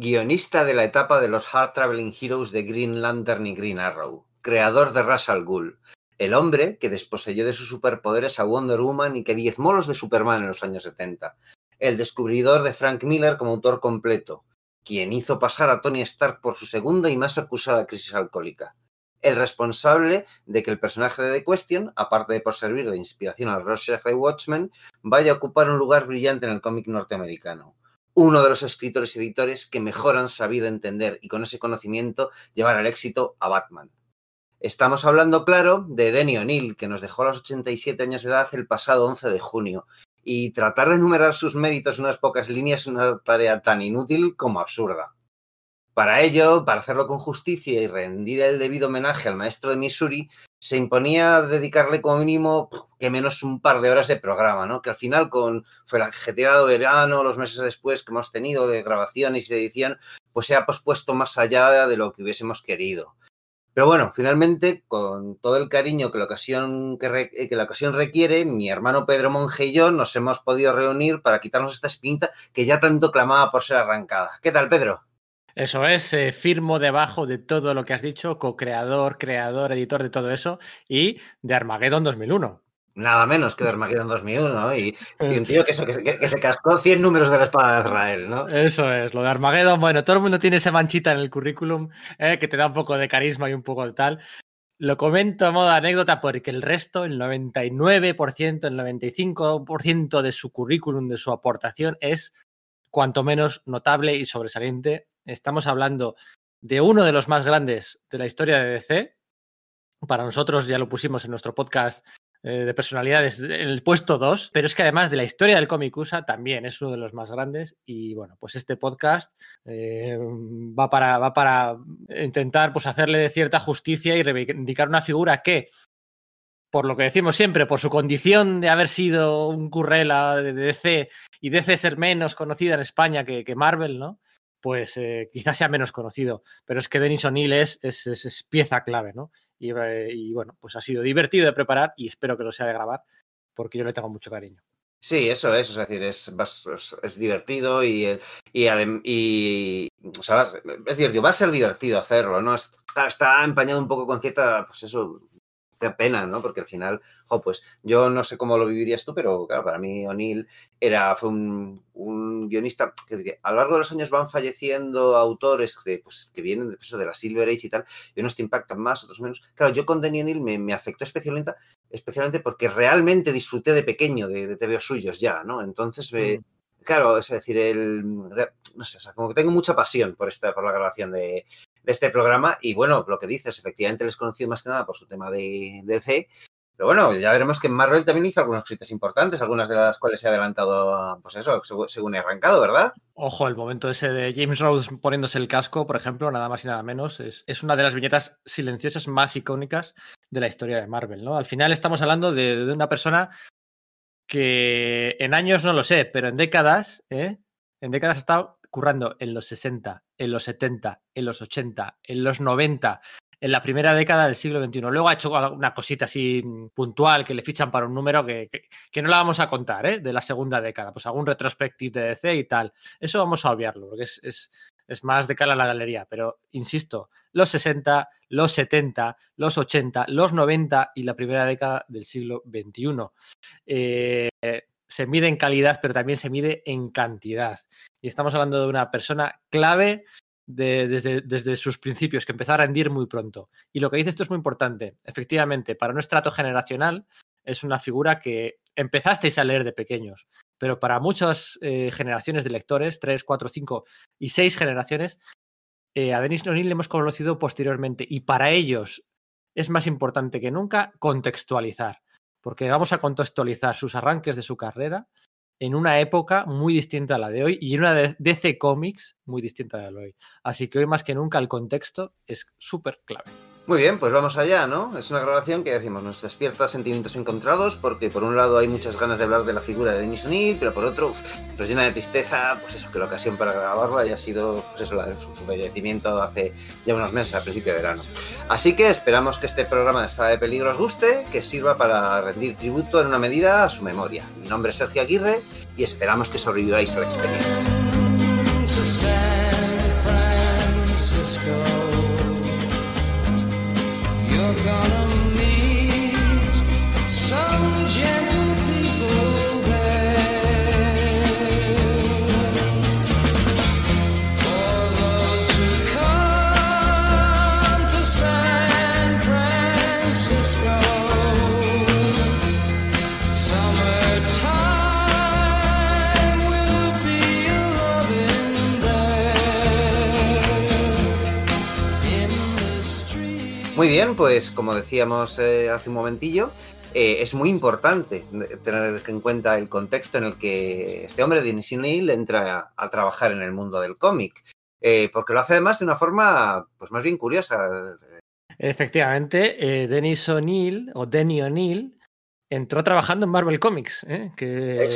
guionista de la etapa de los Hard Traveling Heroes de Green Lantern y Green Arrow, creador de Ra's al el hombre que desposeyó de sus superpoderes a Wonder Woman y que diezmó los de Superman en los años 70, el descubridor de Frank Miller como autor completo, quien hizo pasar a Tony Stark por su segunda y más acusada crisis alcohólica, el responsable de que el personaje de The Question, aparte de por servir de inspiración al Rorschach de Watchmen, vaya a ocupar un lugar brillante en el cómic norteamericano. Uno de los escritores y editores que mejor han sabido entender y con ese conocimiento llevar al éxito a Batman. Estamos hablando, claro, de Denny O'Neill, que nos dejó a los 87 años de edad el pasado 11 de junio. Y tratar de enumerar sus méritos en unas pocas líneas es una tarea tan inútil como absurda. Para ello, para hacerlo con justicia y rendir el debido homenaje al maestro de Missouri, se imponía dedicarle como mínimo que menos un par de horas de programa, ¿no? Que al final, con fue el ajetreado verano, los meses después que hemos tenido de grabaciones y de edición, pues se ha pospuesto más allá de lo que hubiésemos querido. Pero bueno, finalmente, con todo el cariño que la, ocasión, que, que la ocasión requiere, mi hermano Pedro Monge y yo nos hemos podido reunir para quitarnos esta espinita que ya tanto clamaba por ser arrancada. ¿Qué tal, Pedro? Eso es, eh, firmo debajo de todo lo que has dicho, co-creador, creador, editor de todo eso y de Armageddon 2001 nada menos que de Armageddon 2001, ¿no? Y, y un tío que, eso, que, se cascó 100 números de la espada de Israel, ¿no? Eso es, lo de Armageddon, bueno, todo el mundo tiene esa manchita en el currículum eh, que te da un poco de carisma y un poco de tal. Lo comento a modo de anécdota porque el resto, el 99%, el 95% de su currículum, de su aportación es cuanto menos notable y sobresaliente. Estamos hablando de uno de los más grandes de la historia de DC. Para nosotros ya lo pusimos en nuestro podcast eh, de personalidades en el puesto 2, pero es que además de la historia del cómic USA también es uno de los más grandes y bueno, pues este podcast eh, va, para, va para intentar pues hacerle cierta justicia y reivindicar una figura que por lo que decimos siempre, por su condición de haber sido un currela de DC y DC ser menos conocida en España que, que Marvel, ¿no? Pues eh, quizás sea menos conocido, pero es que Denis O'Neill es, es, pieza clave, ¿no? Y, y, bueno, pues ha sido divertido de preparar y espero que lo sea de grabar porque yo le tengo mucho cariño. Sí, eso es, es decir, es, es divertido y, y, y o sea, es divertido, va a ser divertido hacerlo, ¿no? Está empañado un poco con cierta, pues eso, qué pena, ¿no? Porque al final, oh, pues yo no sé cómo lo vivirías tú, pero claro, para mí O'Neill era, fue un, un guionista que, que, a lo largo de los años van falleciendo autores que, pues, que vienen de, pues, de la Silver Age y tal, y unos te impactan más, otros menos. Claro, yo con Danny O'Neill me, me, afectó especialmente, especialmente porque realmente disfruté de pequeño de, de TVO suyos ya, ¿no? Entonces, mm. claro, es decir, el, no sé, o sea, como que tengo mucha pasión por esta, por la grabación de, este programa. Y bueno, lo que dices, efectivamente les conocido más que nada por su tema de, de DC. Pero bueno, ya veremos que Marvel también hizo algunas cositas importantes, algunas de las cuales se ha adelantado, pues eso, según he arrancado, ¿verdad? Ojo, el momento ese de James Rhodes poniéndose el casco, por ejemplo, nada más y nada menos, es, es una de las viñetas silenciosas más icónicas de la historia de Marvel, ¿no? Al final estamos hablando de, de una persona que en años no lo sé, pero en décadas, ¿eh? En décadas ha estado currando en los 60, en los 70, en los 80, en los 90, en la primera década del siglo XXI. Luego ha hecho una cosita así puntual que le fichan para un número que, que, que no la vamos a contar, ¿eh? De la segunda década, pues algún retrospective de DC y tal. Eso vamos a obviarlo, porque es, es, es más de cara a la galería. Pero, insisto, los 60, los 70, los 80, los 90 y la primera década del siglo XXI. Eh, se mide en calidad, pero también se mide en cantidad. Y estamos hablando de una persona clave de, desde, desde, sus principios, que empezó a rendir muy pronto. Y lo que dice esto es muy importante. Efectivamente, para un estrato generacional es una figura que empezasteis a leer de pequeños, pero para muchas eh, generaciones de lectores, 3, 4, 5 y 6 generaciones, eh, a Denis O'Neill le hemos conocido posteriormente y para ellos es más importante que nunca contextualizar porque vamos a contextualizar sus arranques de su carrera en una época muy distinta a la de hoy y en una DC Comics muy distinta a la de hoy. Así que hoy más que nunca el contexto es súper clave. Muy bien, pues vamos allá, ¿no? Es una grabación que decimos, nos despierta sentimientos encontrados porque por un lado hay muchas ganas de hablar de la figura de Denis O'Neill, pero por otro nos llena de tristeza, pues eso, que la ocasión para grabarlo haya sido, pues eso, la, su fallecimiento hace ya unos meses, al principio de verano. Así que esperamos que este programa de Sala de Peligro os guste, que sirva para rendir tributo en una medida a su memoria. Mi nombre es Sergio Aguirre y esperamos que sobreviváis a la experiencia. I'm gonna Muy bien, pues como decíamos eh, hace un momentillo, eh, es muy importante tener en cuenta el contexto en el que este hombre, Denis O'Neill, entra a, trabajar en el mundo del cómic, eh, porque lo hace además de una forma pues más bien curiosa. Efectivamente, Denis O'Neill o Denny O'Neill entró trabajando en Marvel Comics, que,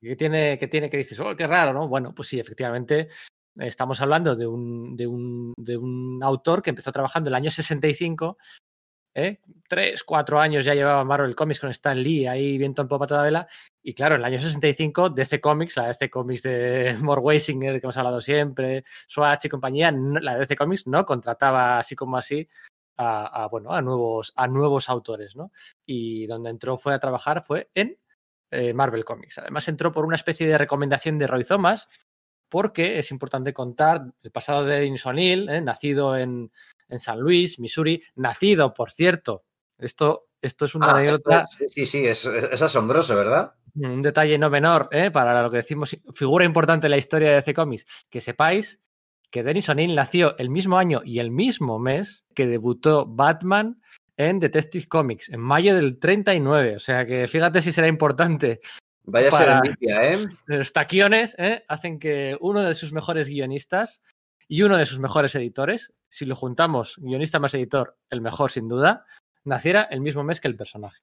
que, tiene, que tiene que dices, oh, qué raro, ¿no? Bueno, pues sí, efectivamente, estamos hablando de un, de un, de un autor que empezó trabajando en el año 65 ¿eh? tres, cuatro años ya llevaba Marvel Comics con Stan Lee ahí viento en popa toda vela. Y claro, en el año 65, DC Comics, la DC Comics de Mort Weisinger, que hemos hablado siempre, Swatch y compañía, la DC Comics no contrataba así como así a, bueno, a, nuevos, a nuevos autores, ¿no? Y donde entró fue a trabajar fue en eh, Marvel Comics. Además entró por una especie de recomendación de Roy Thomas, porque es importante contar el pasado de Denis O'Neill, ¿eh? nacido en, en San Luis, Missouri, nacido, por cierto. Esto, esto es una ah, anécdota. sí, sí, es, asombroso, ¿verdad? Un detalle no menor, ¿eh? para lo que decimos, figura importante en la historia de DC Comics. Que sepáis que Dennis O'Neill nació el mismo año y el mismo mes que debutó Batman en Detective Comics, en mayo del 39. O sea que fíjate si será importante. Vaya para... ¿eh? Los taquiones ¿eh? hacen que uno de sus mejores guionistas y uno de sus mejores editores, si lo juntamos, guionista más editor, el mejor sin duda, naciera el mismo mes que el personaje.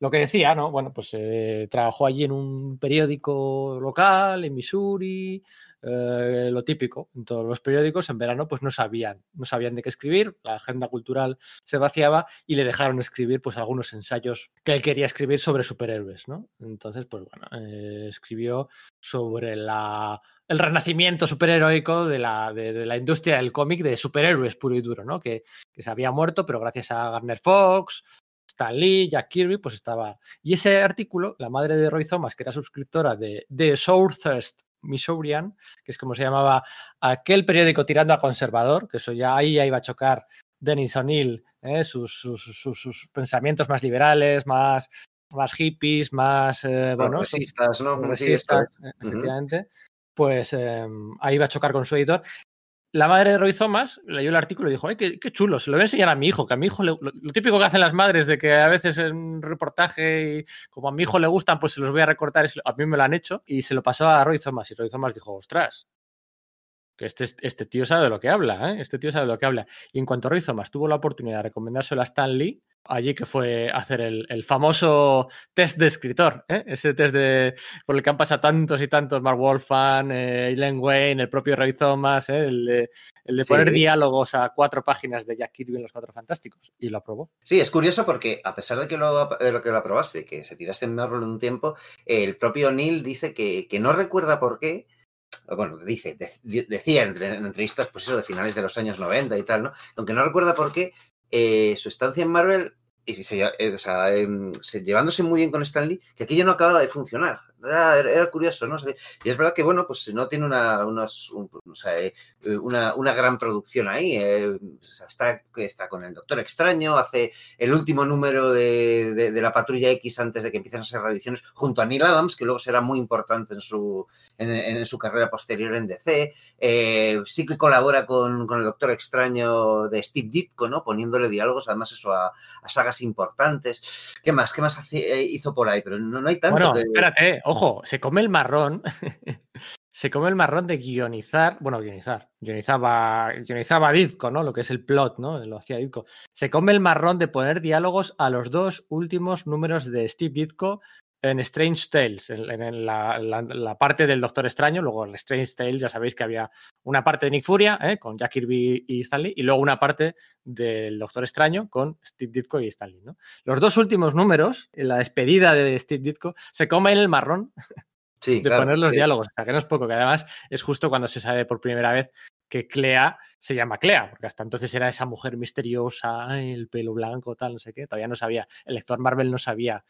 Lo que decía, ¿no? Bueno, pues eh, trabajó allí en un periódico local, en Missouri, eh, lo típico, en todos los periódicos en verano pues no sabían, no sabían de qué escribir, la agenda cultural se vaciaba y le dejaron escribir pues algunos ensayos que él quería escribir sobre superhéroes, ¿no? Entonces, pues bueno, eh, escribió sobre la el renacimiento superheroico de la, de, la industria del cómic de superhéroes puro y duro, ¿no? Que, que, se había muerto, pero gracias a Garner Fox, Stan Lee, Jack Kirby, pues estaba. Y ese artículo, la madre de Roy Thomas, que era suscriptora de The Sourthest Missourian, que es como se llamaba aquel periódico tirando a conservador, que eso ya ahí ya iba a chocar Dennis O'Neill, ¿eh? sus, sus, sus, sus, pensamientos más liberales, más, más hippies, más eh, bueno, progresistas, ¿no? Progresistas, efectivamente pues em, ahí va a chocar con su editor. La madre de Roy Thomas leyó el artículo y dijo, ay, qué, chulo, se lo voy a enseñar a mi hijo, que a mi hijo, lo, típico que hacen las madres de que a veces en un reportaje, como a mi hijo le gustan, pues se los voy a recortar, a mí me lo han hecho, y se lo pasó a Roy Thomas, y Roy Thomas dijo, ostras, que este, este tío sabe de lo que habla, ¿eh? este tío sabe de lo que habla. Y en cuanto Roy Thomas tuvo la oportunidad de recomendárselo a Stan Lee, allí que fue hacer el, famoso test de escritor, ¿eh? ese test de, por el que han pasado tantos y tantos, Mark Wolfman, eh, Wayne, el propio Roy Thomas, ¿eh? el de, el de poner diálogos a cuatro páginas de Jack Kirby en Los Cuatro Fantásticos, y lo aprobó. Sí, es curioso porque a pesar de que lo, de lo que lo aprobaste, que se tiraste en Marvel en un tiempo, el propio Neil dice que, que no recuerda por qué, bueno, dice, decía en, entrevistas, pues eso, de finales de los años 90 y tal, ¿no? Aunque no recuerda por qué, eh, su estancia en Marvel, y eh, em, llevándose muy bien con Stanley, que aquello no acababa de funcionar. Era, curioso, ¿no? Y es verdad que, bueno, pues no tiene una, eh, una, gran producción ahí. está, está con el Doctor Extraño, hace el último número de, de, la Patrulla X antes de que empiecen a ser reediciones, junto a Neil Adams, que luego será muy importante en su, en, su carrera posterior en DC. Eh, sí que colabora con, con, el Doctor Extraño de Steve Ditko, ¿no? Poniéndole diálogos, además, eso a, sagas importantes. ¿Qué más? ¿Qué más eh, hizo por ahí? Pero no, no hay tanto. Bueno, espérate, ojo, se come el marrón. se come el marrón de guionizar, bueno, guionizar, guionizaba, guionizaba Ditko, ¿no? Lo que es el plot, ¿no? Lo hacía Ditko. Se come el marrón de poner diálogos a los dos últimos números de Steve Ditko en Strange Tales, en, la, parte del Doctor Extraño, luego en Strange Tales ya sabéis que había una parte de Nick Furia ¿eh? con Jack Kirby y Stanley y luego una parte del Doctor Extraño con Steve Ditko y Stanley. ¿no? Los dos últimos números, en la despedida de Steve Ditko, se comen el marrón de poner los diálogos, o sea, que no es poco, que además es justo cuando se sabe por primera vez que Clea se llama Clea, porque hasta entonces era esa mujer misteriosa, el pelo blanco, tal, no sé qué, todavía no sabía, el lector Marvel no sabía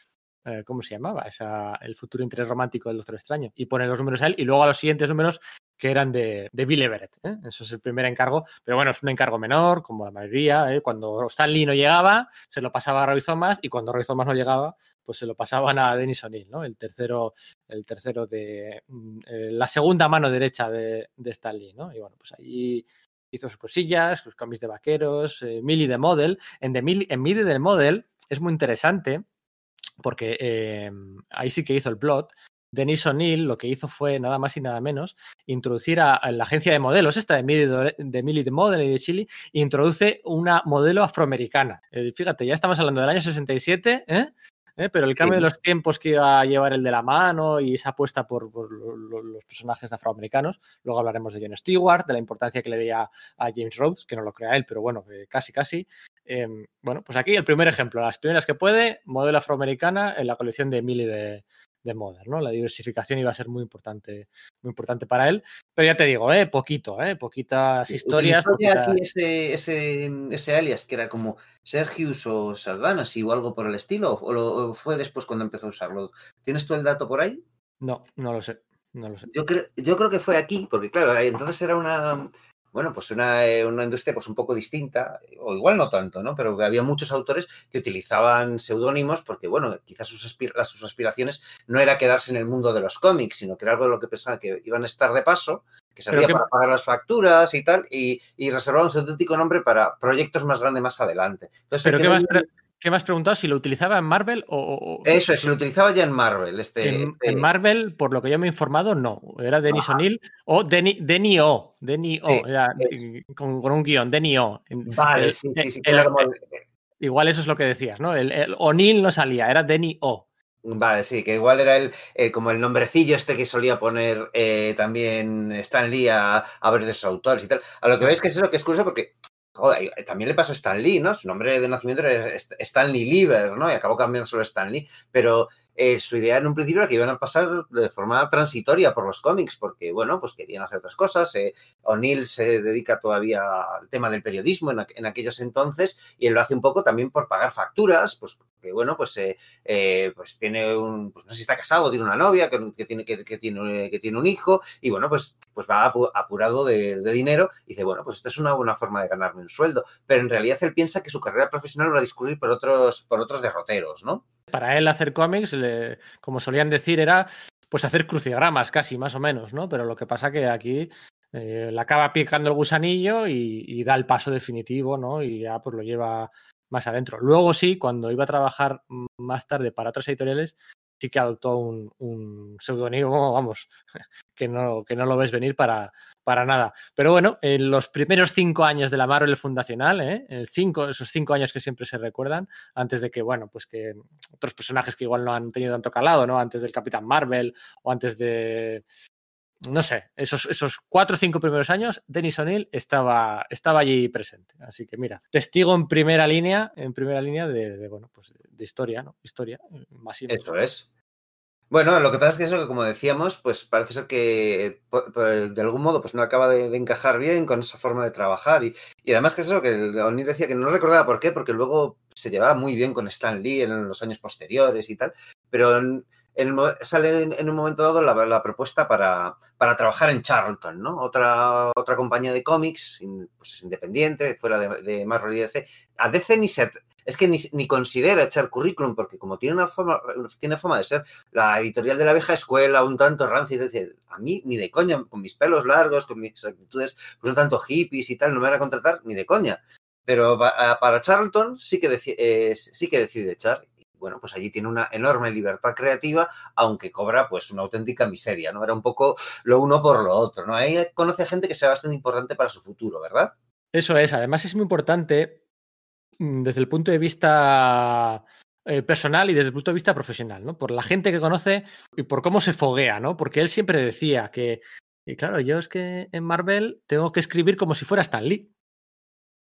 eh, ¿cómo se llamaba? Esa, el futuro interés romántico del Doctor Extraño. Y pone los números a él y luego a los siguientes números que eran de, de Bill Everett. ¿eh? Eso es el primer encargo, pero bueno, es un encargo menor, como la mayoría. ¿eh? Cuando Stanley no llegaba, se lo pasaba a Roy Thomas y cuando Roy Thomas no llegaba, pues se lo pasaban a Dennis O'Neill, ¿no? El tercero, el tercero de mm, la segunda mano derecha de, de Stanley, ¿no? Y bueno, pues ahí hizo sus cosillas, sus cómics de vaqueros, eh, Millie the Model. En, The Millie, en Millie the Model es muy interesante porque eh, ahí sí que hizo el plot. Denis O'Neill lo que hizo fue nada más y nada menos introducir a, a la agencia de modelos, esta de Millie, de Millie the Model y de Chile, introduce una modelo afroamericana. Eh, fíjate, ya estamos hablando del año 67, ¿eh? ¿eh? pero el cambio de los tiempos que iba a llevar el de la mano y esa apuesta por, por lo- lo- los personajes afroamericanos. Luego hablaremos de Jon Stewart, de la importancia que le di a, a James Rhodes, que no lo crea él, pero bueno, eh, casi, casi. Eh, bueno, pues aquí el primer ejemplo, las primeras que puede, modelo afroamericana en la colección de Millie de, de Modern, ¿no? La diversificación iba a ser muy importante, muy importante para él. Pero ya te digo, ¿eh? Poquito, ¿eh? Poquitas historias. Poquitas- aquí ese, ese, ese alias que era como Sergius o Sardanas o algo por el estilo, o, lo, o fue después cuando empezó a usarlo. ¿Tienes tú el dato por ahí? No, no lo sé. No lo sé. Yo, creo yo creo que fue aquí, porque claro, entonces era una, bueno, pues una, eh, una industria pues un poco distinta, o igual no tanto, ¿no? Pero había muchos autores que utilizaban seudónimos porque, bueno, quizás sus, las- sus aspiraciones no era quedarse en el mundo de los cómics, sino que era algo de lo que pensaban que iban a estar de paso, que servía que- para pagar las facturas y tal, y, y reservaban un auténtico nombre para proyectos más grandes más adelante. Entonces, Pero ¿qué has, pre- qué me has preguntado? ¿Si lo utilizaba en Marvel o...? Eso es, lo utilizaba ya en Marvel. Este, En, este- en Marvel, por lo que yo me he informado, no. Era Denis. O'Neill o Denny, O. Denny O. Sí, era, eh, con, con un guion, Denny O. Vale, el- sí, sí, el- como- igual eso es lo que decías, ¿no? El, O'Neill no salía, era Denny O. Vale, sí, que igual era el, eh, como el nombrecillo este que solía poner eh, también Stan Lee a, a ver de sus autores y tal. A lo que veis que es eso que es curioso porque eh, también le pasó a Stan Lee, ¿no? Su nombre de nacimiento era St- Stanley Lieber, ¿no? Y acabó cambiando solo Stan Lee. Pero eh, su idea en un principio era que iban a pasar de forma transitoria por los cómics, porque, bueno, pues querían hacer otras cosas. Eh, O'Neill se dedica todavía al tema del periodismo en, aqu- en aquellos entonces y él lo hace un poco también por pagar facturas, pues que, bueno, pues eh, pues tiene un, pues no sé si está casado, tiene una novia, que, tiene, que, tiene, que tiene un hijo, y bueno, pues, pues va apu- apurado de, de dinero y dice, bueno, pues esto es una buena forma de ganarme un sueldo. Pero en realidad él piensa que su carrera profesional va a discurrir por otros, por otros derroteros, ¿no? Para él hacer cómics, como solían decir, era pues hacer crucigramas casi, más o menos, ¿no? Pero lo que pasa que aquí eh, le acaba picando el gusanillo y, da el paso definitivo, ¿no? Y ya pues lo lleva más adentro. Luego sí, cuando iba a trabajar más tarde para otras editoriales, sí que adoptó un, un seudónimo, vamos, que no, que no lo ves venir para, para nada. Pero bueno, en los primeros cinco años de la Marvel fundacional, ¿eh? Cinco, esos cinco años que siempre se recuerdan, antes de que, bueno, pues que otros personajes que igual no han tenido tanto calado, ¿no? Antes del Capitán Marvel o antes de. No sé, esos, esos cuatro o cinco primeros años, Dennis O'Neill estaba, estaba allí presente. Así que mira, testigo en primera línea, en primera línea de, de, bueno, pues de historia, ¿no? Historia masiva. Eso es. Bueno, lo que pasa es que eso como decíamos, pues parece ser que po- de algún modo pues no acaba de, encajar bien con esa forma de trabajar. Y, además que es eso que O'Neill decía que no recordaba por qué, porque luego se llevaba muy bien con Stan Lee en los años posteriores y tal, pero en- el sale en, en un momento dado la, la propuesta para, para trabajar en Charlton, ¿no? Otra, otra compañía de cómics, pues es independiente, fuera de, de Marvel y DC. A DC ni se, es que ni, ni considera echar currículum, porque como tiene una fama, tiene fama de ser la editorial de la vieja escuela, un tanto rancia, dice, a mí ni de coña, con mis pelos largos, con mis actitudes, pues un tanto hippies y tal, no me van a contratar ni de coña. Pero pa- para Charlton sí que, eh, sí que decide echar. Bueno, pues allí tiene una enorme libertad creativa, aunque cobra pues una auténtica miseria, ¿no? Era un poco lo uno por lo otro, ¿no? Ahí conoce gente que sea bastante importante para su futuro, ¿verdad? Eso es, además es muy importante mm, desde el punto de vista eh, personal y desde el punto de vista profesional, ¿no? Por la gente que conoce y por cómo se foguea, ¿no? Porque él siempre decía que, y claro, yo es que en Marvel tengo que escribir como si fuera Stan Lee.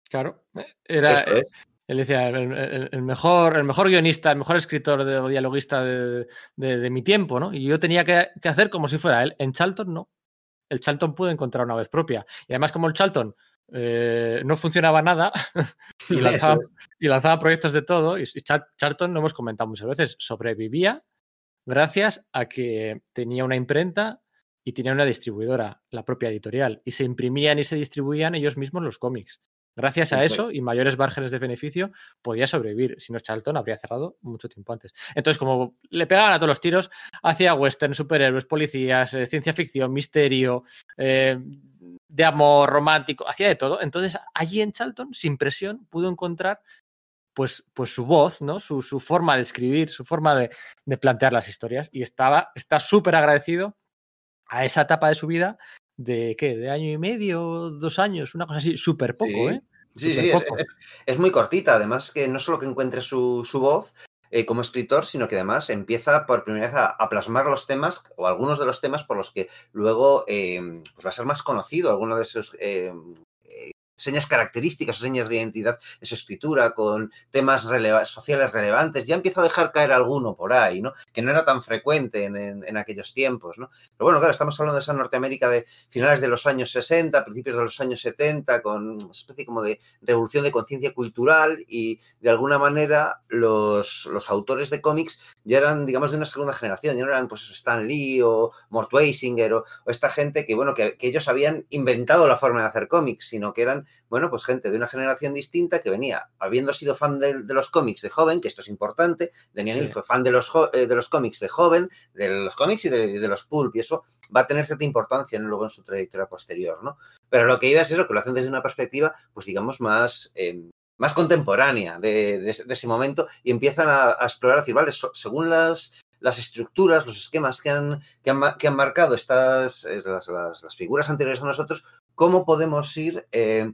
Claro, eh, era, Esto es. Él decía, el, el- el mejor, el mejor guionista, el mejor escritor de- o dialoguista de, de- de mi tiempo, ¿no? Y yo tenía que, que hacer como si fuera él. En Charlton no. El Charlton pudo encontrar una vez propia. Y además, como el Charlton eh, no funcionaba nada y lanzaba, y proyectos de todo, y, y Char- Charlton, lo hemos comentado muchas veces, sobrevivía gracias a que tenía una imprenta y tenía una distribuidora, la propia editorial, y se imprimían y se distribuían ellos mismos los cómics. Gracias a eso y mayores márgenes de beneficio podía sobrevivir. Si no, Charlton habría cerrado mucho tiempo antes. Entonces, como le pegaban a todos los tiros, hacía western, superhéroes, policías, eh, ciencia ficción, misterio, eh, de amor romántico, hacía de todo. Entonces, allí en Charlton, sin presión, pudo encontrar pues, pues su voz, ¿no? Su, su forma de escribir, su forma de, de plantear las historias. Y estaba, está súper agradecido a esa etapa de su vida de qué, de año y medio, dos años, una cosa así, súper poco, Sí. ¿eh? Sí, sí, es, poco. es- es muy cortita. Además, que no solo que encuentre su, su voz eh, como escritor, sino que además empieza por primera vez a, a plasmar los temas o algunos de los temas por los que luego eh, pues va a ser más conocido, alguno de esos eh, señas características o señas de identidad de su escritura con temas sociales relevantes. Ya empieza a dejar caer alguno por ahí, ¿no? Que no era tan frecuente en, aquellos tiempos, ¿no? Pero bueno, claro, estamos hablando de esa Norteamérica de finales de los años 60, principios de los años 70, con una especie como de revolución de conciencia cultural y de alguna manera los, autores de cómics ya eran, digamos, de una segunda generación, ya no eran pues Stan Lee o Mort Weisinger o, o esta gente que, bueno, que ellos habían inventado la forma de hacer cómics, sino que eran, bueno, pues gente de una generación distinta que venía, habiendo sido fan de, de los cómics de joven, que esto es importante, Daniel Sí. fue fan de los, eh, de los cómics de joven, de los cómics y de, los pulp, y eso va a tener cierta importancia ¿no? luego en su trayectoria posterior, ¿no? Pero lo que iba es eso, que lo hacen desde una perspectiva, pues digamos, más, eh, más contemporánea de, de ese- de ese momento y empiezan a, a explorar, a decir, vale, so- según las, las estructuras, los esquemas que han, que han, que han marcado estas, eh, las, las- figuras anteriores a nosotros, cómo podemos ir eh,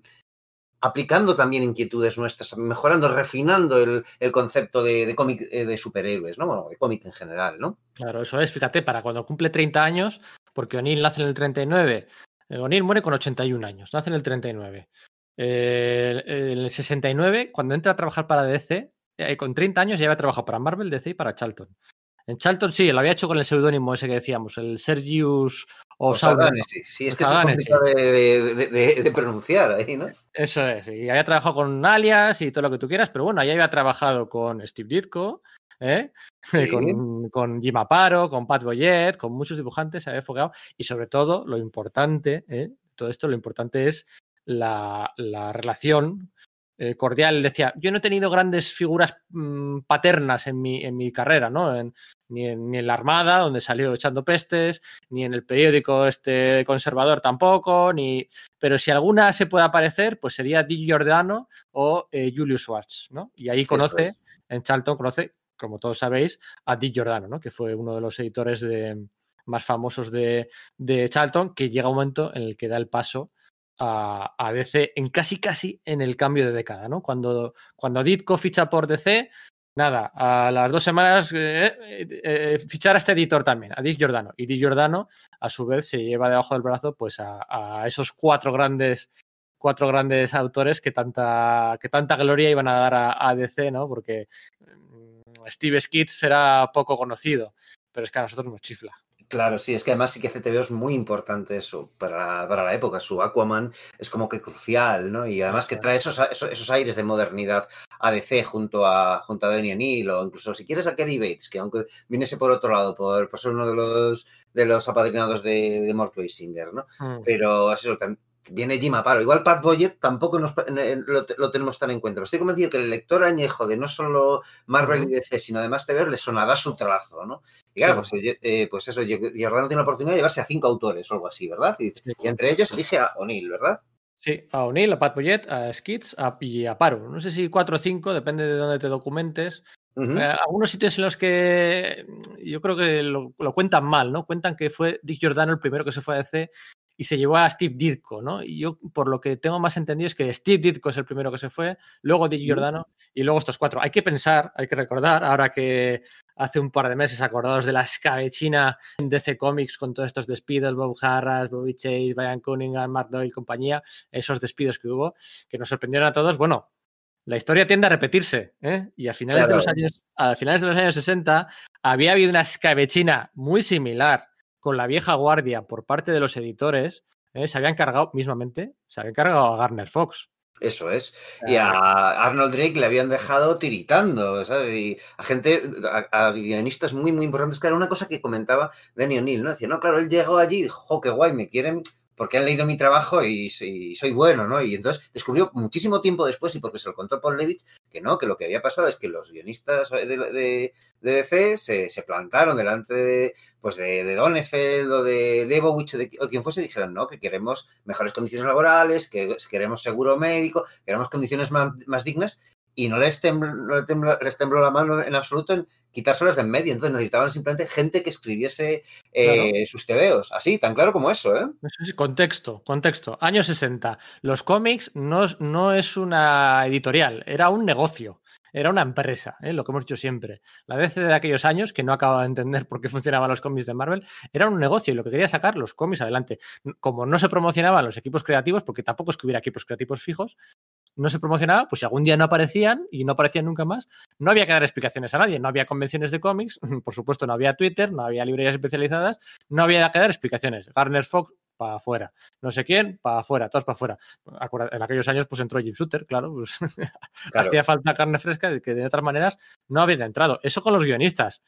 aplicando también inquietudes nuestras, mejorando, refinando el, el concepto de, cómic eh, de superhéroes, ¿no? Bueno, de cómic en general, ¿no? Claro, eso es, fíjate, para cuando cumple 30 años, porque O'Neill nace en el 39, eh, O'Neill muere con 81 años, nace en el 39. Eh, en el 69, cuando entra a trabajar para DC, con 30 años ya había trabajado para Marvel, DC y para Charlton. En Charlton sí, lo había hecho con el seudónimo ese que decíamos, el Sergius O'Sauron. Osadanes, sí, sí, es que es complicado de, de- de- de- de pronunciar ahí, ¿no? Eso es, y había trabajado con alias y todo lo que tú quieras, pero bueno, ahí había trabajado con Steve Ditko, ¿eh? Sí. con, con Jim Aparo, con Pat Boyette, con muchos dibujantes, se había enfocado, y sobre todo, lo importante, ¿eh? todo esto, lo importante es la, la relación eh, cordial. Decía, yo no he tenido grandes figuras mm, paternas en mi, en mi carrera, ¿no? En- ni, en, ni en la Armada, donde salió echando pestes, ni en el periódico este conservador tampoco, ni, pero si alguna se puede aparecer, pues sería Di Giordano o eh, Julius Schwartz, ¿no? Y ahí conoce, es. en Charlton conoce, como todos sabéis, a Di Giordano, ¿no? Que fue uno de los editores de, más famosos de, de Charlton, que llega un momento en el que da el paso a, a DC en casi casi en el cambio de década, ¿no? Cuando, cuando Ditko ficha por DC, nada, a las dos semanas eh, eh, eh, fichar a este editor también, a Dick Giordano. Y Dick Giordano, a su vez, se lleva debajo del brazo pues a, esos cuatro grandes cuatro grandes autores que tanta, que tanta gloria iban a dar a, a DC, ¿no? Porque mm, Steve Skitz será poco conocido, pero es que a nosotros nos chifla. Claro, sí, es que además sí que CTV es muy importante eso para, para la época. Su Aquaman es como que crucial, ¿no? Y además que trae esos, esos, esos aires de modernidad a DC junto a, junto a Danny O'Neill o incluso si quieres a Kerry Bates, que aunque viniese por otro lado, por, por ser uno de los, de los apadrinados de, de Mort Weisinger, ¿no? Mm. Pero es eso, tam- viene Jim Aparo. Igual Pat Boyett tampoco nos, eh, lo, lo tenemos tan en cuenta. Pero estoy convencido que el lector añejo de no solo Marvel y DC, sino además TV, le sonará su trabajo, ¿no? Y claro, Sí. pues, eh, pues eso, Giordano tiene la oportunidad de llevarse a cinco autores o algo así, ¿verdad? Y, entre ellos elige a O'Neill, ¿verdad? Sí, a O'Neill, a Pat Boyette, a Skitz a- y a Paro. No sé si cuatro o cinco, depende de dónde te documentes. Eh, algunos sitios en los que yo creo que lo, lo cuentan mal, ¿no? Cuentan que fue Dick Giordano el primero que se fue a DC y se llevó a Steve Ditko, ¿no? Y yo, por lo que tengo más entendido, es que Steve Ditko es el primero que se fue, luego Ujú. Giordano y luego estos cuatro. Hay que pensar, hay que recordar, ahora que hace un par de meses acordados de la escabechina en DC Comics con todos estos despidos, Bob Harras, Bobby Chase, Brian Cunningham, Mark Doyle, compañía, esos despidos que hubo, que nos sorprendieron a todos. Bueno, la historia tiende a repetirse, ¿eh? Y a finales, de los años, a finales de los años 60 había habido una escabechina muy similar con la vieja guardia por parte de los editores. ¿eh? Se habían cargado, mismamente, se habían cargado a Garner Fox. Eso es. Y a Arnold Drake le habían dejado tiritando, ¿sabes? Y a gente, a, a guionistas muy, muy importantes. Claro, una cosa que comentaba Danny O'Neill, ¿no? Decía, no, claro, él llegó allí y dijo, jo, qué guay, me quieren porque han leído mi trabajo y, y, soy bueno, ¿no? Y entonces descubrió muchísimo tiempo después, y porque se lo contó Paul Levitz, que no, que lo que había pasado es que los guionistas de, de, DC se, se, plantaron delante de, pues de, de Donefeld o de Lebowitz o, de, o quien fuese, y dijeron, no, que queremos mejores condiciones laborales, que queremos seguro médico, queremos condiciones más, más dignas, y no les tembló, no les, tembló, les tembló, la mano en absoluto en quitárselas de en medio. Entonces necesitaban simplemente gente que escribiese eh, claro. sus tebeos. Así, tan claro como eso, ¿eh? Sí, contexto, contexto. Años 60. Los cómics no, no es una editorial, era un negocio. Era una empresa, ¿eh? lo que hemos dicho siempre. La DC de aquellos años, que no acababa de entender por qué funcionaban los cómics de Marvel, era un negocio y lo que quería sacar los cómics adelante. Como no se promocionaban los equipos creativos, porque tampoco es que hubiera equipos creativos fijos, no se promocionaba, pues si algún día no aparecían y no aparecían nunca más, no había que dar explicaciones a nadie, no había convenciones de cómics, por supuesto no había Twitter, no había librerías especializadas, no había que dar explicaciones. Garner Fox para afuera, no sé quién, para afuera, todos para afuera. En aquellos años pues entró Jim Shooter, claro, pues, claro. hacía falta carne fresca que de otras maneras no habían entrado. Eso con los guionistas.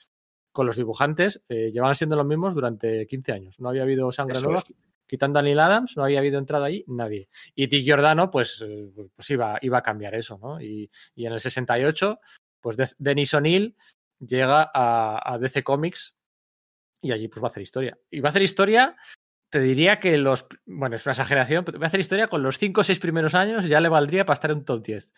Con los dibujantes eh, llevan siendo los mismos durante 15 años. No había habido sangre Eso nueva. Es quitando a Neil Adams, no había habido entrado ahí nadie. Y Dick Giordano, pues, pues iba, iba, a cambiar eso, ¿no? Y, y en el 68, pues de O'Neill llega a, a, DC Comics y allí pues va a hacer historia. Y va a hacer historia, te diría que los, bueno, es una exageración, pero va a hacer historia con los 5 o 6 primeros años, ya le valdría para estar en un top 10.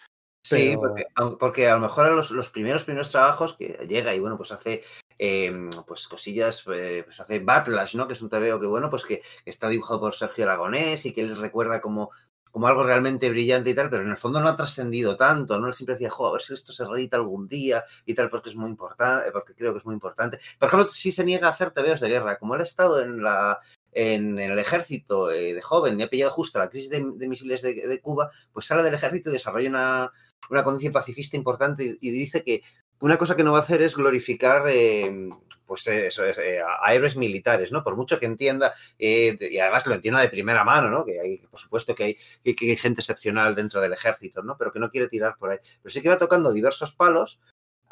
Pero... Sí, porque, porque, a lo mejor a los, los, primeros primeros trabajos que llega y bueno, pues hace eh, pues cosillas, eh, pues hace Batlash, ¿no? Que es un TVO que bueno, pues que, está dibujado por Sergio Aragonés y que él recuerda como, como algo realmente brillante y tal, pero en el fondo no ha trascendido tanto, ¿no? Él siempre decía, jo, a ver si esto se reedita algún día y tal, porque es muy importante, porque creo que es muy importante. Por ejemplo, si se niega a hacer TVOs de guerra, como él ha estado en la en, en, el ejército eh, de joven y ha pillado justo la crisis de, de misiles de, de, Cuba, pues sale del ejército y desarrolla una, una conciencia pacifista importante y, dice que una cosa que no va a hacer es glorificar, eh, pues eso es, eh, a héroes militares, ¿no? Por mucho que entienda, eh, y además lo entienda de primera mano, ¿no? Que hay, por supuesto, que hay, que, que hay gente excepcional dentro del ejército, ¿no? Pero que no quiere tirar por ahí. Pero sí que va tocando diversos palos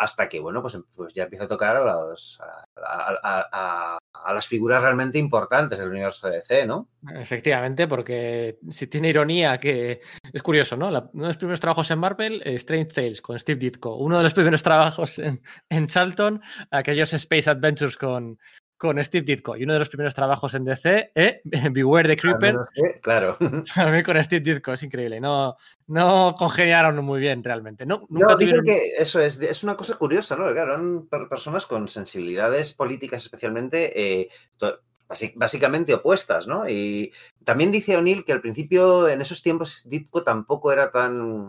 hasta que, bueno, pues, pues ya empieza a tocar a, los, a, a, las figuras realmente importantes del universo DC, ¿no? Efectivamente, porque si tiene ironía que es curioso, ¿no? La, uno de los primeros trabajos en Marvel, eh, Strange Tales con Steve Ditko, uno de los primeros trabajos en, en Charlton, aquellos Space Adventures con, con Steve Ditko y uno de los primeros trabajos en DC, ¿eh? Beware the Creeper. Claro. También con Steve Ditko, es increíble. No, no congeniaron muy bien realmente. No, nunca no, tuvieron... que eso es, es una cosa curiosa, ¿no? Claro, eran personas con sensibilidades políticas especialmente. Eh, básicamente opuestas, ¿no? Y también dice O'Neill que al principio, en esos tiempos, Ditko tampoco era tan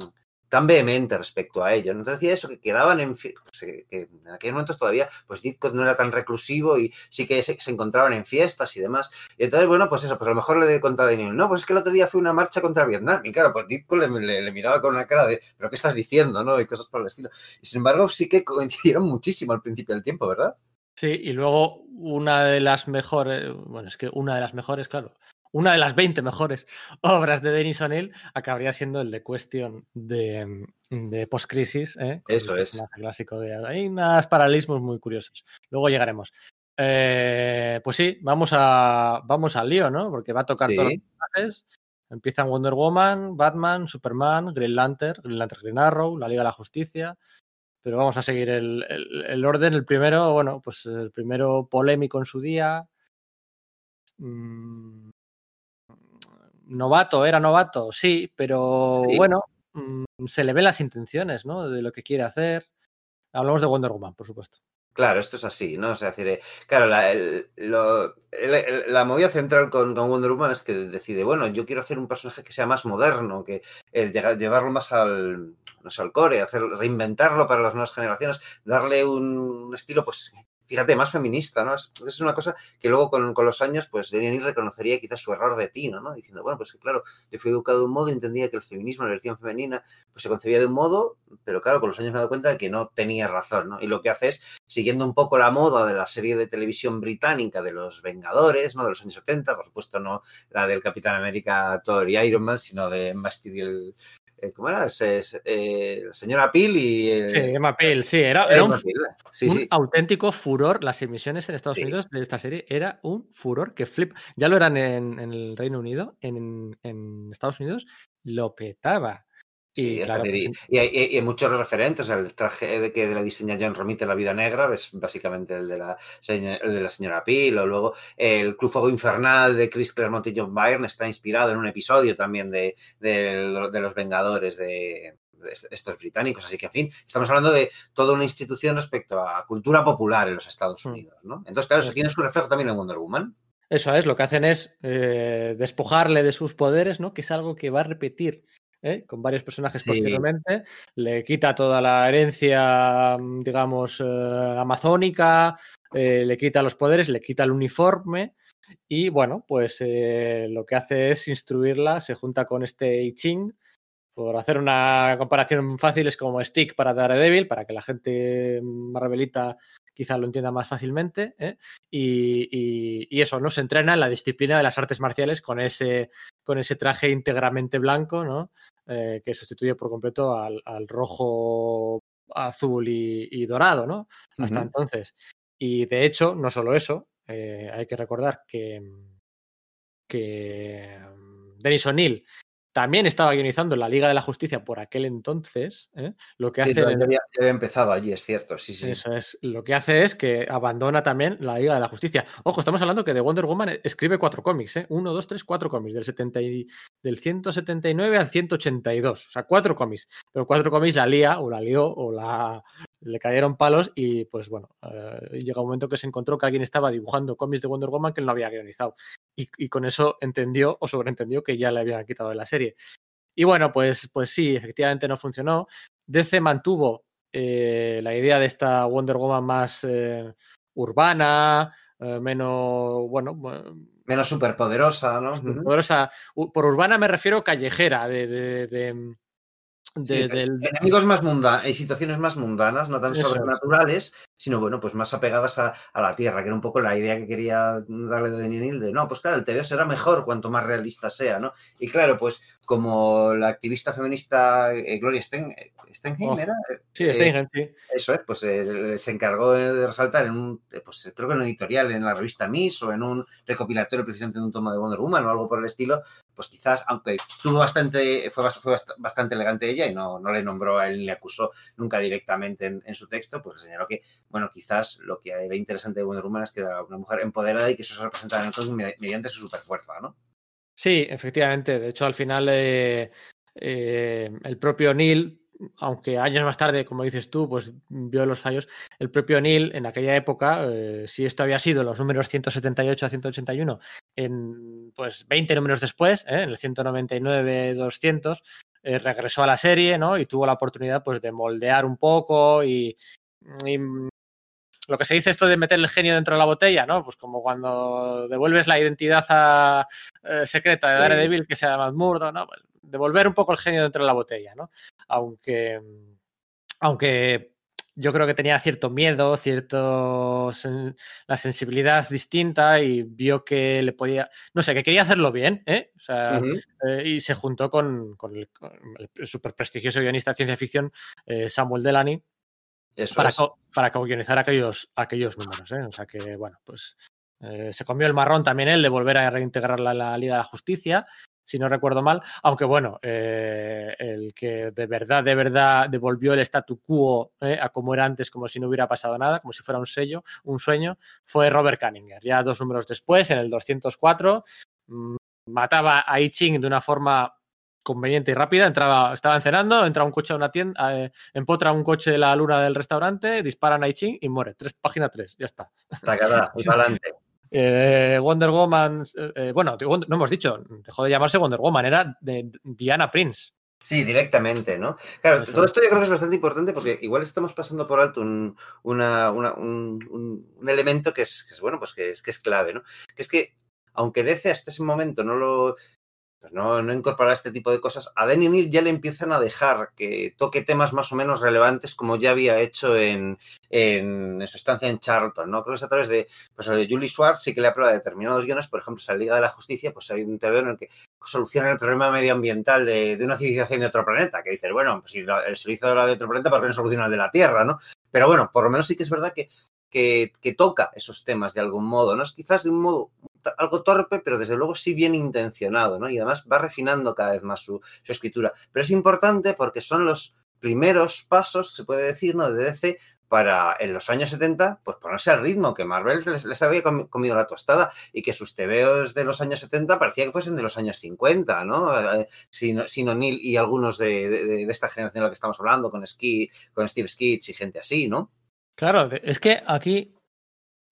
tan vehemente respecto a ello. Entonces decía eso, que quedaban en, pues, que en aquellos momentos todavía, pues Ditko no era tan reclusivo y sí que se, encontraban en fiestas y demás. Y entonces, bueno, pues eso, pues a lo mejor le he contado a Daniel, no, pues es que el otro día fue una marcha contra Vietnam. Y claro, pues Ditko le, miraba con una cara de, pero ¿qué estás diciendo? ¿no? Y cosas por el estilo. Y sin embargo, sí que coincidieron muchísimo al principio del tiempo, ¿verdad? Sí, y luego una de las mejores, bueno, es que una de las mejores, claro, una de las 20 mejores obras de Denis O'Neill acabaría siendo el de Question de, de Postcrisis. ¿eh? Eso es. Clásico de, hay unos paralelismos muy curiosos. Luego llegaremos. Eh, pues sí, vamos, a, vamos al lío, ¿no? Porque va a tocar sí. todos los personajes. Empiezan Wonder Woman, Batman, Superman, Green Lantern, Green Lantern, Green Arrow, la Liga de la Justicia. Pero vamos a seguir el, el, el orden. El primero, bueno, pues el primero polémico en su día. Mm, novato, era novato, sí, pero sí. bueno, mmm, se le ven las intenciones, ¿no? De lo que quiere hacer. Hablamos de Wonder Woman, por supuesto. Claro, esto es así, ¿no? O sea, decir, claro, la, el, lo, el, la movida central con, con, Wonder Woman es que decide, bueno, yo quiero hacer un personaje que sea más moderno, que eh, llevarlo más al, no sé, al core, hacer, reinventarlo para las nuevas generaciones, darle un estilo, pues, fíjate, más feminista, ¿no? Es, es una cosa que luego con, con los años, pues Denis reconocería quizás su error de tino, ¿no? Diciendo, bueno, pues que claro, yo fui educado de un modo entendía que el feminismo, la versión femenina, pues se concebía de un modo, pero claro, con los años me he dado cuenta de que no tenía razón, ¿no? Y lo que hace es, siguiendo un poco la moda de la serie de televisión británica de los Vengadores, ¿no? De los años 70, por supuesto no la del Capitán América, Thor y Iron Man, sino de Bastille ¿cómo era? Es, eh, la señora Peel y... el- Sí, Emma Peel, sí, era, era un, Emma Peel, sí, un sí. auténtico furor. Las emisiones en Estados Sí. Unidos de esta serie era un furor que flip. Ya lo eran en, en el Reino Unido, en, en Estados Unidos lo petaba. Sí, y es claro, decir, y, y hay, y hay muchos referentes. El traje de que la diseña John Romita La Vida Negra es básicamente el de la, el de la señora Peel. O luego el Club Fuego Infernal de Chris Claremont y John Byrne está inspirado en un episodio también de, de, de los Vengadores de, de estos británicos. Así que, en fin, estamos hablando de toda una institución respecto a cultura popular en los Estados Mm. Unidos. ¿no? Entonces, claro, eso Eso. tiene su reflejo también en Wonder Woman. Eso es, lo que hacen es eh, despojarle de sus poderes, ¿no? Que es algo que va a repetir ¿eh? con varios personajes Sí. posteriormente. Le quita toda la herencia, mm, digamos, eh, amazónica, eh, le quita los poderes, le quita el uniforme. Y bueno, pues lo que hace es instruirla, se junta con este I Ching. Por hacer una comparación fácil, es como Stick para Daredevil, para que la gente marvelita quizá lo entienda más fácilmente. ¿eh? Y, y, y, eso, ¿no? Se entrena en la disciplina de las artes marciales con ese, con ese traje íntegramente blanco, ¿no? Eh, que sustituye por completo al, al rojo, azul y, y, dorado, ¿no? Hasta uh -huh. entonces. Y de hecho, no solo eso, eh, hay que recordar que, que Denis O'Neill también estaba guionizando la Liga de la Justicia por aquel entonces. ¿eh? Lo que sí, hace. había, había, empezado allí, es cierto. Sí, sí. Eso es. Lo que hace es que abandona también la Liga de la Justicia. Ojo, estamos hablando que de Wonder Woman escribe cuatro cómics, ¿eh? Uno, dos, tres, cuatro cómics. Del, 70 y, del 179 al 182. O sea, cuatro cómics. Pero cuatro cómics la lía, o la lió, o la. Le cayeron palos y pues bueno, eh, llega un momento que se encontró que alguien estaba dibujando cómics de Wonder Woman que él no había guionizado. Y, y, con eso entendió o sobreentendió que ya le habían quitado de la serie. Y bueno, pues, pues sí, efectivamente no funcionó. DC mantuvo eh, la idea de esta Wonder Woman más eh, urbana, eh, menos, bueno, menos superpoderosa, ¿no? Superpoderosa. Por urbana me refiero callejera, de, de, de de, sí, del... enemigos más mundanos, hay situaciones más mundanas, no tan Eso sobrenaturales, es. sino bueno, pues más apegadas a, a, la tierra, que era un poco la idea que quería darle de Neil de no, pues claro, el TV será mejor cuanto más realista sea, ¿no? Y claro, pues como la activista feminista eh, Gloria Sten, Stenheim oh. era. Sí, Stenheim, sí. Eso es, pues eh, se encargó de resaltar en un, pues creo que en un editorial en la revista Miss o en un recopilatorio precisamente de un tomo de Wonder Woman o algo por el estilo, pues quizás, aunque tuvo bastante, fue, bastante elegante ella y no, no le nombró a él ni le acusó nunca directamente en, su texto, pues señaló que, bueno, quizás lo que era interesante de Wonder Woman es que era una mujer empoderada y que eso se representaba en otros mediante su superfuerza, ¿no? Sí, efectivamente. De hecho, al final eh, eh, el propio Neil, aunque años más tarde, como dices tú, pues vio los fallos, el propio Neil en aquella época, eh, si esto había sido los números 178 a 181, en pues 20 números después, ¿eh? en el 199-200, eh, regresó a la serie, ¿no? Y tuvo la oportunidad, pues, de moldear un poco y, y lo que se dice esto de meter el genio dentro de la botella, ¿no? Pues como cuando devuelves la identidad a, eh, secreta de Daredevil, que sea más murdo, ¿no? Pues devolver un poco el genio dentro de la botella, ¿no? Aunque, aunque yo creo que tenía cierto miedo, cierto sen la sensibilidad distinta y vio que le podía, no sé, que quería hacerlo bien, ¿eh? O sea, uh -huh. eh, y se juntó con, con el, el súper prestigioso guionista de ciencia ficción eh, Samuel Delany, eso para, co para co-guionizar aquellos, aquellos números. ¿eh? O sea que, bueno, pues eh, se comió el marrón también él de volver a reintegrarla a la Liga de la Justicia, si no recuerdo mal. Aunque, bueno, eh, el que de verdad, de verdad devolvió el statu quo ¿eh? a como era antes, como si no hubiera pasado nada, como si fuera un sello, un sueño, fue Robert Cunningham. Ya dos números después, en el 204, mmm, mataba a I Ching de una forma conveniente y rápida. Entraba, estaban cenando, entra un coche a una tienda, eh, empotra un coche de la luna del restaurante, disparan a Ching y muere. Tres, página 3, ya está. Tacada, adelante. Eh, Wonder Woman, eh, bueno, no hemos dicho, dejó de llamarse Wonder Woman, era de Diana Prince. Sí, directamente, ¿no? Claro, Eso. todo esto yo creo que es bastante importante porque igual estamos pasando por alto un, una, una, un, un, un elemento que es, que es, bueno, pues que es, que es clave, ¿no? Que es que, aunque DC hasta ese momento no lo pues no, no incorporar este tipo de cosas, a Danny Neal ya le empiezan a dejar que toque temas más o menos relevantes como ya había hecho en, en, su estancia en Charlton, ¿no? Creo que es a través de, pues, de Julie Schwartz sí que le aprueba determinados guiones, por ejemplo, la Liga de la Justicia, pues hay un TV en el que soluciona el problema medioambiental de, de una civilización de otro planeta, que dice, bueno, pues si se la de otro planeta, ¿por qué no soluciona el de la Tierra, no? Pero bueno, por lo menos sí que es verdad que, que, que toca esos temas de algún modo, ¿no? Es quizás de un modo algo torpe, pero desde luego sí bien intencionado, ¿no? Y además va refinando cada vez más su, escritura. Pero es importante porque son los primeros pasos, se puede decir, ¿no? De DC para en los años 70, pues ponerse al ritmo, que Marvel les, había comido la tostada y que sus tebeos de los años 70 parecía que fuesen de los años 50, ¿no? Sin, sin O'Neill y algunos de, de, esta generación de la que estamos hablando, con, Ski, con Steve Skitz y gente así, ¿no? Claro, es que aquí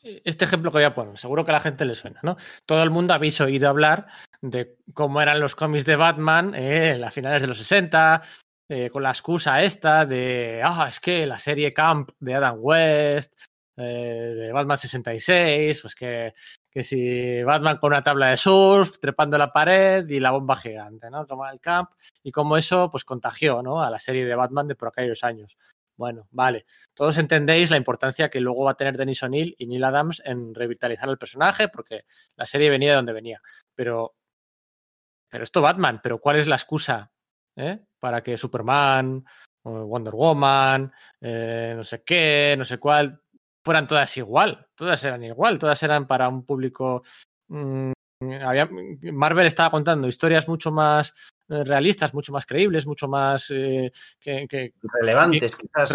este ejemplo que voy a poner, seguro que a la gente le suena, ¿no? Todo el mundo habéis oído hablar de cómo eran los cómics de Batman eh, a finales de los 60, eh, con la excusa esta de, ah, es que la serie Camp de Adam West, eh, de Batman 66, pues que, que, si Batman con una tabla de surf, trepando la pared y la bomba gigante, ¿no? Como el Camp, y como eso, pues contagió, ¿no? A la serie de Batman de por aquellos años. Bueno, vale. Todos entendéis la importancia que luego va a tener Dennis O'Neill y Neil Adams en revitalizar el personaje, porque la serie venía de donde venía. Pero, pero esto Batman, pero ¿cuál es la excusa eh? para que Superman, Wonder Woman, eh, no sé qué, no sé cuál, fueran todas igual? Todas eran igual, todas eran para un público. Había, Marvel estaba contando historias mucho más realistas, mucho más creíbles, mucho más eh, que, que, relevantes, que, quizás.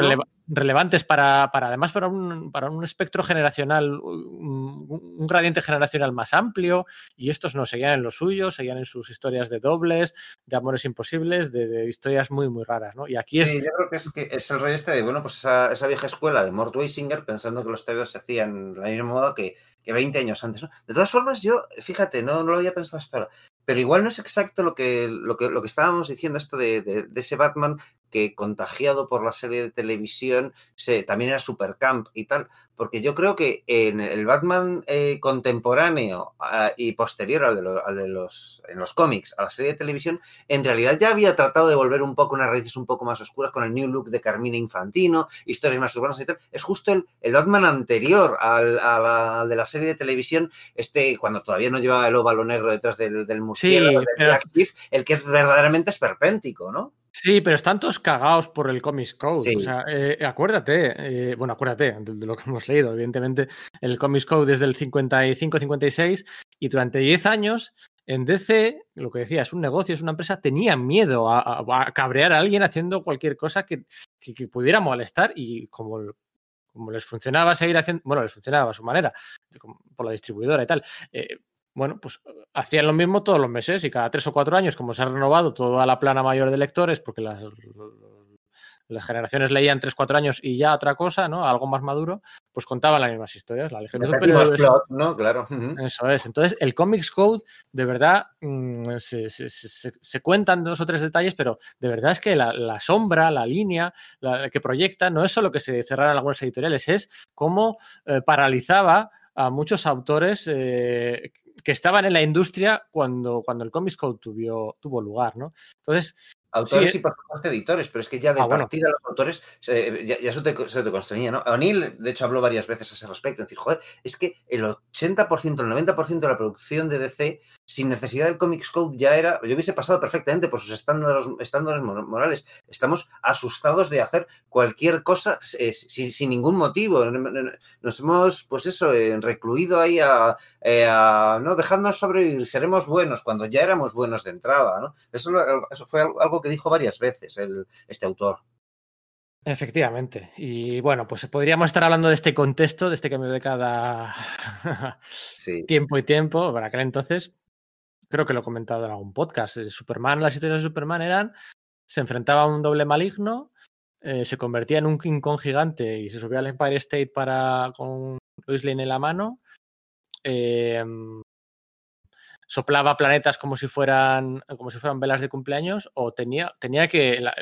Relevantes para, para, además para un, para un espectro generacional, un, un, gradiente generacional más amplio, y estos no seguían en lo suyo, seguían en sus historias de dobles, de amores imposibles, de, de historias muy, muy raras, ¿no? Y aquí es. Sí, yo creo que es, que es el rey este de, bueno, pues esa, esa vieja escuela de Mort Weisinger, pensando que los TVOs se hacían de la misma modo que, que 20 años antes, ¿no? De todas formas, yo, fíjate, no, no lo había pensado hasta ahora pero igual no es exacto lo que, lo que, lo que estábamos diciendo, esto de, de, ese Batman que contagiado por la serie de televisión se, también era supercamp y tal, porque yo creo que en el Batman eh, contemporáneo uh, y posterior al de, lo, al de, los, en los cómics, a la serie de televisión, en realidad ya había tratado de volver un poco unas raíces un poco más oscuras con el new look de Carmina Infantino, historias más urbanas y tal. Es justo el, el Batman anterior al, a la, de la serie de televisión, este cuando todavía no llevaba el óvalo negro detrás del, del murciélago, sí, pero... Cliff, el que es verdaderamente esperpéntico, ¿no? Sí, pero están todos cagados por el Comics Code. Sí. O sea, eh, acuérdate, eh, bueno, acuérdate de, de, lo que hemos leído. Evidentemente, el Comics Code desde el 55-56 y durante 10 años en DC, lo que decía, es un negocio, es una empresa, tenían miedo a, a, a cabrear a alguien haciendo cualquier cosa que, que, que pudiera molestar y como, como, les funcionaba seguir haciendo, bueno, les funcionaba a su manera, por la distribuidora y tal. Eh, bueno, pues hacían lo mismo todos los meses y cada tres o cuatro años, como se ha renovado toda la plana mayor de lectores, porque las, las generaciones leían tres, cuatro años y ya otra cosa, ¿no? Algo más maduro, pues contaban las mismas historias. La Legión de Superhéroes. ¿no? Claro. Eso es. Entonces, el Comics Code, de verdad, mmm, se, se, se, se, cuentan dos o tres detalles, pero de verdad es que la, la sombra, la línea la, que proyecta, no es solo que se cerraran algunas editoriales, es cómo eh, paralizaba a muchos autores eh, que estaban en la industria cuando, cuando el Comics Code tuvo, tuvo lugar, ¿no? Entonces, Autores sí, y por supuesto editores, pero es que ya de ah, partida bueno. los autores eh, ya, ya, eso te, se te constreñía, ¿no? O'Neill, de hecho, habló varias veces a ese respecto, es decir, joder, es que el 80%, el 90% de la producción de DC, sin necesidad del Comics Code, ya era, yo hubiese pasado perfectamente por sus estándares, estándares morales. Estamos asustados de hacer cualquier cosa eh, sin, sin, ningún motivo. Nos hemos, pues eso, eh, recluido ahí a, eh, a, no, dejándonos sobrevivir, seremos buenos cuando ya éramos buenos de entrada, ¿no? Eso, eso fue algo que dijo varias veces el, este autor. Efectivamente. Y bueno, pues podríamos estar hablando de este contexto, de este cambio de cada sí. tiempo y tiempo. Para aquel entonces, creo que lo he comentado en algún podcast. Superman, las historias de Superman eran, se enfrentaba a un doble maligno, eh, se convertía en un King Kong gigante y se subía al Empire State para con Lois Lane en la mano. Eh, soplaba planetas como si fueran como si fueran velas de cumpleaños o tenía tenía que la,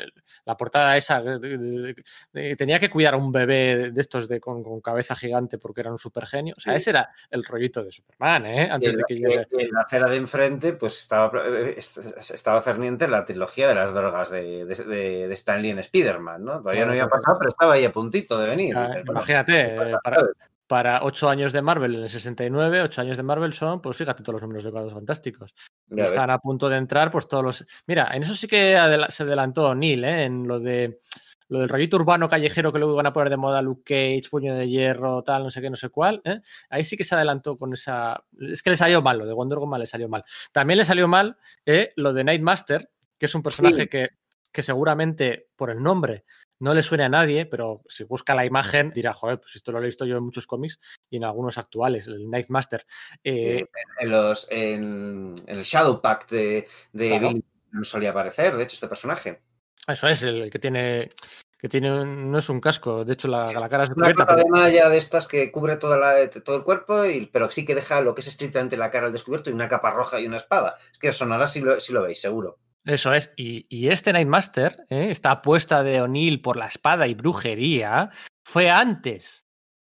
la portada esa de, de, tenía que cuidar a un bebé de estos de con, con, cabeza gigante porque era un super genio o sea sí. ese era el rollito de Superman ¿eh? antes y de que llegue en la acera de enfrente pues estaba estaba cerniente la trilogía de las drogas de, de, de Stanley en Spider-Man ¿no? todavía no había pasado pero estaba ahí a puntito de venir ah, imagínate eh, para, para ocho años de Marvel en el 69, ocho años de Marvel son, pues fíjate todos los números de cuadros fantásticos. Están a punto de entrar, pues todos los. Mira, en eso sí que se adelantó Neil, ¿eh? en lo de lo del rollito urbano callejero que luego iban a poner de moda Luke Cage, Puño de Hierro, tal, no sé qué, no sé cuál. ¿eh? Ahí sí que se adelantó con esa. Es que le salió mal, lo de Wonder Woman le salió mal. También le salió mal ¿eh? lo de Nightmaster, que es un personaje sí. que, que seguramente por el nombre no le suene a nadie, pero si busca la imagen dirá, joder, pues esto lo he visto yo en muchos cómics y en algunos actuales, el Nightmaster. Eh, en, los, en, en, el Shadow Pact de, de claro. Billy no solía aparecer, de hecho, este personaje. Eso es, el que tiene que tiene no es un casco, de hecho la, la cara es una pero... de malla de estas que cubre toda la, todo el cuerpo, y, pero sí que deja lo que es estrictamente la cara al descubierto y una capa roja y una espada. Es que sonará si lo, si lo veis, seguro. Eso es. Y, y este Nightmaster, ¿eh? esta apuesta de O'Neill por la espada y brujería, fue antes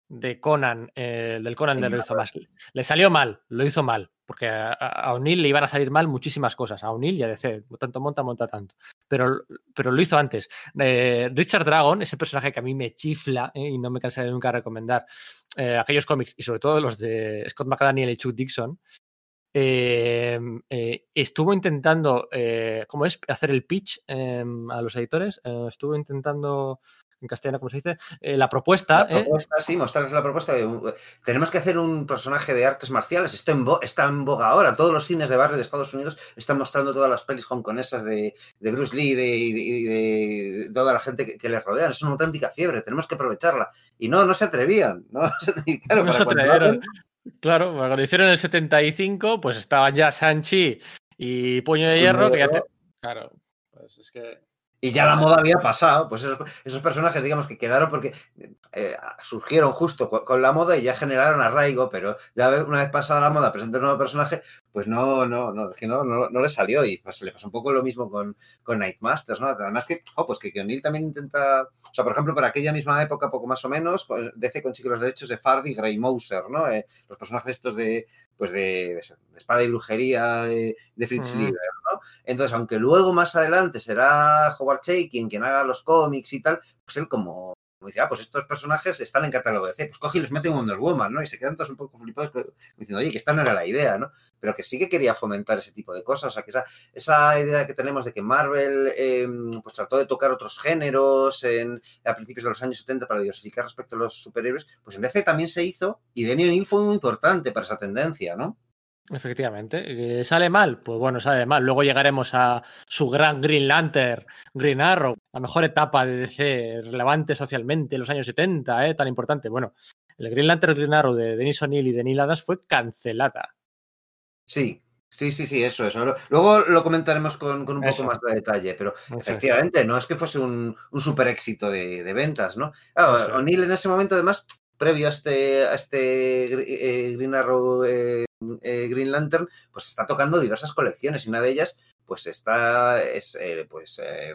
de Conan, eh, del Conan sí, de lo hizo más. Le salió mal, lo hizo mal, porque a, a O'Neill le iban a salir mal muchísimas cosas. A O'Neill y a DC, tanto monta, monta tanto. Pero, pero lo hizo antes. Eh, Richard Dragon, ese personaje que a mí me chifla ¿eh? y no me cansaré nunca de recomendar, eh, aquellos cómics y sobre todo los de Scott McDaniel y Chuck Dixon, eh, eh, estuvo intentando, eh, ¿cómo es? Hacer el pitch em, a los editores. Eh, estuvo intentando, en castellano, ¿cómo se dice? La propuesta. La propuesta, sí, mostrarles la propuesta de. Tenemos que hacer un personaje de artes marciales. Esto en está en boga ahora. Todos los cines de barrio de Estados Unidos están mostrando todas las pelis hongkonesas de, de Bruce Lee de, de, de, toda la gente que, que les rodea. Es una auténtica fiebre. Tenemos que aprovecharla. Y no, no se atrevían. No, claro, no se atrevieron. Claro, cuando hicieron el 75, pues estaban ya Sanchi y Puño de Hierro, que ya te... Claro, pues es que... Y ya la moda había pasado, pues esos, esos personajes, digamos, que quedaron porque eh, surgieron justo con, con, la moda y ya generaron arraigo, pero ya una vez pasada la moda, presentar un nuevo personaje, pues no, no, no, no, no, no le salió y pues le pasó un poco lo mismo con, con Nightmasters, ¿no? Además que, oh, pues que, que O'Neill también intenta, o sea, por ejemplo, para aquella misma época, poco más o menos, pues, DC consigue los derechos de Fardy y Grey Mouser, ¿no? Eh, los personajes estos de, pues de, de, de espada y brujería de, de Fritz uh -huh. Lieber, ¿no? Entonces, aunque luego más adelante será Howard Chaykin quien haga los cómics y tal, pues él como como dice, ah, pues estos personajes están en catálogo de C, pues coge y los mete en Wonder Woman, ¿no? Y se quedan todos un poco flipados diciendo, oye, que esta no era la idea, ¿no? Pero que sí que quería fomentar ese tipo de cosas, o sea, que esa, esa idea que tenemos de que Marvel eh, pues trató de tocar otros géneros en, a principios de los años 70 para diversificar respecto a los superhéroes, pues en DC también se hizo y Denny O'Neill fue muy importante para esa tendencia, ¿no? Efectivamente. ¿Sale mal? Pues bueno, sale mal. Luego llegaremos a su gran Green Lantern, Green Arrow, la mejor etapa de DC relevante socialmente en los años 70, ¿eh? tan importante. Bueno, el Green Lantern Green Arrow de Denis O'Neill y de Neil Adams fue cancelada. Sí, Sí, sí, sí, eso es. Luego lo comentaremos con, con un eso. poco más de detalle, pero eso efectivamente no es que fuese un, un super éxito de, de, ventas, ¿no? Claro, O'Neill en ese momento, además, previo a este, a este eh, Green Arrow eh, eh, Green Lantern, pues está tocando diversas colecciones y una de ellas pues está es eh, pues eh,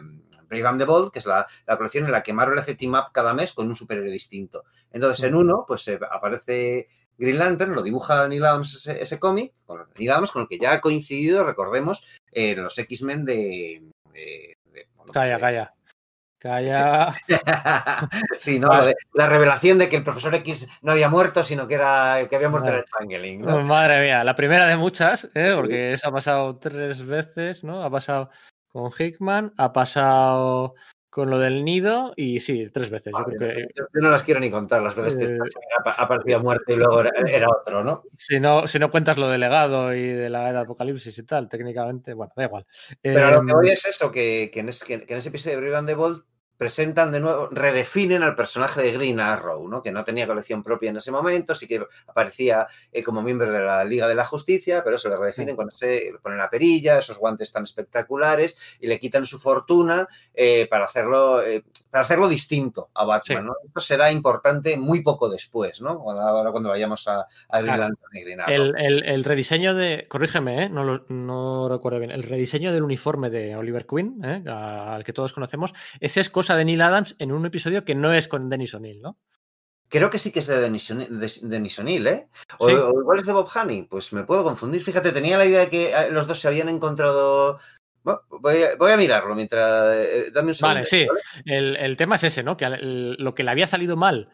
Brave and the Bold, que es la, la, colección en la que Marvel hace team up cada mes con un superhéroe distinto. Entonces, en uno, pues eh, aparece Green Lantern, lo dibuja Neil Adams ese, ese cómic, con Neil Adams, con el que ya ha coincidido, recordemos, en los X-Men de, de, de bueno, Calla, pues, calla. Calla. sí, ¿no? Vale. La revelación de que el profesor X no había muerto, sino que era el que había muerto vale. era Changeling. ¿no? Madre mía, la primera de muchas, ¿eh? Sí. porque eso ha pasado tres veces, ¿no? Ha pasado con Hickman, ha pasado con lo del nido y sí, tres veces. Vale, yo, creo que... yo, no las quiero ni contar las veces que eh... ha aparecido muerto y luego era, era, otro, ¿no? Si ¿no? si no cuentas lo del legado y de la era apocalipsis y tal, técnicamente, bueno, da igual. Pero eh... lo que voy es eso, que, que, en, ese, que, en ese episodio de Brave and the Bolt presentan de nuevo, redefinen al personaje de Green Arrow, ¿no? que no tenía colección propia en ese momento, sí que aparecía eh, como miembro de la Liga de la Justicia, pero se le redefinen cuando se le ponen la perilla, esos guantes tan espectaculares y le quitan su fortuna eh, para, hacerlo, eh, para hacerlo distinto a Batman. Sí. ¿no? Esto será importante muy poco después, ¿no? ahora cuando vayamos a, a Green Claro. Lantern y Green Arrow. El, el- el rediseño de. Corrígeme, ¿eh? no, lo- no recuerdo bien. El rediseño del uniforme de Oliver Queen, ¿eh? al que todos conocemos, ese es cosa de Neil Adams en un episodio que no es con Dennis O'Neill, ¿no? Creo que sí que es de Denis O'Neill, de ¿eh? O, Sí. o igual es de Bob Honey, pues me puedo confundir. Fíjate, tenía la idea de que eh, los dos se habían encontrado. Bueno, voy, a, voy a mirarlo mientras. eh, dame un segundo. Vale, sí. El, el tema es ese, ¿no? Que el- lo que le había salido mal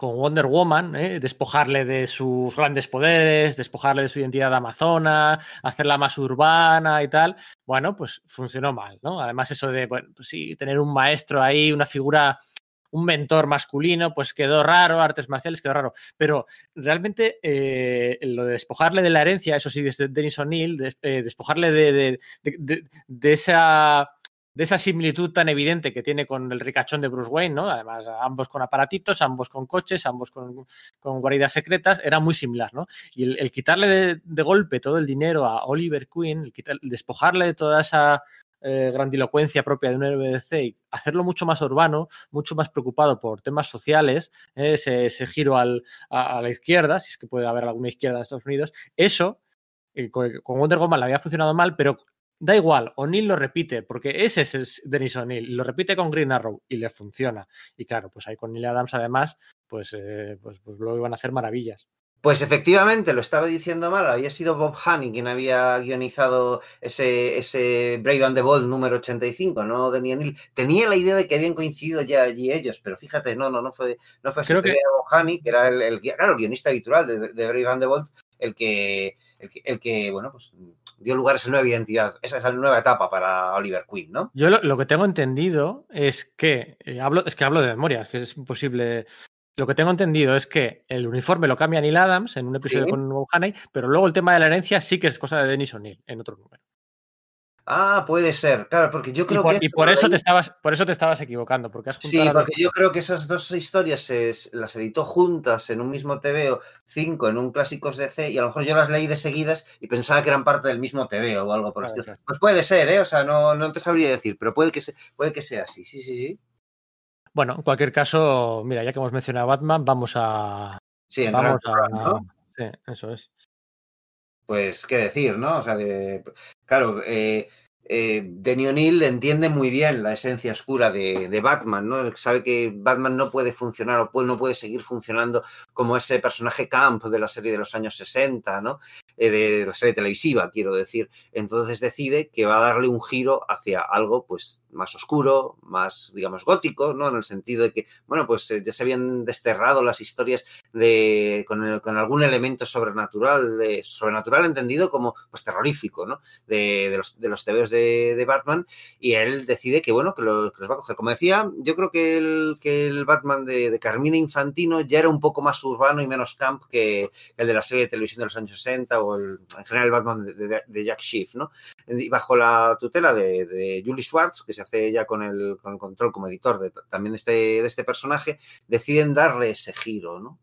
con Wonder Woman, ¿eh? despojarle de sus grandes poderes, despojarle de su identidad amazona, hacerla más urbana y tal, bueno, pues funcionó mal, ¿no? Además eso de, bueno, pues sí, tener un maestro ahí, una figura, un mentor masculino, pues quedó raro, artes marciales quedó raro, pero realmente eh, lo de despojarle de la herencia, eso sí, desde Dennis O'Neill, eh, despojarle de, de- de- de- de esa de esa similitud tan evidente que tiene con el ricachón de Bruce Wayne, ¿no? Además, ambos con aparatitos, ambos con coches, ambos con, con guaridas secretas, era muy similar, ¿no? Y el, quitarle de, de golpe todo el dinero a Oliver Queen, el, quitar- el despojarle de toda esa eh, grandilocuencia propia de un héroe de DC y hacerlo mucho más urbano, mucho más preocupado por temas sociales, eh, ese, giro al- a, a la izquierda, si es que puede haber alguna izquierda en Estados Unidos, eso eh, con Wonder Woman le había funcionado mal, pero Da igual, O'Neill lo repite, porque ese es el Dennis O'Neill, lo repite con Green Arrow y le funciona. Y claro, pues ahí con Neil Adams además, pues, eh, pues, pues luego iban a hacer maravillas. Pues efectivamente, lo estaba diciendo mal, había sido Bob Honey quien había guionizado ese, ese Brave and the Bold número 85, no Denny O'Neill. Tenía la idea de que habían coincidido ya allí ellos, pero fíjate, no, no, no fue, no fue así. Creo que- Bob Honey, que era el, el, claro, el guionista habitual de, de Brave and the Bold, el que, el que, el que, bueno, pues dio lugar a esa nueva identidad, esa, esa nueva etapa para Oliver Queen, ¿no? Yo lo, lo que tengo entendido es que, eh, hablo, es que hablo de memoria, es que es imposible. Lo que tengo entendido es que el uniforme lo cambia Neil Adams en un episodio Sí. con Haney, pero luego el tema de la herencia sí que es cosa de Dennis O'Neill en otro número. Ah, puede ser, claro, porque yo Y creo por, que... y por eso ahí- te estabas, por eso te estabas equivocando, porque has Sí, juntado dos porque yo creo que esas dos historias se, las editó juntas en un mismo TVO, cinco en un Clásicos DC, y a lo mejor yo las leí de seguidas y pensaba que eran parte del mismo TVO o algo por el estilo. Pues puede ser, ¿eh? O sea, no, no te sabría decir, pero puede que, se- puede que sea así, sí, sí, sí. Bueno, en cualquier caso, mira, ya que hemos mencionado a Batman, vamos a. Sí, Vamos programa, a. ¿no? Sí, eso es. Pues qué decir, ¿no? O sea, de, claro, eh, eh, Denny O'Neill entiende muy bien la esencia oscura de, Batman, ¿no? Sabe que Batman no puede funcionar o puede- no puede seguir funcionando como ese personaje camp de la serie de los años 60, ¿no? Eh, de la serie televisiva, quiero decir. Entonces decide que va a darle un giro hacia algo, pues, más oscuro, más, digamos, gótico, ¿no? En el sentido de que, bueno, pues eh, ya se habían desterrado las historias de, con, algún elemento sobrenatural, sobrenatural entendido como, pues, terrorífico, ¿no? De, los, de de, de Batman y él decide que, bueno, que, lo- que los va a coger. Como decía, yo creo que el, que el Batman de, de Carmina Infantino ya era un poco más urbano y menos camp que, el de la serie de televisión de los años 60 o el, en general el Batman de, Jack Schiff, ¿no? Y bajo la tutela de, Julie Schwartz, que se hace ya con el, con el control como editor también este, de este personaje, deciden darle ese giro, ¿no?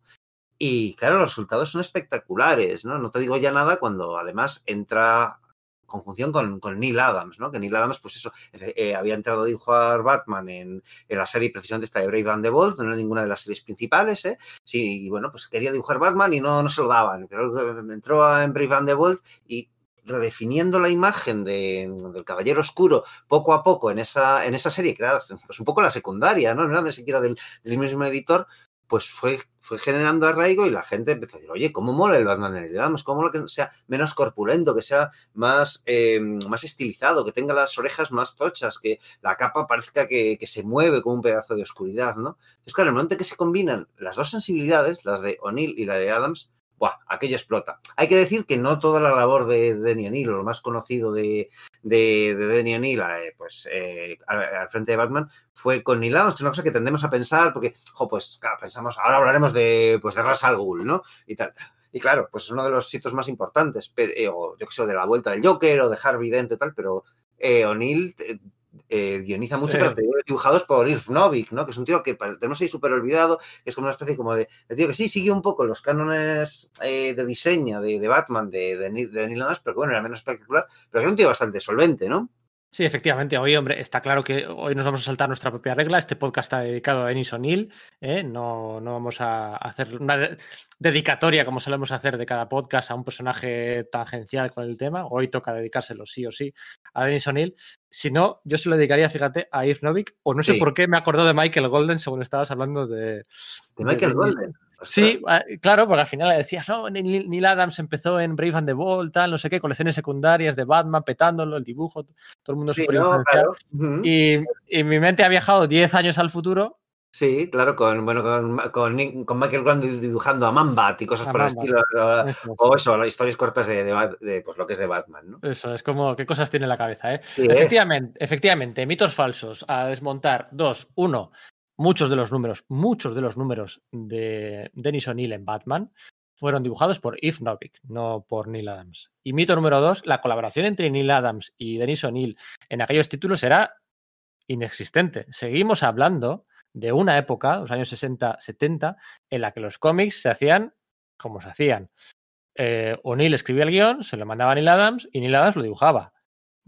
Y claro, los resultados son espectaculares, ¿no? No te digo ya nada cuando además entra conjunción con, con Neil Adams, ¿no? Que Neil Adams, pues eso, eh, había entrado a dibujar Batman en, en, la serie precisamente esta de Brave and the Bold, no era ninguna de las series principales, ¿eh? Sí, y bueno, pues quería dibujar Batman y no, no se lo daban, pero entró en Brave and the Bold y redefiniendo la imagen de, del Caballero Oscuro poco a poco en esa, en esa serie, que era pues un poco la secundaria, ¿no? No era ni siquiera del, del mismo editor, pues fue, fue generando arraigo y la gente empezó a decir, oye, ¿cómo mola el Batman en el Vamos, ¿cómo mola que sea menos corpulento, que sea más, eh, más estilizado, que tenga las orejas más tochas, que la capa parezca que, que, se mueve como un pedazo de oscuridad, ¿no? Entonces, claro, en el momento en que se combinan las dos sensibilidades, las de O'Neill y la de Adams, ¡buah! Aquello explota. Hay que decir que no toda la labor de, de O'Neill, lo más conocido de, de, de Denny O'Neill, eh, pues eh, al, al, frente de Batman, fue con Neil Adams, que es una cosa que tendemos a pensar, porque, jo, pues, claro, pensamos, ahora hablaremos de, pues, de Ra's al Ghul, ¿no? Y tal. Y claro, pues es uno de los sitios más importantes, pero, eh, o yo que sé, de la vuelta del Joker o de Harvey Dent y tal, pero eh, O'Neill eh, guioniza mucho, Sí. pero dibujados por Irv Novik, ¿no? Que es un tío que tenemos ahí súper olvidado, que es como una especie como de, de tío que sí sigue un poco los cánones eh, de diseño de, de Batman de, de, Neil- de Neil Adams, pero que bueno, era menos espectacular, pero que era un tío bastante solvente, ¿no? Sí, efectivamente. Hoy, hombre, está claro que hoy nos vamos a saltar nuestra propia regla. Este podcast está dedicado a Denis O'Neill. ¿eh? No, no vamos a hacer una de- dedicatoria como solemos hacer de cada podcast a un personaje tangencial con el tema. Hoy toca dedicárselo sí o sí a Denis O'Neill. Si no, yo se lo dedicaría, fíjate, a Irv Novik. O no sé Sí. por qué me acordó de Michael Golden según estabas hablando de. De Michael de- Golden. Sí, ah, claro, porque al final le decías, no, Neil Adams empezó en Brave and the Bold, tal, no sé qué, colecciones secundarias de Batman, petándolo, el dibujo, todo el mundo Sí, súper no. Y, y mi mente ha viajado 10 años al futuro. Sí, claro, con, bueno, con, con, Michael Golden dibujando a Mambat y cosas A por el estilo. o- Eso, historias cortas de, de pues, lo que es de Batman, ¿no? eso, es como qué cosas tiene en la cabeza, ¿eh? Sí, ¿eh? Efectivamente, efectivamente, mitos falsos a desmontar. Dos, uno, muchos de los números, muchos de los números de Dennis O'Neill en Batman fueron dibujados por Yves Novik, no por Neil Adams. Y mito número dos, la colaboración entre Neil Adams y Dennis O'Neill en aquellos títulos era inexistente. Seguimos hablando de una época, los años 60-70, en la que los cómics se hacían como se hacían. Eh, O'Neill escribía el guion, se lo mandaba a Neil Adams y Neil Adams lo dibujaba.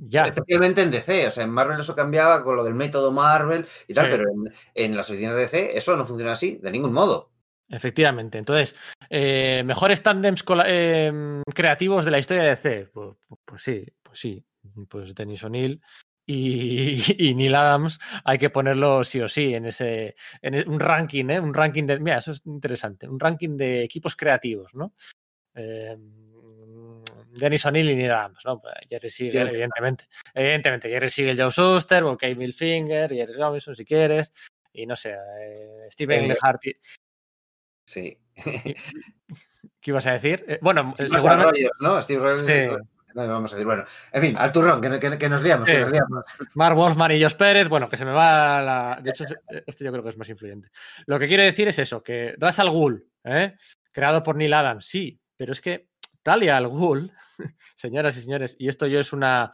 Ya. Especialmente en DC, o sea, en Marvel eso cambiaba con lo del método Marvel y tal, Sí. pero en, en las oficinas de DC eso no funciona así, de ningún modo. Efectivamente. Entonces, eh, mejores tándems eh, creativos de la historia de DC. Pues, pues sí, pues sí. Pues Dennis O'Neill y, y Neil Adams hay que ponerlo sí o sí en ese en e- un ranking, ¿eh? Un ranking de. Mira, eso es interesante. Un ranking de equipos creativos, ¿no? Eh, Dennis O'Neill y Neil Adams, ¿no? Pues Jerry Siegel, Sí. evidentemente. Evidentemente, Jerry Siegel, Joe Shuster, Kay Milfinger, Jerry Robinson, si quieres. Y no sé, eh, Steven Eh, Lehart. y- Sí. ¿Qué ibas a decir? Eh, bueno, eh, seguramente. Rogers, ¿no? Steve Rogers. Sí. No vamos a decir, bueno, en fin, al turrón, que, que- que nos liamos, que nos liamos. Mark Wolfman y Josh Pérez, bueno, que se me va la. De hecho, este yo creo que es más influyente. Lo que quiero decir es eso: que Ras al Ghul, ¿eh? creado por Neil Adams, sí, pero es que Talia al Ghul, señoras y señores, y esto yo es una.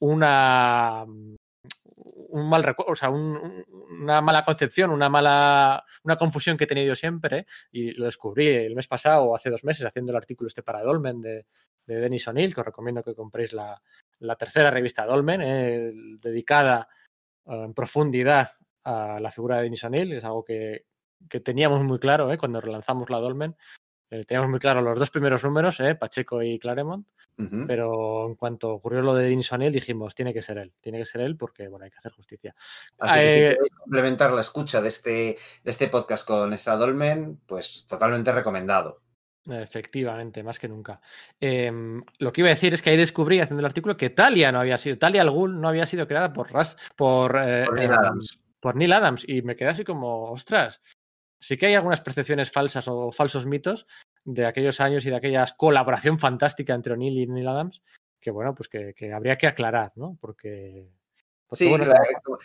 una un mal recuerdo, o sea, un- un- una mala concepción, una mala, una confusión que he tenido siempre, y lo descubrí el mes pasado o hace dos meses haciendo el artículo este para Dolmen de, de Dennis O'Neill, que os recomiendo que compréis la, la tercera revista Dolmen, eh, dedicada eh, en profundidad a la figura de Dennis O'Neill, es algo que, que teníamos muy claro eh, cuando relanzamos la Dolmen. Eh, teníamos muy claro los dos primeros números, eh, Pacheco y Claremont, pero en cuanto ocurrió lo de Dennis O'Neill dijimos, tiene que ser él, tiene que ser él porque, bueno, hay que hacer justicia. Así que si Eh, complementar la escucha de este, de este podcast con esa Dolmen, pues totalmente recomendado. Efectivamente, más que nunca. Em, lo que iba a decir es que ahí descubrí, haciendo el artículo, que Talia no había sido, Talia al Ghul no había sido creada por Ras, por, eh, Por Neil em, Adams. por Neil Adams. Y me quedé así como, ostras, sí que hay algunas percepciones falsas o falsos mitos de aquellos años y de aquella colaboración fantástica entre O'Neill y Neil Adams, que bueno, pues que, que habría que aclarar, ¿no? Porque. porque, Sí, bueno, la-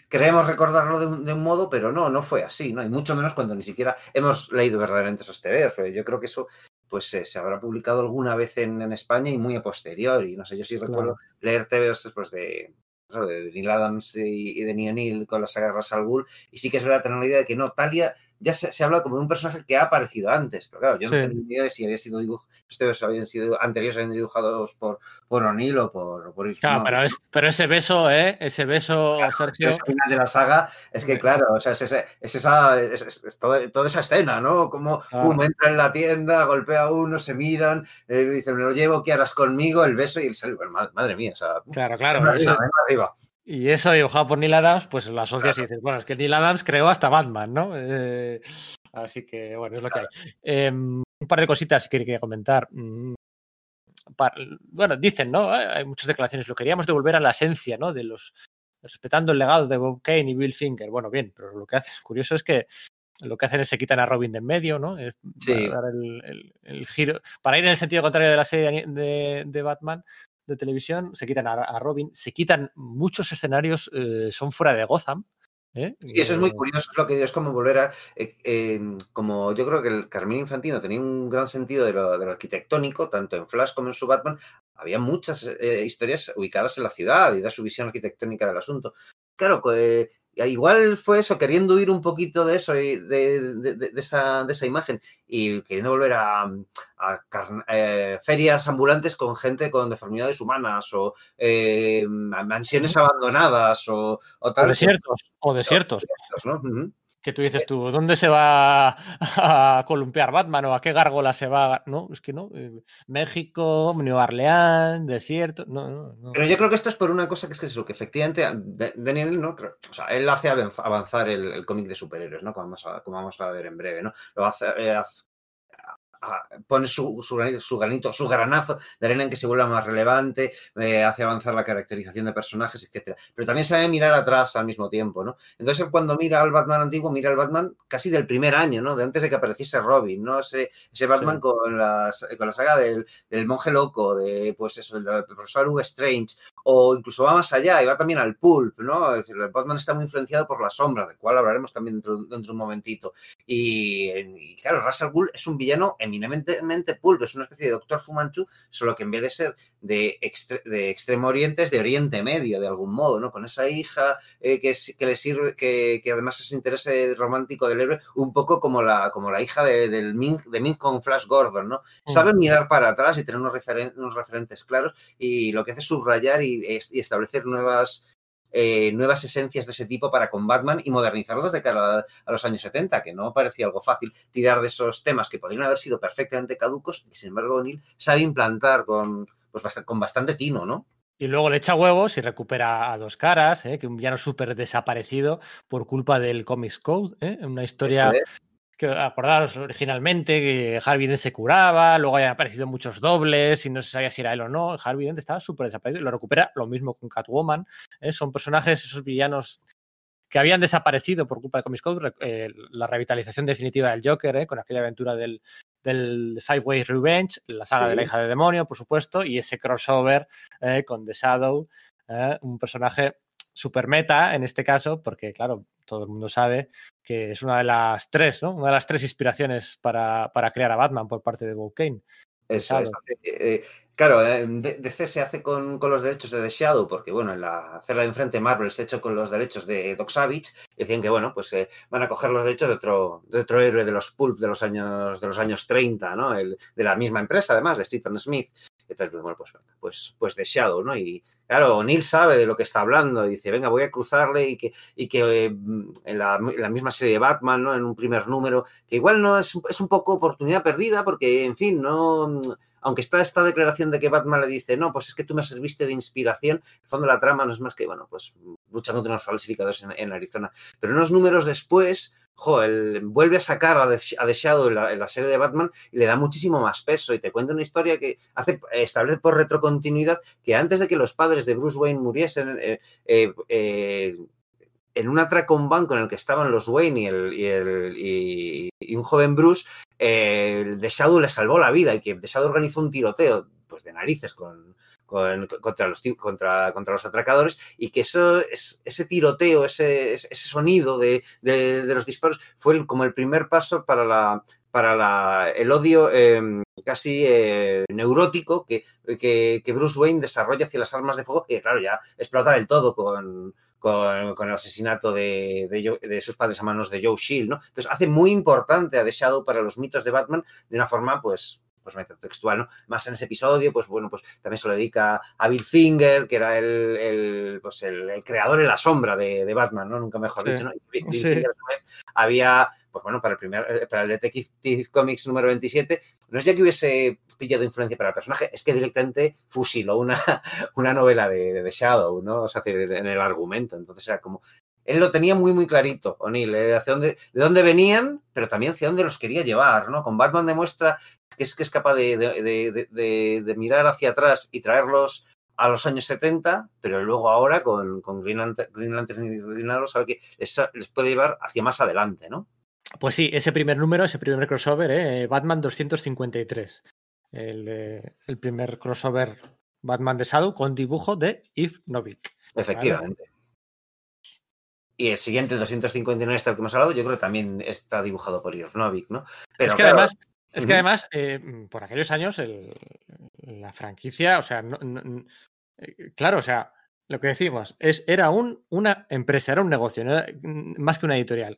queremos recordarlo de un, de un modo, pero no, no fue así, ¿no? Y mucho menos cuando ni siquiera hemos leído verdaderamente esos TVOs, pero yo creo que eso pues eh, se habrá publicado alguna vez en, en España y muy a posteriori. No sé, yo sí recuerdo leer TVOs después de, Neil Adams y, y de Neil O'Neill con la saga al Ghul, y sí que es verdad tener la idea de que no, Talia ya se, se habla como de un personaje que ha aparecido antes, pero claro, yo Sí. no tengo ni idea de si había sido dibujo, los TVOs habían sido anteriores, habían dibujados por, por O'Neill o por, por Claro, no, pero, es- pero ese beso, ¿eh? Ese beso, Sergio. final de la saga es que, claro, o sea, es, ese- es esa, es, es- es toda, toda esa escena, ¿no? Como Claro. pum, entra en la tienda, golpea a uno, se miran, eh, dice, me lo llevo, ¿qué harás conmigo? El beso y el saludo. Madre, mía, o sea, Claro, claro. arriba. Y eso dibujado por Neil Adams, pues lo asocias y dices, bueno, es que Neil Adams creó hasta Batman, ¿no? Eh, así que, bueno, es lo que hay. Eh, un par de cositas que quería comentar. Mm, bueno, dicen, ¿no? Hay muchas declaraciones. Lo queríamos devolver a la esencia, ¿no? De los. Respetando el legado de Bob Kane y Bill Finger. Bueno, bien, pero lo que hace curioso es que lo que hacen es se quitan a Robin de en medio, ¿no? Es Sí. para dar el, el- el giro. Para ir en el sentido contrario de la serie de, de Batman de televisión, se quitan a, a Robin, se quitan muchos escenarios, eh, son fuera de Gotham. ¿eh? Sí, eso es muy Eh, curioso, es lo que digo, es como volver a, eh, como yo creo que el Carmín Infantino tenía un gran sentido de lo, de lo arquitectónico, tanto en Flash como en su Batman, había muchas eh, historias ubicadas en la ciudad y da su visión arquitectónica del asunto. claro, eh, igual fue eso, queriendo huir un poquito de eso, de, de, de, esa, de esa, imagen y queriendo volver a, a eh, ferias ambulantes con gente con deformidades humanas o eh, mansiones abandonadas o, o, tal. o desiertos. O desiertos. O desiertos ¿no? Uh -huh que tú dices tú, ¿dónde se va a columpiar Batman o a qué gárgola se va? No, es que no. Eh, México, Nueva Orleans, desierto. No, no, Pero yo creo que esto es por una cosa que es que es lo que efectivamente Daniel, ¿no? O sea, él hace avanzar el, el cómic de superhéroes, ¿no? Como vamos, a, como vamos a ver en breve, ¿no? Lo hace, eh, pone su, su, granito, su, granito, su granazo de arena en que se vuelva más relevante, eh, hace avanzar la caracterización de personajes, etc. Pero también sabe mirar atrás al mismo tiempo, ¿no? Entonces, cuando mira al Batman antiguo, mira al Batman casi del primer año, ¿no? De antes de que apareciese Robin, ¿no? Ese, ese Batman sí. con, las, con la saga del, del, monje loco, de, pues eso, del profesor Hugo Strange, o incluso va más allá y va también al pulp, ¿no? Es decir, el Batman está muy influenciado por la sombra, del cual hablaremos también dentro, dentro de un momentito. Y, y claro, Russell Gould es un villano eminentemente pulp, es una especie de Doctor Fumanchu, solo que en vez de ser de, extre de Extremo Oriente es de Oriente Medio, de algún modo, ¿no? Con esa hija eh, que, que, le sirve, que, que, además es interés romántico del héroe, un poco como la, como la hija de, del Ming, de Ming con Flash Gordon, ¿no? Mm. Saben mirar para atrás y tener unos, referen unos referentes claros y lo que hace es subrayar y, y establecer nuevas, eh, nuevas esencias de ese tipo para con Batman y modernizarlos de cara a, a, los años 70, que no parecía algo fácil tirar de esos temas que podrían haber sido perfectamente caducos y sin embargo O'Neill sabe implantar con, pues, bastante, con bastante tino, ¿no? Y luego le echa huevos y recupera a dos caras, ¿eh? que un villano súper desaparecido por culpa del Comics Code, ¿eh? una historia que acordaros originalmente que Harvey Dent se curaba, luego habían aparecido muchos dobles y no se sabía si era él o no. Harvey Dent estaba súper desaparecido y lo recupera lo mismo con Catwoman. ¿eh? Son personajes, esos villanos que habían desaparecido por culpa de Comics Code, eh, la revitalización definitiva del Joker, ¿eh? con aquella aventura del, del Five Way Revenge, la saga sí. de la hija de demonio, por supuesto, y ese crossover eh, con The Shadow, un personaje super meta en este caso, porque claro, todo el mundo sabe que es una de las tres, ¿no? Una de las tres inspiraciones para, para crear a Batman por parte de Bob Kane. Eso es. Eh, claro, DC se hace con, con, los derechos de The Shadow, porque bueno, en la hacerla de enfrente Marvel se ha hecho con los derechos de Doc Savage, decían que bueno, pues eh, van a coger los derechos de otro, de otro héroe de los pulp de los años, de los años 30, ¿no? El, de la misma empresa, además, de Stephen Smith. Entonces, bueno, pues, pues, pues The Shadow, ¿no? Y claro, Neil sabe de lo que está hablando y dice, venga, voy a cruzarle y que, y que eh, en, la, en, la, misma serie de Batman, ¿no? En un primer número, que igual no es, es un poco oportunidad perdida porque, en fin, no aunque está esta declaración de que Batman le dice, no, pues es que tú me serviste de inspiración, en el fondo la trama no es más que, bueno, pues lucha contra unos falsificadores en, Arizona. Pero unos números después, jo, vuelve a sacar a The, Shadow en la, serie de Batman y le da muchísimo más peso y te cuenta una historia que hace establece por retrocontinuidad que antes de que los padres de Bruce Wayne muriesen, eh, eh, eh, en un atraco a banco en el que estaban los Wayne y, el, y, el, y, un joven Bruce, eh, The Shadow le salvó la vida y que The Shadow organizó un tiroteo pues de narices con, con, contra, los, contra, contra, los atracadores y que eso, es, ese tiroteo, ese, ese sonido de, de, de, los disparos fue el, como el primer paso para, la, para la, el odio eh, casi eh, neurótico que, que, que, Bruce Wayne desarrolla hacia las armas de fuego y claro, ya explota del todo con, con, con, el asesinato de, de, de, sus padres a manos de Joe Shield, ¿no? Entonces hace muy importante a The Shadow para los mitos de Batman de una forma, pues, pues textual, ¿no? Más en ese episodio, pues bueno, pues también se lo dedica a Bill Finger, que era el, el pues el, el, creador en la sombra de, de, Batman, ¿no? Nunca mejor sí. dicho, ¿no? Bill sí. Finger había, pues bueno, para el primer, eh, para el Detective Comics número 27, no es ya que hubiese pillado influencia para el personaje, es que directamente fusiló una, una novela de, Shadow, ¿no? O sea, en el argumento. Entonces era como, él lo tenía muy, muy clarito, O'Neill, eh, hacia dónde, de dónde venían, pero también hacia dónde los quería llevar, ¿no? Con Batman demuestra que es, que es capaz de, de, mirar hacia atrás y traerlos a los años 70, pero luego ahora con, con Green, Lantern, Green Lantern y Green Arrow sabe que les, puede llevar hacia más adelante, ¿no? Pues sí, ese primer número, ese primer crossover, ¿eh? Batman 253. El, eh, el primer crossover Batman de Shadow con dibujo de Yves Novik. Efectivamente. ¿vale? Y el siguiente, 259, este que hemos hablado, yo creo que también está dibujado por Novik, ¿no? Pero, es que claro, además, es que además eh, por aquellos años, el, la franquicia, o sea, no, no, eh, claro, o sea, lo que decimos, es, era un, una empresa, era un negocio, más que una editorial.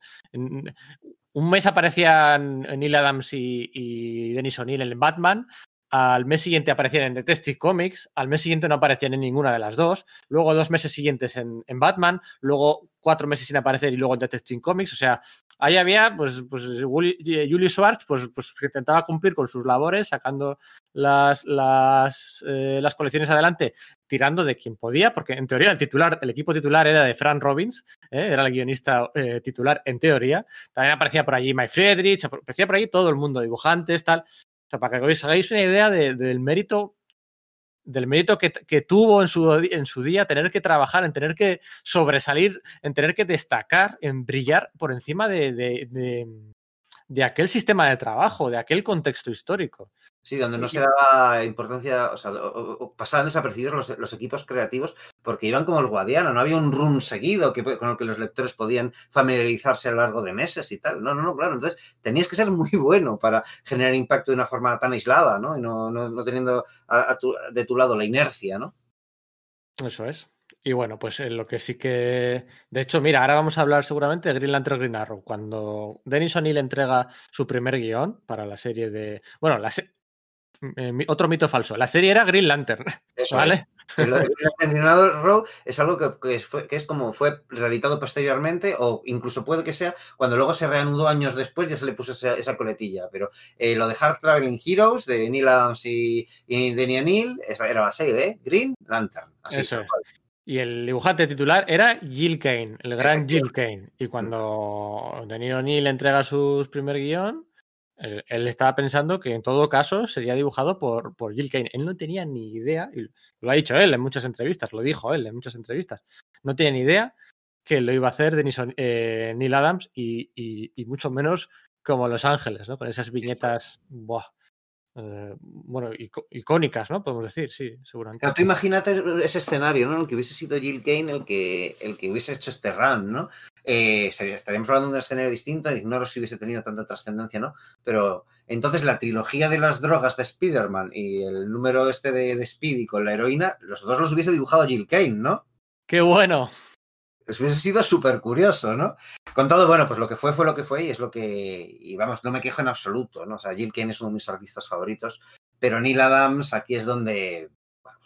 Un mes aparecían Neil Adams y, y Dennis O'Neill en Batman, al mes siguiente aparecían en Detective Comics, al mes siguiente no aparecían en ninguna de las dos, luego dos meses siguientes en, en Batman, luego cuatro meses sin aparecer y luego en Detective Comics, o sea, ahí había, pues, pues Julie Schwartz, pues, pues intentaba cumplir con sus labores, sacando las, las, eh, las colecciones adelante, tirando de quien podía, porque en teoría el titular, el equipo titular era de Fran Robbins, ¿eh? era el guionista eh, titular en teoría. También aparecía por allí Mike Friedrich, aparecía por allí todo el mundo, dibujantes, tal. O sea, para que os hagáis una idea de, del mérito del mérito que, tuvo en su, día tener que trabajar, en tener que sobresalir, en tener que destacar, en brillar por encima de aquel sistema de trabajo, de aquel contexto histórico. Sí, donde no se daba importancia, o sea, pasaban desapercibidos los, los, equipos creativos porque iban como el guadiano, no había un run seguido que, con el que los lectores podían familiarizarse a lo largo de meses y tal. No, no, no, claro. Entonces tenías que ser muy bueno para generar impacto de una forma tan aislada, ¿no? Y no, no, no teniendo a, a tu, de tu lado la inercia, ¿no? Eso es. Y bueno, pues en lo que sí que. De hecho, mira, ahora vamos a hablar seguramente de Green Lantern Green Arrow. Cuando Dennis O'Neill entrega su primer guion para la serie de. Bueno, la se... eh, otro mito falso. La serie era Green Lantern. Eso ¿vale? es. Lo de Green Arrow es algo que, que, es, fue, que, es, como fue reeditado posteriormente, o incluso puede que sea cuando luego se reanudó años después, ya se le puso esa, esa coletilla. Pero eh, lo de Hard Traveling Heroes de Neil Adams y, y Denny O'Neill era la serie de Green Lantern. Así Eso es. Y el dibujante titular era Gil Kane, el gran Gil Kane. Y cuando Denis O'Neill entrega su primer guion, él, él, estaba pensando que en todo caso sería dibujado por, por Gil Kane. Él no tenía ni idea, y lo ha dicho él en muchas entrevistas, lo dijo él en muchas entrevistas, no tenía ni idea que lo iba a hacer Denis, eh, Neil Adams y, y, y, mucho menos como Los Ángeles, ¿no? Con esas viñetas, ¡buah! Eh, bueno, icónicas, ¿no? Podemos decir, sí, seguramente. Tú imagínate ese escenario, ¿no? El que hubiese sido Jill Kane el que, el que hubiese hecho este run, ¿no? Eh, estaríamos hablando de un escenario distinto, ignoro si hubiese tenido tanta trascendencia, ¿no? Pero entonces la trilogía de las drogas de Spider-Man y el número este de, de Speedy con la heroína, los dos los hubiese dibujado Jill Kane, ¿no? ¡Qué bueno! Eso hubiese sido súper curioso, ¿no? Con todo, bueno, pues lo que fue fue lo que fue y es lo que, y vamos, no me quejo en absoluto, ¿no? O sea, Jill Kane es uno de mis artistas favoritos, pero Neil Adams aquí es donde,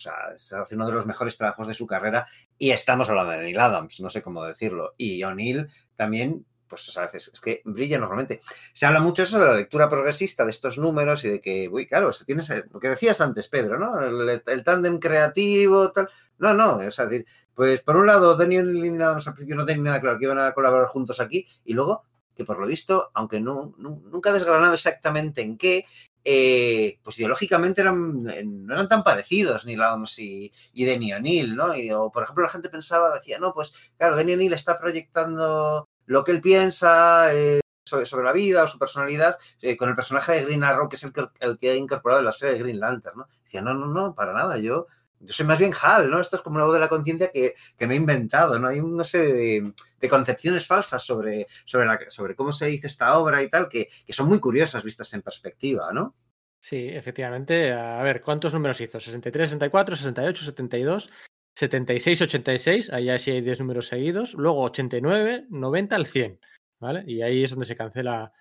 sea, se hace uno de los mejores trabajos de su carrera y estamos hablando de Neil Adams, no sé cómo decirlo. Y O'Neill también, pues o sea, es, que brilla normalmente. Se habla mucho eso de la lectura progresista de estos números y de que, uy, claro, se tienes lo que decías antes, Pedro, ¿no? El, el tándem creativo, tal. No, no, es decir, pues por un lado, Daniel y Adams al principio no tenían nada claro que iban a colaborar juntos aquí, y luego que por lo visto, aunque no nunca ha desgranado exactamente en qué, eh, pues ideológicamente eran, no eran tan parecidos Neil Adams y, y Denny O'Neill, ¿no? Y, o, por ejemplo, la gente pensaba, decía, no, pues claro, Denny O'Neill está proyectando lo que él piensa eh, sobre, sobre, la vida o su personalidad eh, con el personaje de Green Arrow, que es el que, el que ha incorporado en la serie de Green Lantern, ¿no? Decía, no, no, no, para nada, yo yo soy más bien Hal, ¿no? Esto es como una voz de la conciencia que, que, me he inventado, ¿no? Hay una serie de, de concepciones falsas sobre, sobre, la, sobre cómo se hizo esta obra y tal, que, que, son muy curiosas vistas en perspectiva, ¿no? Sí, efectivamente. A ver, ¿cuántos números hizo? 63, 64, 68, 72, 76, 86, ahí sí hay 10 números seguidos, luego 89, 90 al 100, ¿vale? Y ahí es donde se cancela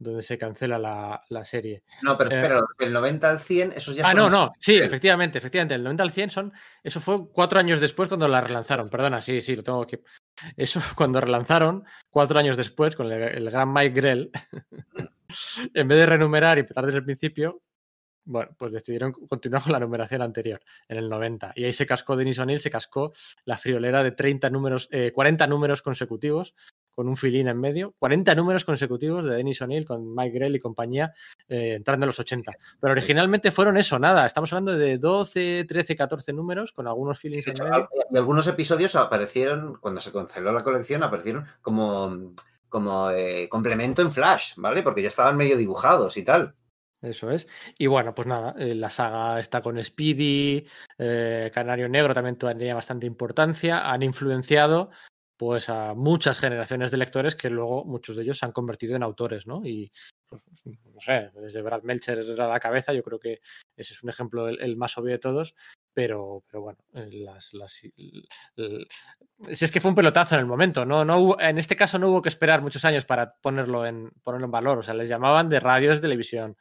donde se cancela la, la serie. No, pero espera, eh, del 90 al 100, esos ya Ah, fueron... no, no, sí, efectivamente, efectivamente, el 90 al 100 son, eso fue cuatro años después cuando la relanzaron, perdona, sí, sí, lo tengo que... Eso cuando relanzaron, cuatro años después, con el, el gran Mike Grell, en vez de renumerar y empezar desde el principio, bueno, pues decidieron continuar con la numeración anterior, en el 90. Y ahí se cascó Denis O'Neill, se cascó la friolera de 30 números, eh, 40 números consecutivos, con un filín en medio. 40 números consecutivos de Denis O'Neill con Mike Grell y compañía, eh, entrando en los 80. Pero originalmente fueron eso, nada. Estamos hablando de 12, 13, 14 números, con algunos filings sí, en medio. Y algunos episodios aparecieron, cuando se canceló la colección, aparecieron como, como eh, complemento en Flash, ¿vale? Porque ya estaban medio dibujados y tal. Eso es. Y bueno, pues nada, eh, la saga está con Speedy, eh, Canario Negro también tenía bastante importancia, han influenciado pues a muchas generaciones de lectores que luego muchos de ellos se han convertido en autores, ¿no? Y pues, no sé, desde Brad Melcher a la cabeza, yo creo que ese es un ejemplo el, más obvio de todos, pero, pero bueno, las, las, si es que fue un pelotazo en el momento, ¿no? no hubo, en este caso no hubo que esperar muchos años para ponerlo en, ponerlo en valor, o sea, les llamaban de radios de televisión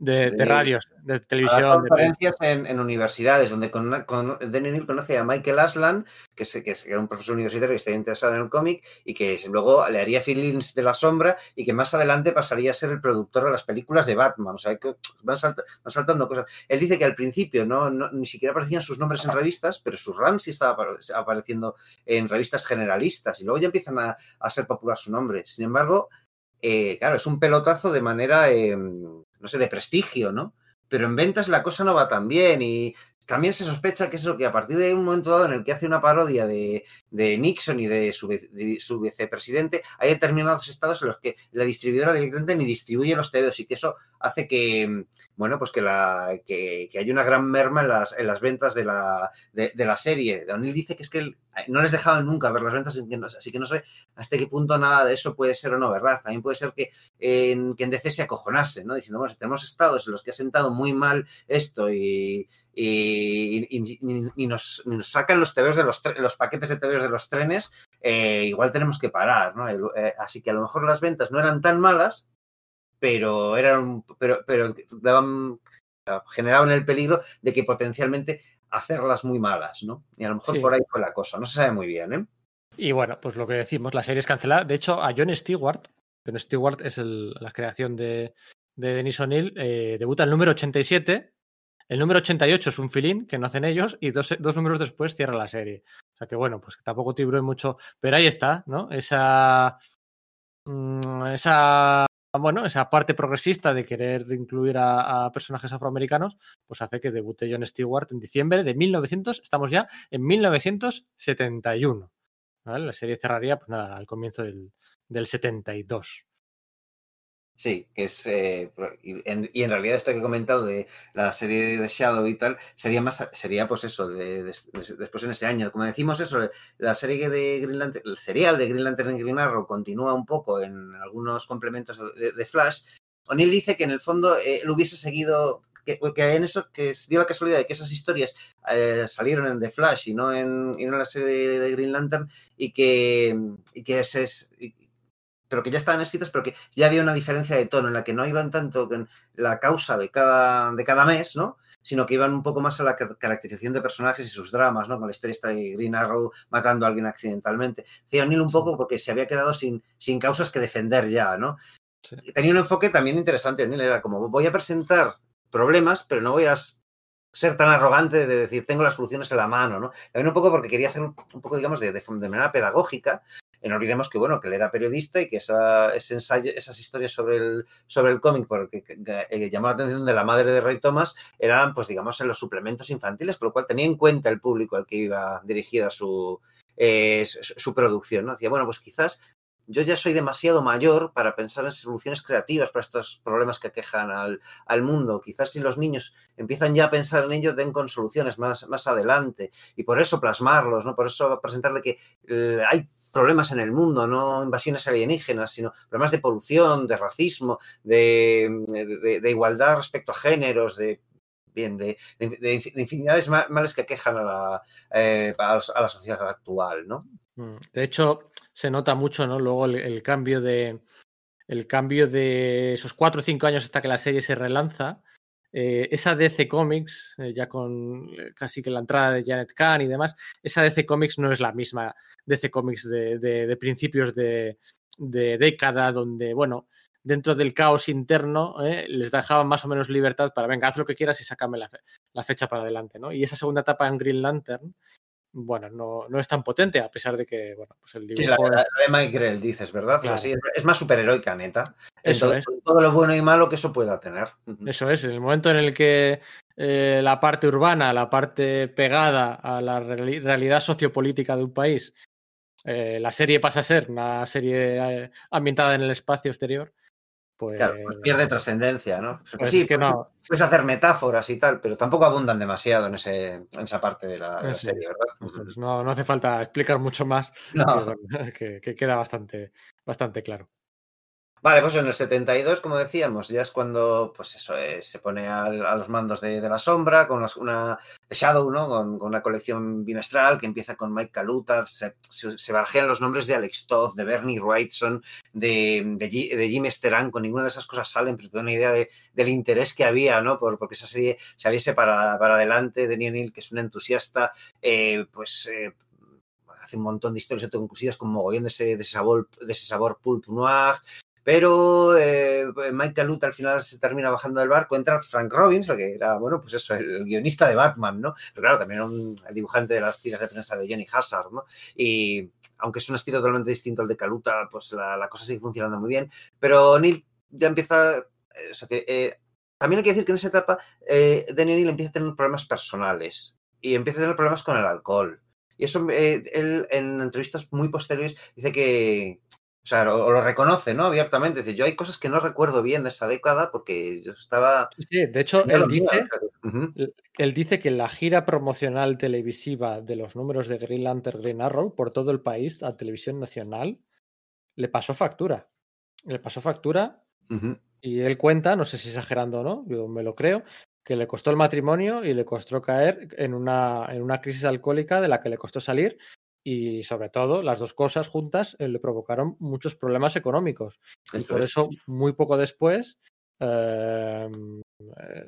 de, de, radios, de televisión. conferencias de... en, en, universidades, donde con, con, conoce a Michael Aslan, que, es, que, era un profesor universitario que está interesado en el cómic y que luego le haría feelings de la sombra y que más adelante pasaría a ser el productor de las películas de Batman. O sea, que van, salta, van saltando cosas. Él dice que al principio no, no, ni siquiera aparecían sus nombres en revistas, pero su run sí estaba apareciendo en revistas generalistas y luego ya empiezan a, a ser popular su nombre. Sin embargo, eh, claro, es un pelotazo de manera, eh, no sé, de prestigio, ¿no? Pero en ventas la cosa no va tan bien y también se sospecha que es lo que a partir de un momento dado en el que hace una parodia de, de Nixon y de su, su, vicepresidente, hay determinados estados en los que la distribuidora directamente ni distribuye los TVOs y que eso hace que, bueno, pues que, la, que, que haya una gran merma en las, en las ventas de la, de, la serie. O'Neill dice que es que él, no les dejaban nunca ver las ventas, así que no sé hasta qué punto nada de eso puede ser o no verdad. También puede ser que en, que DC se acojonase, ¿no? Diciendo, bueno, si tenemos estados en los que ha sentado muy mal esto y, y, y, y nos, nos, sacan los TVOs de los, los paquetes de TVOs de los trenes, eh, igual tenemos que parar, ¿no? Eh, así que a lo mejor las ventas no eran tan malas, pero eran, pero, pero daban, generaban el peligro de que potencialmente hacerlas muy malas, ¿no? Y a lo mejor sí. por ahí fue la cosa, no se sabe muy bien, ¿eh? Y bueno, pues lo que decimos, la serie es cancelada. De hecho, a John Stewart, John Stewart es el, la creación de, de Denis O'Neill, eh, debuta el número 87. El número 88 es un filín que no hacen ellos y dos, dos números después cierra la serie. O sea que bueno, pues tampoco tibró mucho, pero ahí está, ¿no? Esa, mmm, esa bueno, esa parte progresista de querer incluir a, a, personajes afroamericanos, pues hace que debute John Stewart en diciembre de 1900, estamos ya en 1971. ¿vale? La serie cerraría, pues nada, al comienzo del, del 72. Sí, que es. Eh, y, en, y, en, realidad, esto que he comentado de la serie de Shadow y tal, sería más. Sería, pues eso, de, de, después en ese año. Como decimos, eso, la serie de Green Lantern, el serial de Green Lantern y Green Arrow continúa un poco en algunos complementos de, Flash. O'Neill dice que en el fondo eh, lo hubiese seguido. Que, en eso, que dio la casualidad de que esas historias eh, salieron en The Flash y no en, y no en la serie de, Green Lantern y que, y que es. Y, pero que ya estaban escritas, pero que ya había una diferencia de tono en la que no iban tanto con la causa de cada, de cada mes, ¿no? Sino que iban un poco más a la caracterización de personajes y sus dramas, ¿no? Con la historia de Green Arrow matando a alguien accidentalmente. Decía O'Neill un poco porque se había quedado sin, sin causas que defender ya, ¿no? Sí. Tenía un enfoque también interesante, O'Neill era como, voy a presentar problemas, pero no voy a ser tan arrogante de decir tengo las soluciones en la mano, ¿no? También un poco porque quería hacer un, un poco, digamos, de, de, de manera pedagógica, no olvidemos que, bueno, que él era periodista y que esa, ensayo, esas historias sobre el, sobre el cómic, porque que, que, que, llamó la atención de la madre de Ray Thomas, eran, pues, digamos, en los suplementos infantiles, con lo cual tenía en cuenta el público al que iba dirigida su, eh, su, producción, ¿no? Decía, bueno, pues quizás yo ya soy demasiado mayor para pensar en soluciones creativas para estos problemas que aquejan al, al, mundo. Quizás si los niños empiezan ya a pensar en ello, den con soluciones más, más adelante. Y por eso plasmarlos, ¿no? Por eso presentarle que eh, hay problemas en el mundo, no invasiones alienígenas, sino problemas de polución, de racismo, de, de, igualdad respecto a géneros, de bien, de, infinidades males que quejan a la, eh, a la, sociedad actual, ¿no? Mm, de hecho, se nota mucho, ¿no? Luego el, el, cambio de el cambio de esos cuatro o cinco años hasta que la serie se relanza. Eh, esa DC Comics, eh, ya con eh, casi que la entrada de Janet Kahn y demás, esa DC Comics no es la misma DC Comics de, de, principios de, de, década, donde, bueno, dentro del caos interno les dejaban más o menos libertad para, venga, haz lo que quieras y sácame la, la fecha para adelante, ¿no? Y esa segunda etapa en Green Lantern, bueno, no, no, es tan potente, a pesar de que, bueno, pues el dibujo... Sí, la, la, de Mike Grell, dices, ¿verdad? Claro. Sí, es más superheroica, neta. Eso es. Todo lo bueno y malo que eso pueda tener. Eso es, en el momento en el que eh, la parte urbana, la parte pegada a la reali realidad sociopolítica de un país, eh, la serie pasa a ser una serie eh, ambientada en el espacio exterior, pues, claro, pues pierde trascendencia, ¿no? Pues sí, que pues, no. puedes hacer metáforas y tal, pero tampoco abundan demasiado en, ese, en esa parte de la, de la serie, ¿verdad? No, no, hace falta explicar mucho más, no. que, que, que, queda bastante, bastante claro. Vale, pues en el 72, como decíamos, ya es cuando pues eso, eh, se pone al, a los mandos de, la sombra, con una de Shadow, ¿no? Con, una colección bimestral que empieza con Mike Kaluta, se, se, barajean los nombres de Alex Todd, de Bernie Wrightson, de, de, Jim Esteran, con ninguna de esas cosas salen, pero te da una idea de, del interés que había, ¿no? Por, porque esa serie saliese para, para adelante de Neil, que es un entusiasta, eh, pues eh, hace un montón de historias autoconclusivas con mogollón de ese, de ese sabor, de ese sabor pulp noir, pero eh, Mike Kaluta al final se termina bajando del barco, entra Frank Robbins, el que era, bueno, pues eso, el, guionista de Batman, ¿no? Pero claro, también era un, el dibujante de las tiras de prensa de Jenny Hazard, ¿no? Y aunque es un estilo totalmente distinto al de Kaluta, pues la, la cosa sigue funcionando muy bien. Pero Neil ya empieza, eh, o sea, eh, también hay que decir que en esa etapa eh, Daniel Neil empieza a tener problemas personales y empieza a tener problemas con el alcohol. Y eso, eh, él en entrevistas muy posteriores dice que, o sea, o, o, lo reconoce, ¿no? Abiertamente. Dice, yo hay cosas que no recuerdo bien de esa década porque yo estaba... Sí, de hecho, él dice, uh -huh. él dice que la gira promocional televisiva de los números de Green Lantern Green Arrow por todo el país a televisión nacional le pasó factura. Le pasó factura uh -huh. y él cuenta, no sé si exagerando o no, yo me lo creo, que le costó el matrimonio y le costó caer en una, en una crisis alcohólica de la que le costó salir y sobre todo las dos cosas juntas eh, le provocaron muchos problemas económicos. Eso y por es. eso, muy poco después, eh,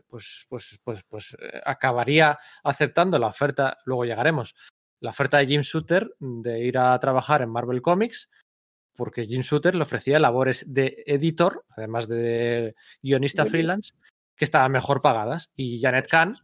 pues, pues, pues, pues eh, acabaría aceptando la oferta, luego llegaremos, la oferta de Jim Shooter de ir a trabajar en Marvel Comics, porque Jim Shooter le ofrecía labores de editor, además de guionista freelance, que estaban mejor pagadas. Y Janet Kahn,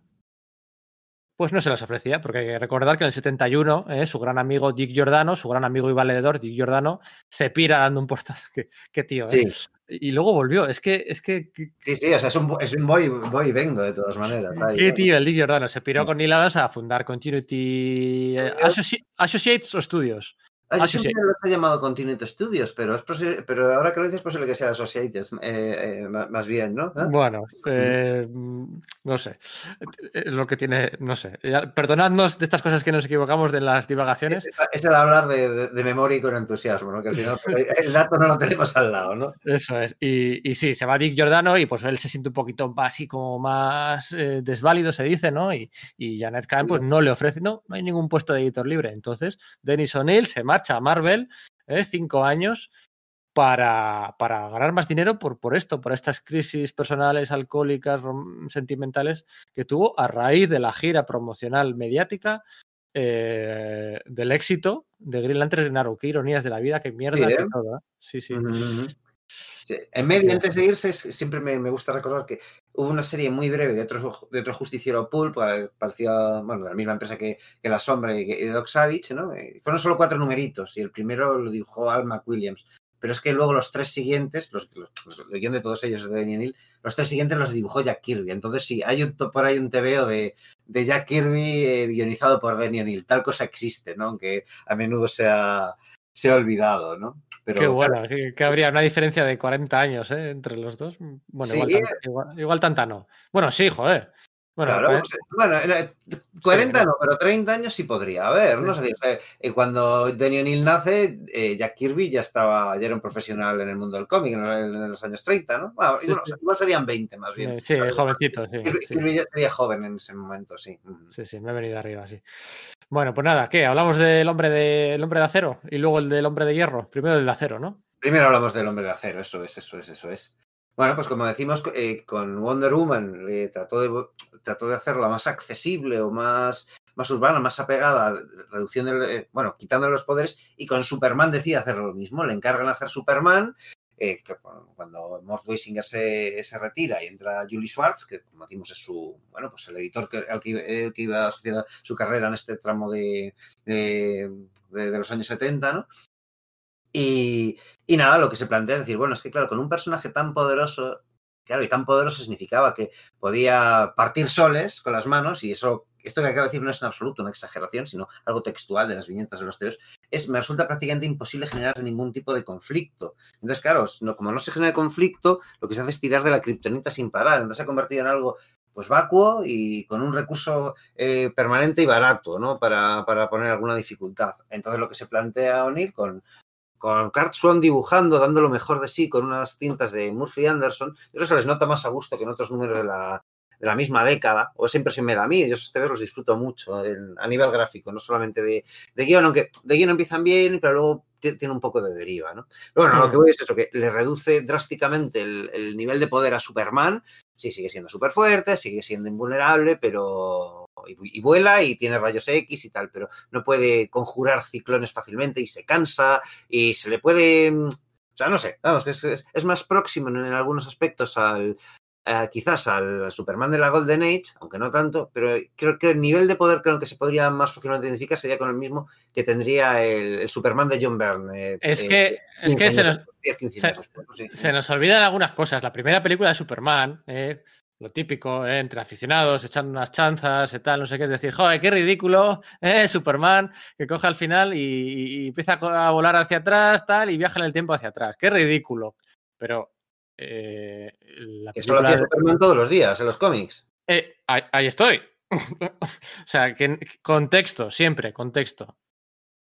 pues no se las ofrecía, porque hay que recordar que en el 71 eh, su gran amigo Dick Giordano, su gran amigo y valedor Dick Giordano, se pira dando un portazo. Qué, qué tío, ¿eh? sí. Y luego volvió. Es que. Es que... Sí, sí, o sea, es un, es un voy, voy y vengo de todas maneras. Ahí, qué tío, el Dick Giordano. Se piró sí. con Neil Adams a fundar Continuity Associ Associates o Studios. Ah, yo siempre los he llamado Continuity Studios, pero, es posible, pero ahora que lo dices es posible que sea Associates, eh, eh, más bien, ¿no? ¿Eh? Bueno, eh, no sé. Lo que tiene, no sé. Perdonadnos de estas cosas que nos equivocamos de las divagaciones. Es, es el hablar de, de, de, memoria y con entusiasmo, ¿no? Que al final el dato no lo tenemos al lado, ¿no? Eso es. Y, y sí, se va Dick Giordano y pues él se siente un poquito así como más eh, desválido, se dice, ¿no? Y, y Janet Kahn pues no le ofrece, no, no hay ningún puesto de editor libre. Entonces, Dennis O'Neill se marcha marcha Marvel, ¿eh? cinco años, para, para, ganar más dinero por, por esto, por estas crisis personales, alcohólicas, sentimentales que tuvo a raíz de la gira promocional mediática eh, del éxito de Green Lantern Arrow. Qué ironías de la vida, qué mierda. Sí, ¿eh? todo, ¿eh? sí. sí. Uh -huh. Sí. En medio, antes de irse, siempre me, me, gusta recordar que hubo una serie muy breve de otro, de otro justiciero Pulp, parecía, bueno, de la misma empresa que, que La Sombra y, y Doc Savage, ¿no? Y fueron solo cuatro numeritos y el primero lo dibujó Al McWilliams. Pero es que luego los tres siguientes, los, los, los, los de todos ellos de Daniel Neal, los tres siguientes los dibujó Jack Kirby. Entonces sí, hay un, por ahí un TVO de, de Jack Kirby eh, guionizado por Daniel Neal. Tal cosa existe, ¿no? Aunque a menudo se ha, se ha olvidado, ¿no? Pero, Qué bueno, que, que, habría una diferencia de 40 años ¿eh? entre los dos. Bueno, sí, igual, igual, igual, tanta no. Bueno, sí, joder. Bueno, claro, pues, bueno 40 sí, no, pero 30 años sí podría haber, ¿no? Sí. O sea, eh, cuando Danny O'Neill nace, eh, Jack Kirby ya estaba, ya era un profesional en el mundo del cómic en, en los años 30, ¿no? Bueno, sí, igual serían 20 más bien. Sí, jovencito, sí. Kirby, Kirby, ya sería joven en ese momento, sí. Sí, sí, me he venido arriba, sí. Bueno, pues nada, ¿qué? Hablamos del hombre de, el hombre de acero y luego el del hombre de hierro. Primero del de acero, ¿no? Primero hablamos del hombre de acero, eso es, eso es, eso es. Bueno, pues como decimos, eh, con Wonder Woman eh, trató, de, trató de hacerla más accesible o más, más urbana, más apegada, reduciendo, eh, bueno, quitándole los poderes, y con Superman decide hacer lo mismo. Le encargan hacer Superman, eh, cuando Mort Weisinger se, se, retira y entra Julie Schwartz, que como decimos es su, bueno, pues el editor que, al que, el que iba asociado su carrera en este tramo de, de, de, de los años 70, ¿no? Y, y, nada, lo que se plantea es decir, bueno, es que claro, con un personaje tan poderoso, claro, y tan poderoso significaba que podía partir soles con las manos, y eso, esto que acabo de decir no es en absoluto una exageración, sino algo textual de las viñetas de los teos, es, me resulta prácticamente imposible generar ningún tipo de conflicto. Entonces, claro, no, como no se genera conflicto, lo que se hace es tirar de la kriptonita sin parar, entonces se ha convertido en algo pues vacuo y con un recurso eh, permanente y barato, ¿no? Para, para, poner alguna dificultad. Entonces lo que se plantea O'Neill con, con Swan dibujando, dando lo mejor de sí con unas tintas de Murphy Anderson, eso se les nota más a gusto que en otros números de la, de la misma década, o esa impresión me da a mí, yo esos TVs los disfruto mucho en, a nivel gráfico, no solamente de, de guion, aunque de guion empiezan bien, pero luego tiene un poco de deriva, ¿no? Pero bueno, lo que voy es eso, que le reduce drásticamente el, el nivel de poder a Superman, sí, sigue siendo súper fuerte, sigue siendo invulnerable, pero... Y, y, vuela y tiene rayos X y tal, pero no puede conjurar ciclones fácilmente y se cansa y se le puede... O sea, no sé, vamos, que es, es, es más próximo en, en algunos aspectos al, Uh, quizás al Superman de la Golden Age, aunque no tanto, pero creo que el nivel de poder con el que se podría más fácilmente identificar sería con el mismo que tendría el, el Superman de John Byrne. Eh, es que, eh, es que se, nos, 10, 15 se, después, sí, sí. se, nos, olvidan algunas cosas. La primera película de Superman, eh, lo típico, eh, entre aficionados, echando unas chanzas y tal, no sé qué, es decir, joder, qué ridículo, eh, Superman, que coge al final y, y empieza a volar hacia atrás, tal, y viaja en el tiempo hacia atrás. Qué ridículo. Pero eh, la Eso lo hacía. Superman todos los días en los cómics. Eh, ahí, ahí, estoy. o sea, que contexto, siempre, contexto.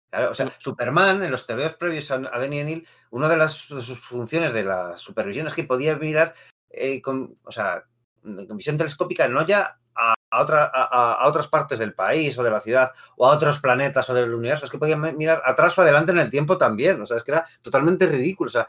Claro, o sea, Superman en los TVOs previos a, Denny O'Neill, una de, las, de sus funciones de la supervisión es que podía mirar eh, con, o sea, con visión telescópica no ya a, a, otra, a, a, otras partes del país o de la ciudad o a otros planetas o del universo, es que podía mirar atrás o adelante en el tiempo también, o sea, es que era totalmente ridículo, o sea,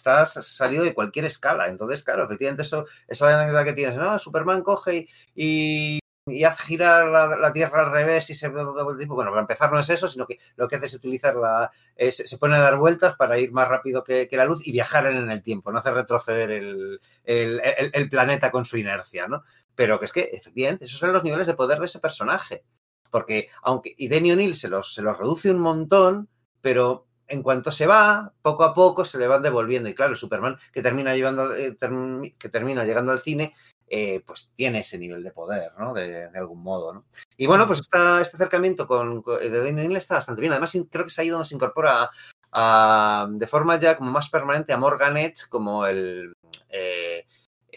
estás salido de cualquier escala. Entonces, claro, efectivamente, eso, esa anécdota que tienes, no, Superman coge y, y hace girar la, la, Tierra al revés y se. Bueno, para empezar no es eso, sino que lo que hace es utilizar la. Se, pone a dar vueltas para ir más rápido que, que, la luz y viajar en el tiempo, no hace retroceder el, el, el, el, planeta con su inercia, ¿no? Pero que es que, efectivamente, esos son los niveles de poder de ese personaje. Porque, aunque. Y Denny O'Neill se los, se los reduce un montón, pero en cuanto se va, poco a poco se le van devolviendo. Y claro, Superman, que termina, llevando, eh, term, que termina llegando al cine, eh, pues tiene ese nivel de poder, ¿no? De, de algún modo, ¿no? Y bueno, pues esta, este acercamiento con, con, de Daniel Neal está bastante bien. Además, creo que se ha ido, se incorpora a, a, de forma ya como más permanente a Morgan Edge como el... Eh,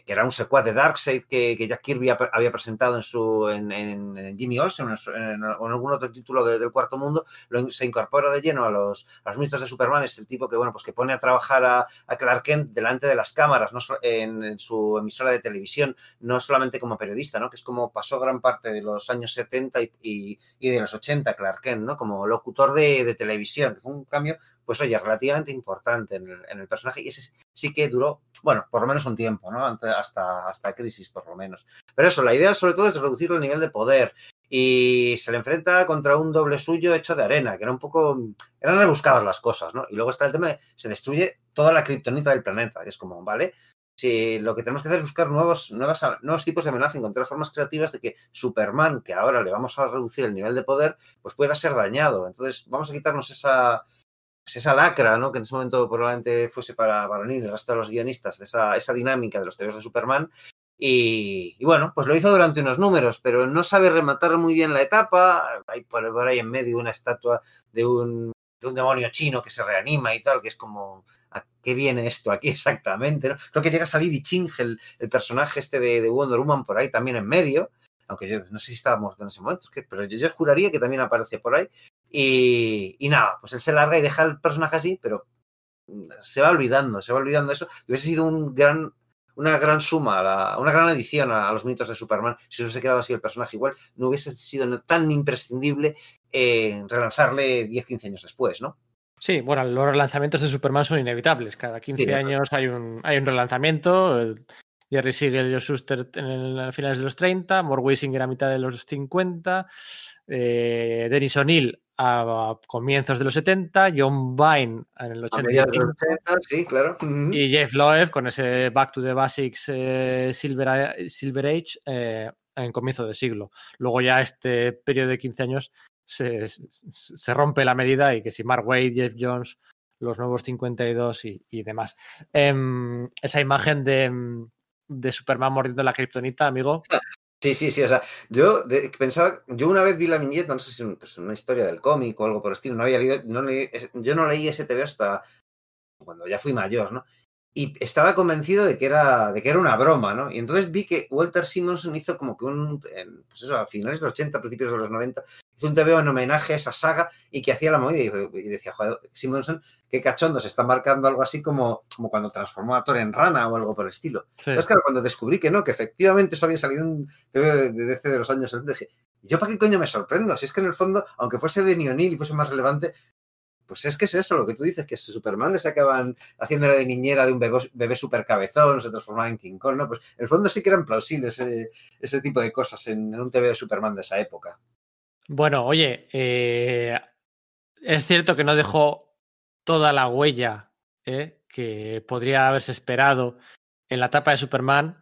que era un secuaz de Darkseid que, que Jack Kirby había presentado en su en, Jimmy Olsen en, en, algún otro título de, del Cuarto Mundo, lo, se incorpora de lleno a los, a los ministros de Superman, es el tipo que, bueno, pues que pone a trabajar a, a Clark Kent delante de las cámaras, no en, su emisora de televisión, no solamente como periodista, ¿no? que es como pasó gran parte de los años 70 y, y, y de los 80 Clark Kent, ¿no? como locutor de, de televisión, fue un cambio pues oye, relativamente importante en el, en el, personaje y ese sí que duró, bueno, por lo menos un tiempo, ¿no? Hasta, hasta Crisis, por lo menos. Pero eso, la idea sobre todo es reducir el nivel de poder y se le enfrenta contra un doble suyo hecho de arena, que era un poco, eran rebuscadas las cosas, ¿no? Y luego está el tema de, se destruye toda la kriptonita del planeta, que es como, ¿vale? Si lo que tenemos que hacer es buscar nuevos, nuevos tipos de amenaza, encontrar formas creativas de que Superman, que ahora le vamos a reducir el nivel de poder, pues pueda ser dañado. Entonces, vamos a quitarnos esa, pues esa lacra, ¿no? que en ese momento probablemente fuese para, Neil, hasta los guionistas, esa, esa dinámica de los tebeos de Superman. Y, bueno, pues lo hizo durante unos números, pero no sabe rematar muy bien la etapa. Hay por, ahí en medio una estatua de un, de un demonio chino que se reanima y tal, que es como, ¿a qué viene esto aquí exactamente? Creo que llega a salir y Ching, el, el personaje este de, de, Wonder Woman, por ahí también en medio, aunque yo no sé si estaba muerto en ese momento, pero yo juraría que también aparece por ahí. Y, y, nada, pues él se larga y deja el personaje así, pero se va olvidando, se va olvidando eso. Y hubiese sido un gran, una gran suma, la, una gran adición a, a, los mitos de Superman. Si hubiese quedado así el personaje igual, no hubiese sido tan imprescindible eh, relanzarle 10-15 años después, ¿no? Sí, bueno, los relanzamientos de Superman son inevitables. Cada 15 sí, años hay un, hay un relanzamiento. Jerry Siegel y Joe Shuster en, el, en finales de los 30, More Weisinger a mitad de los 50, eh, Dennis O'Neill a comienzos de los 70, John Vine en el 85, 80, sí, claro. Uh -huh. y Jeff Loeb con ese Back to the Basics eh, Silver, Silver, Age eh, en comienzo de siglo. Luego ya este periodo de 15 años se, se, rompe la medida y que si Mark Wade, Jeff Jones, los nuevos 52 y, y demás. Eh, esa imagen de, de Superman mordiendo la kriptonita, amigo, Sí, sí, sí, o sea, yo de, pensaba, yo una vez vi la viñeta, no sé si es pues una historia del cómic o algo por el estilo, no había leído, yo no leí ese TV hasta cuando ya fui mayor, ¿no? Y estaba convencido de que, era, de que era una broma, ¿no? Y entonces vi que Walter Simonson hizo como que un, pues eso, a finales de los 80, principios de los 90, hizo un TVO en homenaje a esa saga y que hacía la movida y, decía, joder, Simonson, qué cachondo, se está marcando algo así como, como cuando transformó a Thor en rana o algo por el estilo. Entonces, claro, cuando descubrí que no, que efectivamente eso había salido un TVO de, de los años 70, dije, ¿yo para qué coño me sorprendo? Si es que en el fondo, aunque fuese de Neonil y fuese más relevante, pues es que es eso, lo que tú dices, que Superman le sacaban haciéndole de niñera de un bebé, bebé super cabezón, se transformaba en King Kong, ¿no? Pues en el fondo sí que eran plausibles ese, ese tipo de cosas en, un TV de Superman de esa época. Bueno, oye, eh, es cierto que no dejó toda la huella eh, que podría haberse esperado en la etapa de Superman,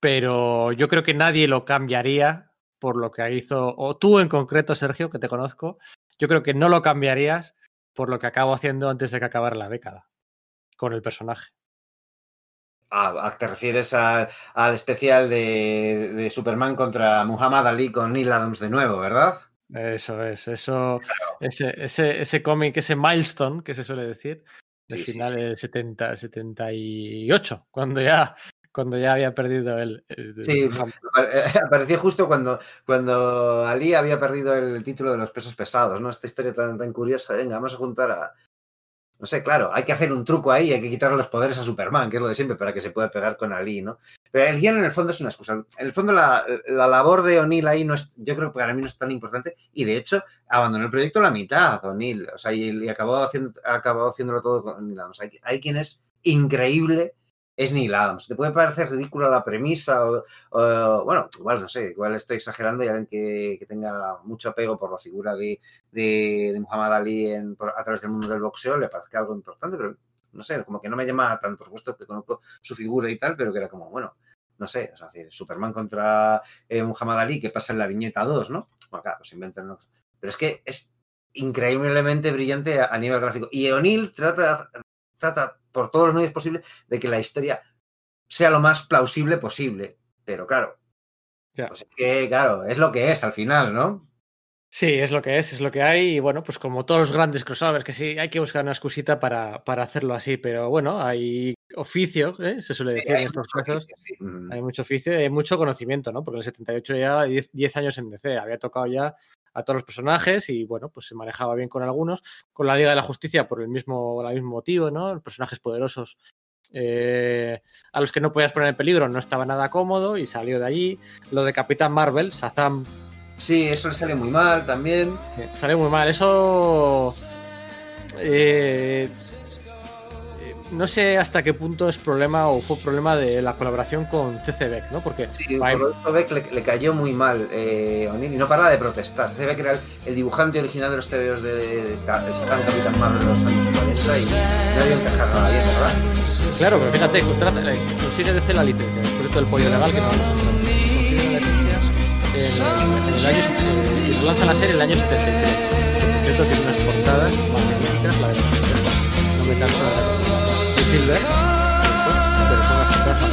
pero yo creo que nadie lo cambiaría por lo que hizo, o tú en concreto, Sergio, que te conozco, yo creo que no lo cambiarías por lo que acabo haciendo antes de que acabara la década con el personaje. Ah, te refieres al, especial de, Superman contra Muhammad Ali con Neil Adams de nuevo, ¿verdad? Eso es, eso, ese, ese, ese cómic, ese milestone que se suele decir, del final del 70, 78, cuando ya cuando ya había perdido el. sí, apareció justo cuando, cuando Ali había perdido el título de los pesos pesados, ¿no? Esta historia tan, tan curiosa. Venga, vamos a juntar a. No sé, claro, hay que hacer un truco ahí, hay que quitarle los poderes a Superman, que es lo de siempre, para que se pueda pegar con Ali, ¿no? Pero el guion en el fondo es una excusa. En el fondo la, la labor de O'Neill ahí no es, yo creo que para mí no es tan importante y de hecho abandonó el proyecto a la mitad, O'Neill, o sea, y, acabó, haciendo, acabó haciéndolo todo con o sea, hay, hay quien es increíble es Neil Adams. Te puede parecer ridícula la premisa o, bueno, igual no sé, igual estoy exagerando y alguien que, que tenga mucho apego por la figura de, de, Muhammad Ali a través del mundo del boxeo le parezca algo importante, pero no sé, como que no me llama tanto, por supuesto que conozco su figura y tal, pero que era como, bueno, no sé, o sea, Superman contra eh, Muhammad Ali, que pasa en la viñeta 2, ¿no? Bueno, claro, pues inventan. Pero es que es increíblemente brillante a, nivel gráfico. Y O'Neill trata, trata por todos los medios posibles de que la historia sea lo más plausible posible. Pero claro, pues es que, claro, es lo que es al final, ¿no? Sí, es lo que es, es lo que hay. Y bueno, pues como todos los grandes crossovers, que sí, hay que buscar una excusita para, para hacerlo así. Pero bueno, hay oficio, ¿eh? se suele decir en estos casos. Hay mucho oficio hay mucho conocimiento, ¿no? Porque en el 78 ya 10 años en DC, había tocado ya a todos los personajes y bueno, pues se manejaba bien con algunos. Con la Liga de la Justicia por el mismo, el mismo motivo, ¿no? Personajes poderosos eh, a los que no podías poner en peligro no estaba nada cómodo y salió de allí. Lo de Capitán Marvel, Sazam. Sí, eso le sale muy mal también. sale muy mal. Eso. Eh, no sé hasta qué punto es problema o fue problema de la colaboración con CC Beck, ¿no? Porque sí, a Beck le, cayó muy mal eh, y no paraba de protestar. CC Beck era el, dibujante original de los TVOs de, de, de Capitán Marvel de los años 40 y nadie encajaba nada bien, ¿verdad? Claro, pero fíjate, contrata, eh, consigue DC la licencia, después de todo el pollo legal que no la en, el año, eh, lanza la serie en el año 73. Por cierto, tiene unas portadas magníficas, la de los 70. No me canso de Silver, pero son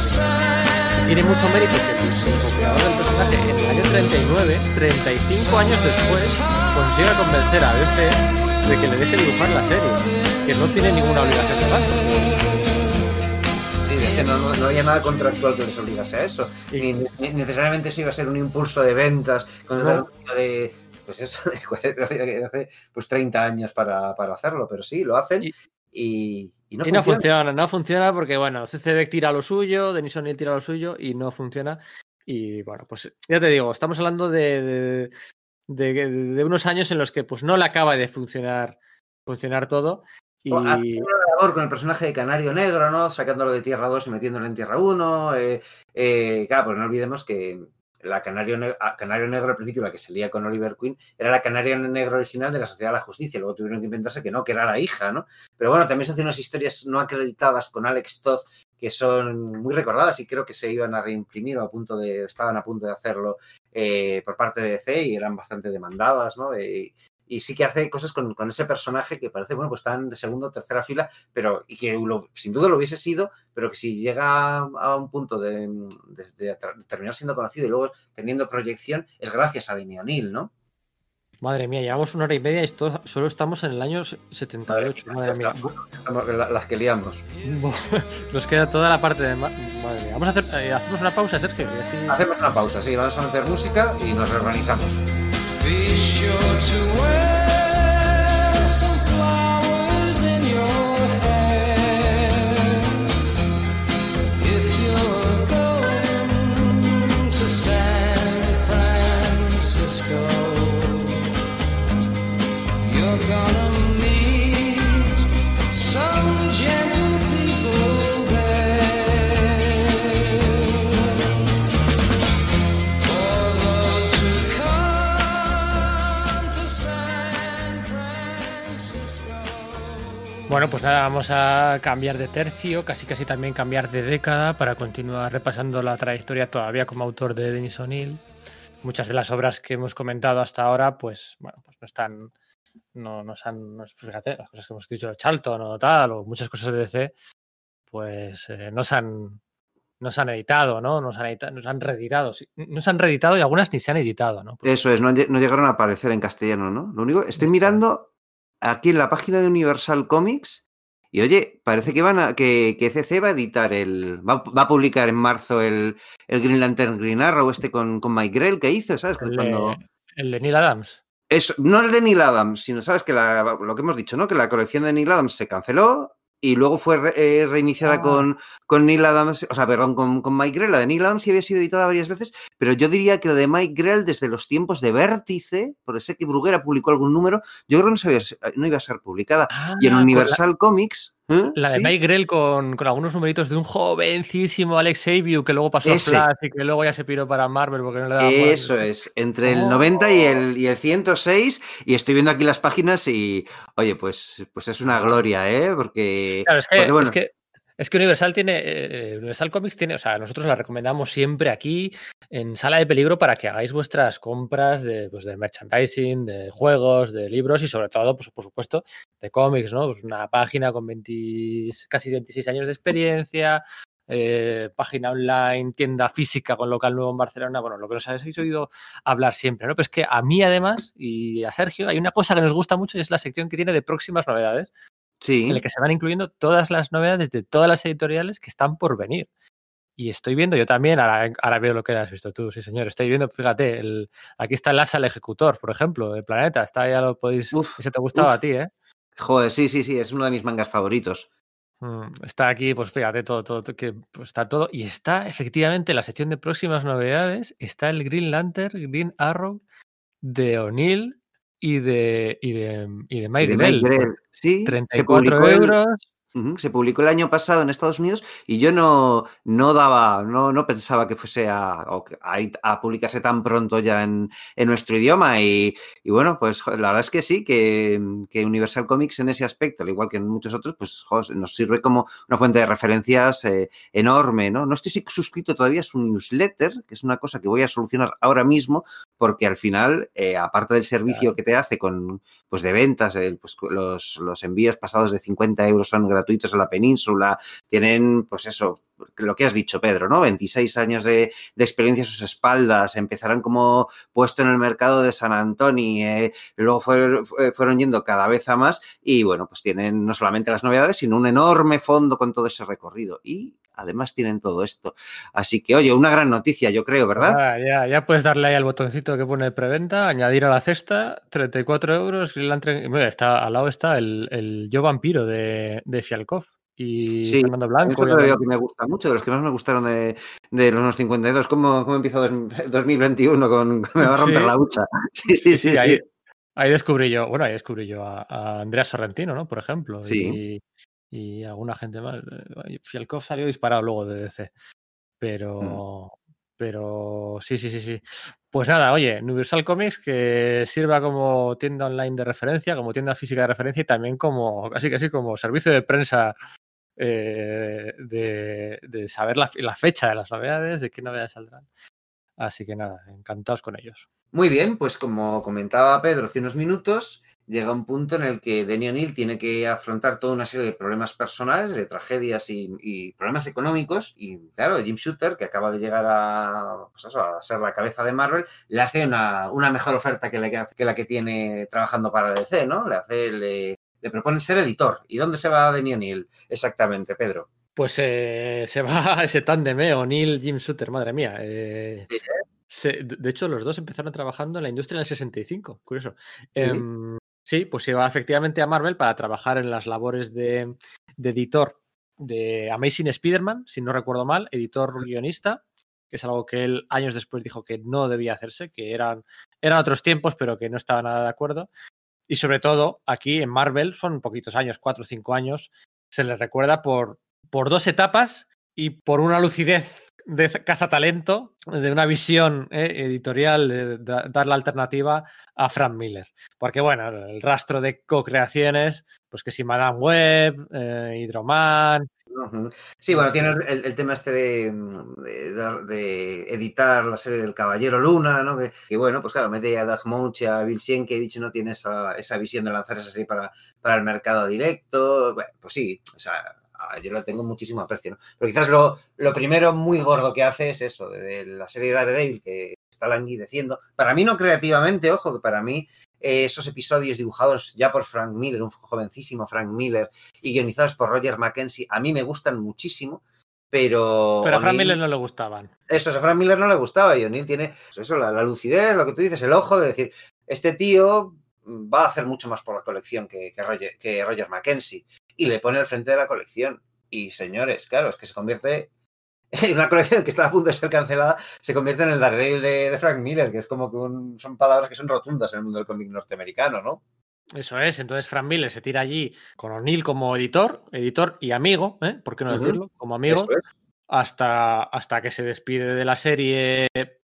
Tiene mucho mérito que el creador del personaje en el año 39, 35 años después, consiga convencer a DC de que le deje dibujar la serie, que no tiene ninguna obligación de tanto. No, no, no, había nada contractual que les obligase a eso. Ni, necesariamente eso iba a ser un impulso de ventas con no. de pues eso, de hace pues 30 años para, para hacerlo, pero sí, lo hacen y, y no, funciona. no funciona porque, bueno, CCB tira lo suyo, Denis O'Neill tira lo suyo y no funciona. Y bueno, pues ya te digo, estamos hablando de, de, unos años en los que pues no le acaba de funcionar, funcionar todo. Y... labor con el personaje de Canario Negro, ¿no? Sacándolo de Tierra 2 y metiéndolo en Tierra 1. Eh, eh, claro, pues no olvidemos que la Canario, ah, Canario Negro al principio, la que salía con Oliver Queen, era la Canario Negro original de la Sociedad de la Justicia. Luego tuvieron que inventarse que no, que era la hija, ¿no? Pero bueno, también se hacen unas historias no acreditadas con Alex Todd que son muy recordadas y creo que se iban a reimprimir o a punto de, estaban a punto de hacerlo eh, por parte de DC y eran bastante demandadas, ¿no? Y sí que hace cosas con, ese personaje que parece, bueno, pues están de segunda o tercera fila, pero y que sin duda lo hubiese sido, pero que si llega a un punto de, terminar siendo conocido y luego teniendo proyección, es gracias a Dini O'Neill, ¿no? Madre mía, llevamos una hora y media y esto, solo estamos en el año 78. Madre mía. Las que liamos. Nos queda toda la parte de. Madre mía. Vamos a hacer, eh, hacemos una pausa, Sergio. Y así... Hacemos una pausa, sí. Vamos a meter música y nos reorganizamos. Be sure to wear some Bueno, pues nada, vamos a cambiar de tercio, casi casi también cambiar de década para continuar repasando la trayectoria todavía como autor de Denis O'Neill. Muchas de las obras que hemos comentado hasta ahora, pues bueno, pues no están, no nos han, no, fíjate, las cosas que hemos dicho, Charlton o tal, o muchas cosas de DC, pues eh, no se han, no se han editado, ¿no? No se han, editado, no se han reeditado, sí, no se han reeditado y algunas ni se han editado, ¿no? Eso es, no, no, llegaron a aparecer en castellano, ¿no? Lo único, estoy mirando aquí en la página de Universal Comics y oye, parece que van a, que, que CC va a editar el, va, va, a publicar en marzo el, el Green Lantern Green Arrow este con, con Mike Grell que hizo, ¿sabes? El, Cuando... el de Neil Adams. Eso, no el de Neil Adams, sino sabes que la, lo que hemos dicho, ¿no? Que la colección de Neil Adams se canceló y luego fue re, eh, reiniciada Ah. con, con Neil Adams, o sea, perdón, con, con Mike Grell. La de Neil Adams sí había sido editada varias veces, pero yo diría que la de Mike Grell desde los tiempos de Vértice, porque sé que Bruguera publicó algún número, yo creo que no, sabía, no iba a ser publicada. Ah, y en con Universal Comics. ¿Eh? La de ¿Sí? Mike Grell con, con algunos numeritos de un jovencísimo Alex Xavier que luego pasó Ese. a Flash y que luego ya se piró para Marvel porque no le daba Eso es, entre el Oh. 90 y el, y el 106, y estoy viendo aquí las páginas y, oye, pues, pues es una gloria, ¿eh? Porque, Claro, es que, porque, bueno, es que, es que Universal tiene, eh, Universal Comics tiene, o sea, nosotros la recomendamos siempre aquí en Sala de Peligro para que hagáis vuestras compras de, pues, de merchandising, de juegos, de libros y sobre todo, pues, por supuesto, de cómics, ¿no? Pues una página con 20, casi 26 años de experiencia, eh, página online, tienda física con local nuevo en Barcelona, bueno, lo que nos habéis oído hablar siempre, ¿no? Pero es que a mí además y a Sergio hay una cosa que nos gusta mucho y es la sección que tiene de próximas novedades sí. en la que se van incluyendo todas las novedades de todas las editoriales que están por venir. Y estoy viendo, yo también, ahora, ahora veo lo que has visto tú, sí señor, estoy viendo, fíjate, el, aquí está el Asa el Ejecutor, por ejemplo, de Planeta, está ya lo podéis, Uf, ese te gustaba uf. a ti, ¿eh? Joder, sí, sí, sí, es uno de mis mangas favoritos. Mm, Está aquí, pues fíjate, todo, todo, todo, que pues, está todo. Y está efectivamente en la sección de próximas novedades, está el Green Lantern, Green Arrow de O'Neill y de, y de, y de Mike Y de Mike Grell, por Grell, sí, se 34 publicó Se publicó el año pasado en Estados Unidos y yo no, no daba, no, no pensaba que fuese a, a, a publicarse tan pronto ya en, en nuestro idioma. Y, y bueno, pues la verdad es que sí, que, que Universal Comics en ese aspecto, al igual que en muchos otros, pues nos sirve como una fuente de referencias eh, enorme, ¿no? No estoy suscrito todavía a su newsletter, que es una cosa que voy a solucionar ahora mismo, porque al final, eh, aparte del servicio que te hace con, pues de ventas, eh, pues los, los envíos pasados de 50 euros son gratuitos en la península, tienen, pues eso, lo que has dicho, Pedro, ¿no? 26 años de, experiencia a sus espaldas, empezarán como puesto en el mercado de San Antonio, eh, luego fueron, fueron yendo cada vez a más y bueno, pues tienen no solamente las novedades, sino un enorme fondo con todo ese recorrido y además tienen todo esto. Así que, oye, una gran noticia, yo creo, ¿verdad? Ah, ya, ya puedes darle ahí al botoncito que pone preventa, añadir a la cesta, 34 euros. Mira, está, al lado está el, el Yo Vampiro de, de Fialkov y Sí, Fernando Blanco. es otro que me gusta mucho, de los que más me gustaron de, de los 52. ¿Cómo, cómo empieza dos- 2021 con, Me va a romper Sí. la hucha? Sí, sí, sí. Sí, ahí, descubrí yo, bueno, ahí descubrí yo a, a Andrea Sorrentino, ¿no? Por ejemplo. Sí. Y, y alguna gente más. Eh, Fialkov salió disparado luego de DC. Pero. Pero sí, sí, sí, sí. Pues nada, oye, Universal Comics que sirva como tienda online de referencia, como tienda física de referencia y también como, casi casi como servicio de prensa eh, de, de saber la, la fecha de las novedades, de qué novedades saldrán. Así que nada, encantados con ellos. Muy bien, pues como comentaba Pedro hace unos minutos, llega un punto en el que Denny O'Neill tiene que afrontar toda una serie de problemas personales, de tragedias y, problemas económicos. Y claro, Jim Shooter, que acaba de llegar a, pues a ser la cabeza de Marvel, le hace una, mejor oferta que, la que tiene trabajando para DC, ¿no? Le hace, le, propone ser editor. ¿Y dónde se va Denny O'Neill exactamente, Pedro? Pues eh, se va a ese tándem, ¿eh? O'Neill, Jim Shooter, madre mía. Eh, de hecho, los dos empezaron trabajando en la industria en el 65, curioso. Em, Sí, pues iba efectivamente a Marvel para trabajar en las labores de, editor de Amazing Spider-Man, si no recuerdo mal, editor guionista, que es algo que él años después dijo que no debía hacerse, que eran, eran otros tiempos, pero que no estaba nada de acuerdo. Y sobre todo, aquí en Marvel, son poquitos años, cuatro o cinco años, se le recuerda por, por dos etapas y por una lucidez de cazatalento, de una visión eh, editorial, de, dar la alternativa a Frank Miller. Porque, bueno, el rastro de co-creaciones, pues que si Madame Web, eh, Hidroman. Sí, bueno, tiene el, tema este de, de, editar la serie del Caballero Luna, ¿no? Que, bueno, pues claro, mete a Doug Munch y a Bill Sienkiewicz, no tiene esa, esa visión de lanzar esa serie para, para el mercado directo. Pues sí, o sea, yo lo tengo muchísimo aprecio, ¿no? Pero quizás lo, lo primero muy gordo que hace es eso, de, la serie de Daredevil que está languideciendo. Para mí no creativamente, ojo, que para mí eh, esos episodios dibujados ya por Frank Miller, un jovencísimo Frank Miller, y guionizados por Roger Mackenzie, a mí me gustan muchísimo. Pero. Pero a Frank Miller no le gustaban. Eso, a Frank Miller no le gustaba. Y O'Neill tiene pues eso, la, lucidez, lo que tú dices, el ojo de decir, este tío va a hacer mucho más por la colección que, que, Roger, que Roger Mackenzie y le pone al frente de la colección. Y señores, claro, es que se convierte en una colección que está a punto de ser cancelada, se convierte en el Daredevil de, Frank Miller, que es como que son palabras que son rotundas en el mundo del cómic norteamericano, ¿no? Eso es, entonces Frank Miller se tira allí con O'Neill como editor, editor y amigo, ¿eh? ¿por qué no decirlo? Como amigo, hasta, hasta que se despide de la serie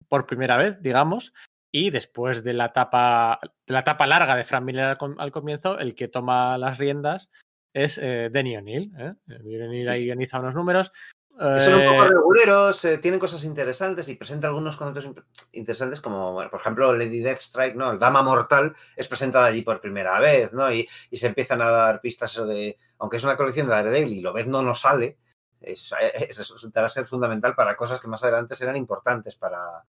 por primera vez, digamos, y después de la etapa, la etapa larga de Frank Miller al comienzo, el que toma las riendas es eh, Denny O'Neill. ¿eh? Denny O'Neill ahí guioniza unos números. Son un poco eh, reguleros, eh, tienen cosas interesantes y presenta algunos conceptos interesantes como, bueno, por ejemplo, Lady Deathstrike, ¿no? El Dama Mortal es presentada allí por primera vez, ¿no? Y, se empiezan a dar pistas de, aunque es una colección de Daredevil y lo ves no nos sale, eso resultará ser fundamental para cosas que más adelante serán importantes para,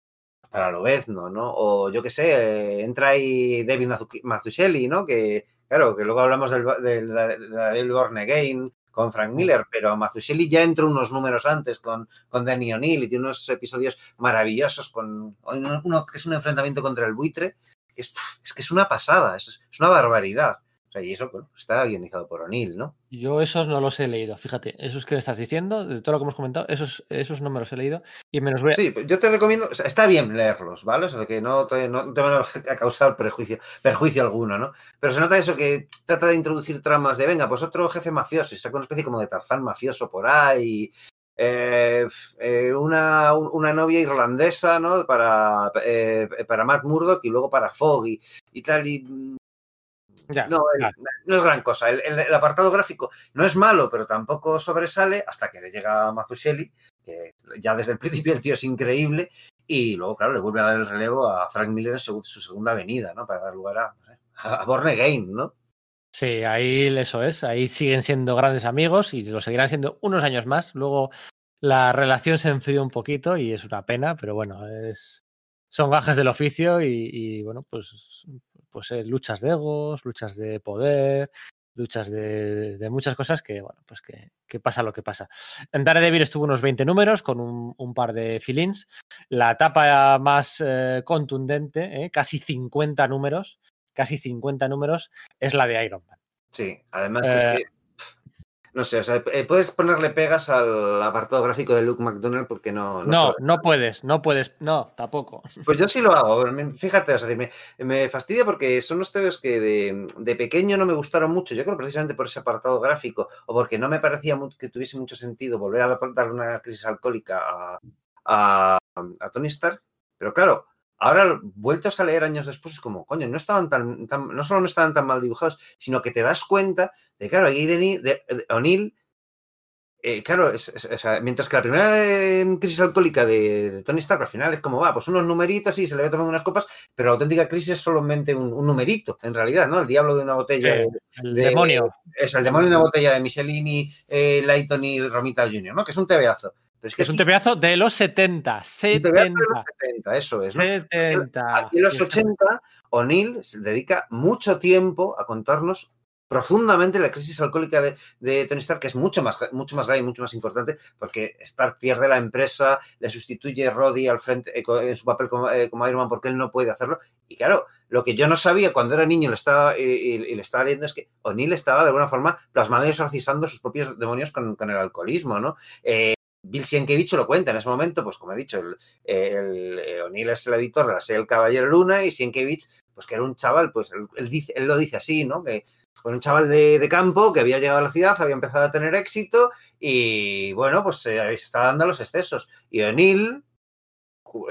para Lobezno, ¿no? O yo qué sé, entra ahí David Mazzucchelli, ¿no? Que, claro, que luego hablamos del, del, del, Born Again con Frank Miller, pero Mazzucchelli ya entró unos números antes con, con Danny O'Neill y tiene unos episodios maravillosos con uno que es un enfrentamiento contra el buitre, es, es que es una pasada, es, es una barbaridad y eso está guionizado por O'Neill, ¿no? Yo esos no los he leído, fíjate, esos que me estás diciendo, de todo lo que hemos comentado, esos, esos no me los he leído y menos voy Sí, yo te recomiendo, está bien leerlos, ¿vale? O sea, que no te, no te van a causar prejuicio, perjuicio alguno, ¿no? Pero se nota eso que trata de introducir tramas de, venga, pues otro jefe mafioso, y saca una especie como de Tarzán mafioso por ahí, eh, eh, una, una, novia irlandesa, ¿no? Para, eh, para Matt Murdock y luego para Foggy y tal. Y no, no, es gran cosa. El, apartado gráfico no es malo, pero tampoco sobresale hasta que le llega a Mazzucchelli, que ya desde el principio el tío es increíble, y luego, claro, le vuelve a dar el relevo a Frank Miller en su, segunda venida, ¿no? Para dar lugar a, a Born Again, ¿no? Sí, ahí eso es, ahí siguen siendo grandes amigos y lo seguirán siendo unos años más. Luego la relación se enfrió un poquito y es una pena, pero bueno, es, son gajes del oficio y, y bueno, pues pues eh, luchas de egos, luchas de poder, luchas de, muchas cosas que, bueno, pues que, pasa lo que pasa. En Daredevil estuvo unos 20 números con un, par de filins. La etapa más eh, contundente, eh, casi 50 números, casi 50 números, es la de Iron Man. Sí, además es que no sé, o sea, eh, puedes ponerle pegas al apartado gráfico de Luke McDonald porque no. No, no, puedes, no puedes, no, tampoco. Pues yo sí lo hago. Fíjate, o sea, me, me fastidia porque son los teos que de, pequeño no me gustaron mucho. Yo creo precisamente por ese apartado gráfico o porque no me parecía que tuviese mucho sentido volver a dar una crisis alcohólica a, a, a Tony Stark. Pero claro, Ahora, vueltos a leer años después, es como, coño, no estaban tan, no solo no estaban tan mal dibujados, sino que te das cuenta de, claro, ahí de, O'Neill eh, claro, es, es, es, mientras que la primera eh, crisis alcohólica de, de, Tony Stark al final es como va, pues unos numeritos y se le ve tomando unas copas, pero la auténtica crisis es solamente un, un numerito, en realidad, ¿no? El diablo de una botella. Sí, el de, demonio. Es el demonio de una botella de Michelini, eh, Lighton y Romita Jr., ¿no? Que es un tebeazo. Es, que es un tebeazo de los 70. 70. De los 70, eso es. ¿no? 70. Aquí en los 80, O'Neill se dedica mucho tiempo a contarnos profundamente la crisis alcohólica de, de, Tony Stark, que es mucho más, mucho más grave y mucho más importante, porque Stark pierde la empresa, le sustituye Roddy al frente eh, en su papel como, eh, como, Iron Man porque él no puede hacerlo. Y claro, lo que yo no sabía cuando era niño y le estaba, y, y le estaba leyendo es que O'Neill estaba de alguna forma plasmando y exorcizando sus propios demonios con, con el alcoholismo, ¿no? Eh, Bill Sienkiewicz lo cuenta en ese momento, pues como he dicho, el, el O'Neill es el editor de la serie El Caballero Luna y Sienkiewicz, pues que era un chaval, pues él, lo dice así, ¿no? Que con un chaval de, campo que había llegado a la ciudad, había empezado a tener éxito y bueno, pues eh, se estaba dando los excesos. Y O'Neill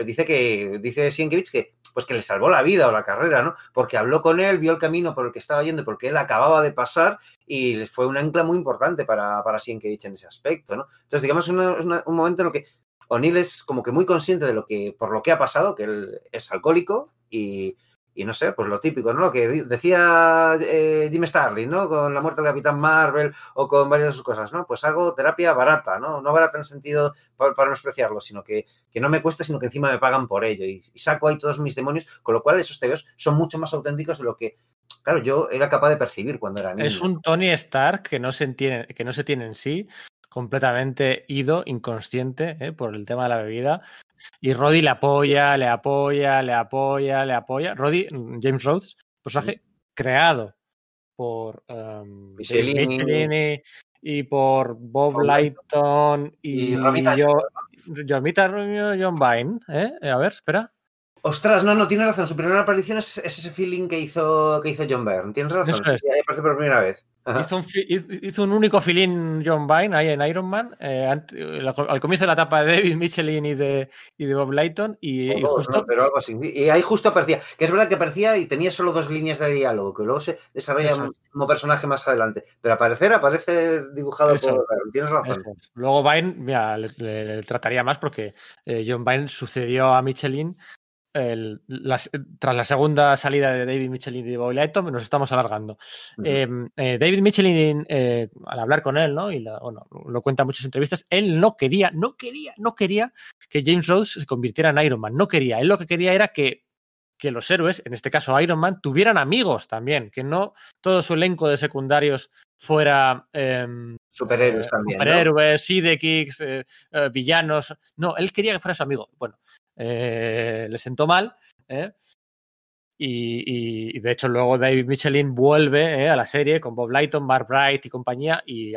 dice que, dice Sienkiewicz que pues que le salvó la vida o la carrera, ¿no? Porque habló con él, vio el camino por el que estaba yendo, porque él acababa de pasar y fue un ancla muy importante para, para Sienkiewicz en ese aspecto, ¿no? Entonces, digamos, una, un momento en el que O'Neill es como que muy consciente de lo que, por lo que ha pasado, que él es alcohólico y, y no sé, pues lo típico, ¿no? Lo que decía eh, Jim Starlin, ¿no? Con la muerte del Capitán Marvel o con varias de sus cosas, ¿no? Pues hago terapia barata, ¿no? No barata en el sentido para, para no despreciarlo, sino que, que, no me cuesta, sino que encima me pagan por ello. Y, y, saco ahí todos mis demonios, con lo cual esos tebeos son mucho más auténticos de lo que, claro, yo era capaz de percibir cuando era niño. Es un Tony Stark que no se, entiende, que no se tiene en sí, completamente ido, inconsciente, ¿eh? por el tema de la bebida, y Roddy le apoya, le apoya, le apoya, le apoya. Roddy, James Rhodes, personaje sí. creado por um, Michelini. Y por Bob Lighton y, y Romita yo, Romita John Vine. ¿eh? A ver, espera. Ostras, no, no, tienes razón. Su primera aparición es, es ese feeling que hizo, que hizo John Byrne. Tienes razón. Eso es. Sí, aparece por primera vez. Hizo un, hizo un, único filín John Vine ahí en Iron Man eh, al comienzo de la etapa de David Michelin y de, y de Bob Lighton y, oh, y justo no, pero algo así. y ahí justo aparecía que es verdad que aparecía y tenía solo dos líneas de diálogo que luego se desarrolla Eso. como personaje más adelante pero aparecer aparece dibujado Eso. por tienes razón Eso. luego Vine mira, le, le, le, trataría más porque eh, John Vine sucedió a Michelin el, la, tras la segunda salida de David Michelin y de Bobby Lighton, nos estamos alargando. Uh -huh. eh, eh, David Michelin, eh, al hablar con él, ¿no? Y la, bueno, lo cuenta en muchas entrevistas, él no quería, no quería, no quería que James Rhodes se convirtiera en Iron Man. No quería. Él lo que quería era que, que los héroes, en este caso Iron Man, tuvieran amigos también, que no todo su elenco de secundarios fuera eh, superhéroes también. Superhéroes, ¿no? sidekicks, eh, villanos. No, él quería que fuera su amigo. Bueno, eh, le sentó mal. ¿eh? Y, de hecho luego David Michelin vuelve ¿eh? a la serie con Bob Lighton, Mark Bright y compañía y,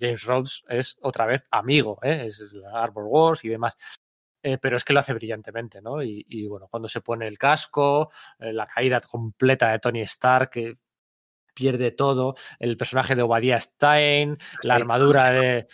James Rhodes es otra vez amigo, es Arbor Wars y demás. Pero es que lo hace brillantemente, ¿no? Y, bueno, cuando se pone el casco, la caída completa de Tony Stark, pierde todo, el personaje de Obadiah Stein, sí, la armadura de...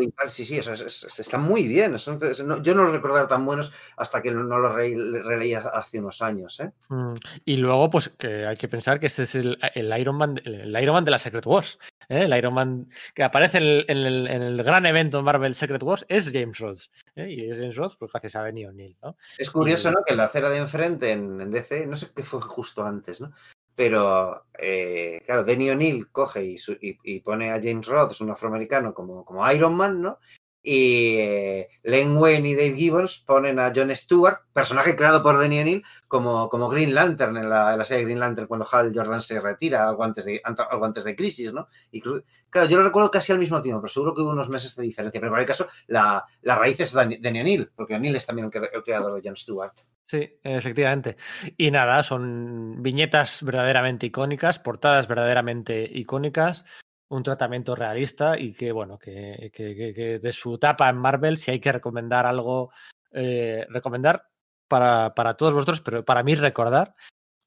Y tal, sí, sí, eso, eso, muy bien. No, yo no los recordaba tan buenos hasta que no los re, releí hace unos años. ¿eh? Mm, y luego, pues que hay que pensar que este es el, el, Iron, Man, el Iron Man de la Secret Wars. ¿eh? El Iron Man que aparece en el, en el, en el gran evento Marvel Secret Wars es James Rhodes. ¿eh? Y es James Rhodes pues gracias a Benny O'Neill. ¿no? Es curioso, y, ¿no? Que la acera de enfrente en, en DC, no sé qué fue justo antes, ¿no? Pero eh, claro, Denny O'Neill coge y, y, y, pone a James Rhodes, un afroamericano, como, como Iron Man, ¿no? Y eh, Len Wayne y Dave Gibbons ponen a John Stewart, personaje creado por Denny O'Neill, como, como Green Lantern en la, en la, serie Green Lantern cuando Hal Jordan se retira, algo antes de, algo antes de Crisis, ¿no? Y claro, yo lo recuerdo casi al mismo tiempo, pero seguro que hubo unos meses de diferencia. Pero en cualquier caso, la, la raíz es Denny O'Neill, porque O'Neill es también el, el creador de John Stewart. Sí, efectivamente. Y nada, son viñetas verdaderamente icónicas, portadas verdaderamente icónicas, un tratamiento realista y que, bueno, que, que, que de su etapa en Marvel, si hay que recomendar algo, eh, recomendar para, para, todos vosotros, pero para mí recordar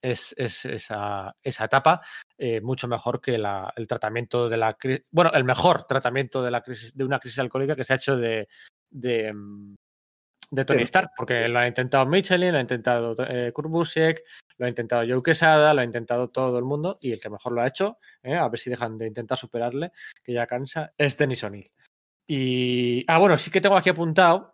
es, es esa, esa, etapa eh, mucho mejor que la, el tratamiento de la crisis, bueno, el mejor tratamiento de, la crisis, de una crisis alcohólica que se ha hecho de, de, mm, de Tony sí. Stark, porque lo ha intentado Michelin, lo ha intentado eh, lo ha intentado Joe Quesada, lo ha intentado todo el mundo y el que mejor lo ha hecho, eh, a ver si dejan de intentar superarle, que ya cansa, es Denis O'Neill. Y. Ah, bueno, sí que tengo aquí apuntado.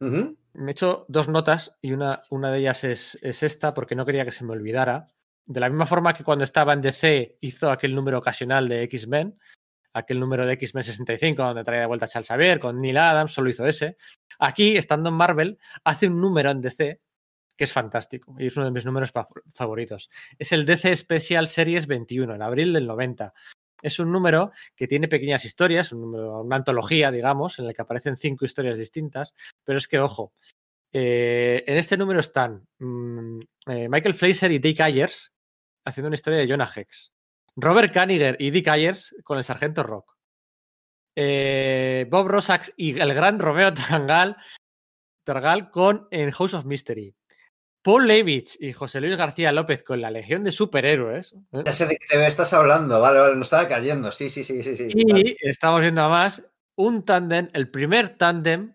Me he hecho dos notas y una, una de ellas es, es esta porque no quería que se me olvidara. De la misma forma que cuando estaba en DC hizo aquel número ocasional de X-Men, aquel número de X-Men 65 donde traía de vuelta a Charles Xavier con Neil Adams, solo hizo ese. Aquí, estando en Marvel, hace un número en DC que es fantástico y es uno de mis números favoritos. Es el DC Special Series 21, en abril del 90. Es un número que tiene pequeñas historias, una antología, digamos, en el que aparecen cinco historias distintas, pero es que, ojo, eh, en este número están mm, eh, Michael Fleischer y Dick Ayers haciendo una historia de Jonah Hex. Robert Kaniger y Dick Ayers con el Sargento Rock. Eh, Bob Rosax y el gran Romeo Tangal, Targal con en House of Mystery. Paul Levitch y José Luis García López con la Legión de Superhéroes. ¿eh? Ya sé de qué TV estás hablando, vale, vale, no estaba cayendo. Sí, sí, sí, sí, sí. Y estamos viendo además un tándem, el primer tándem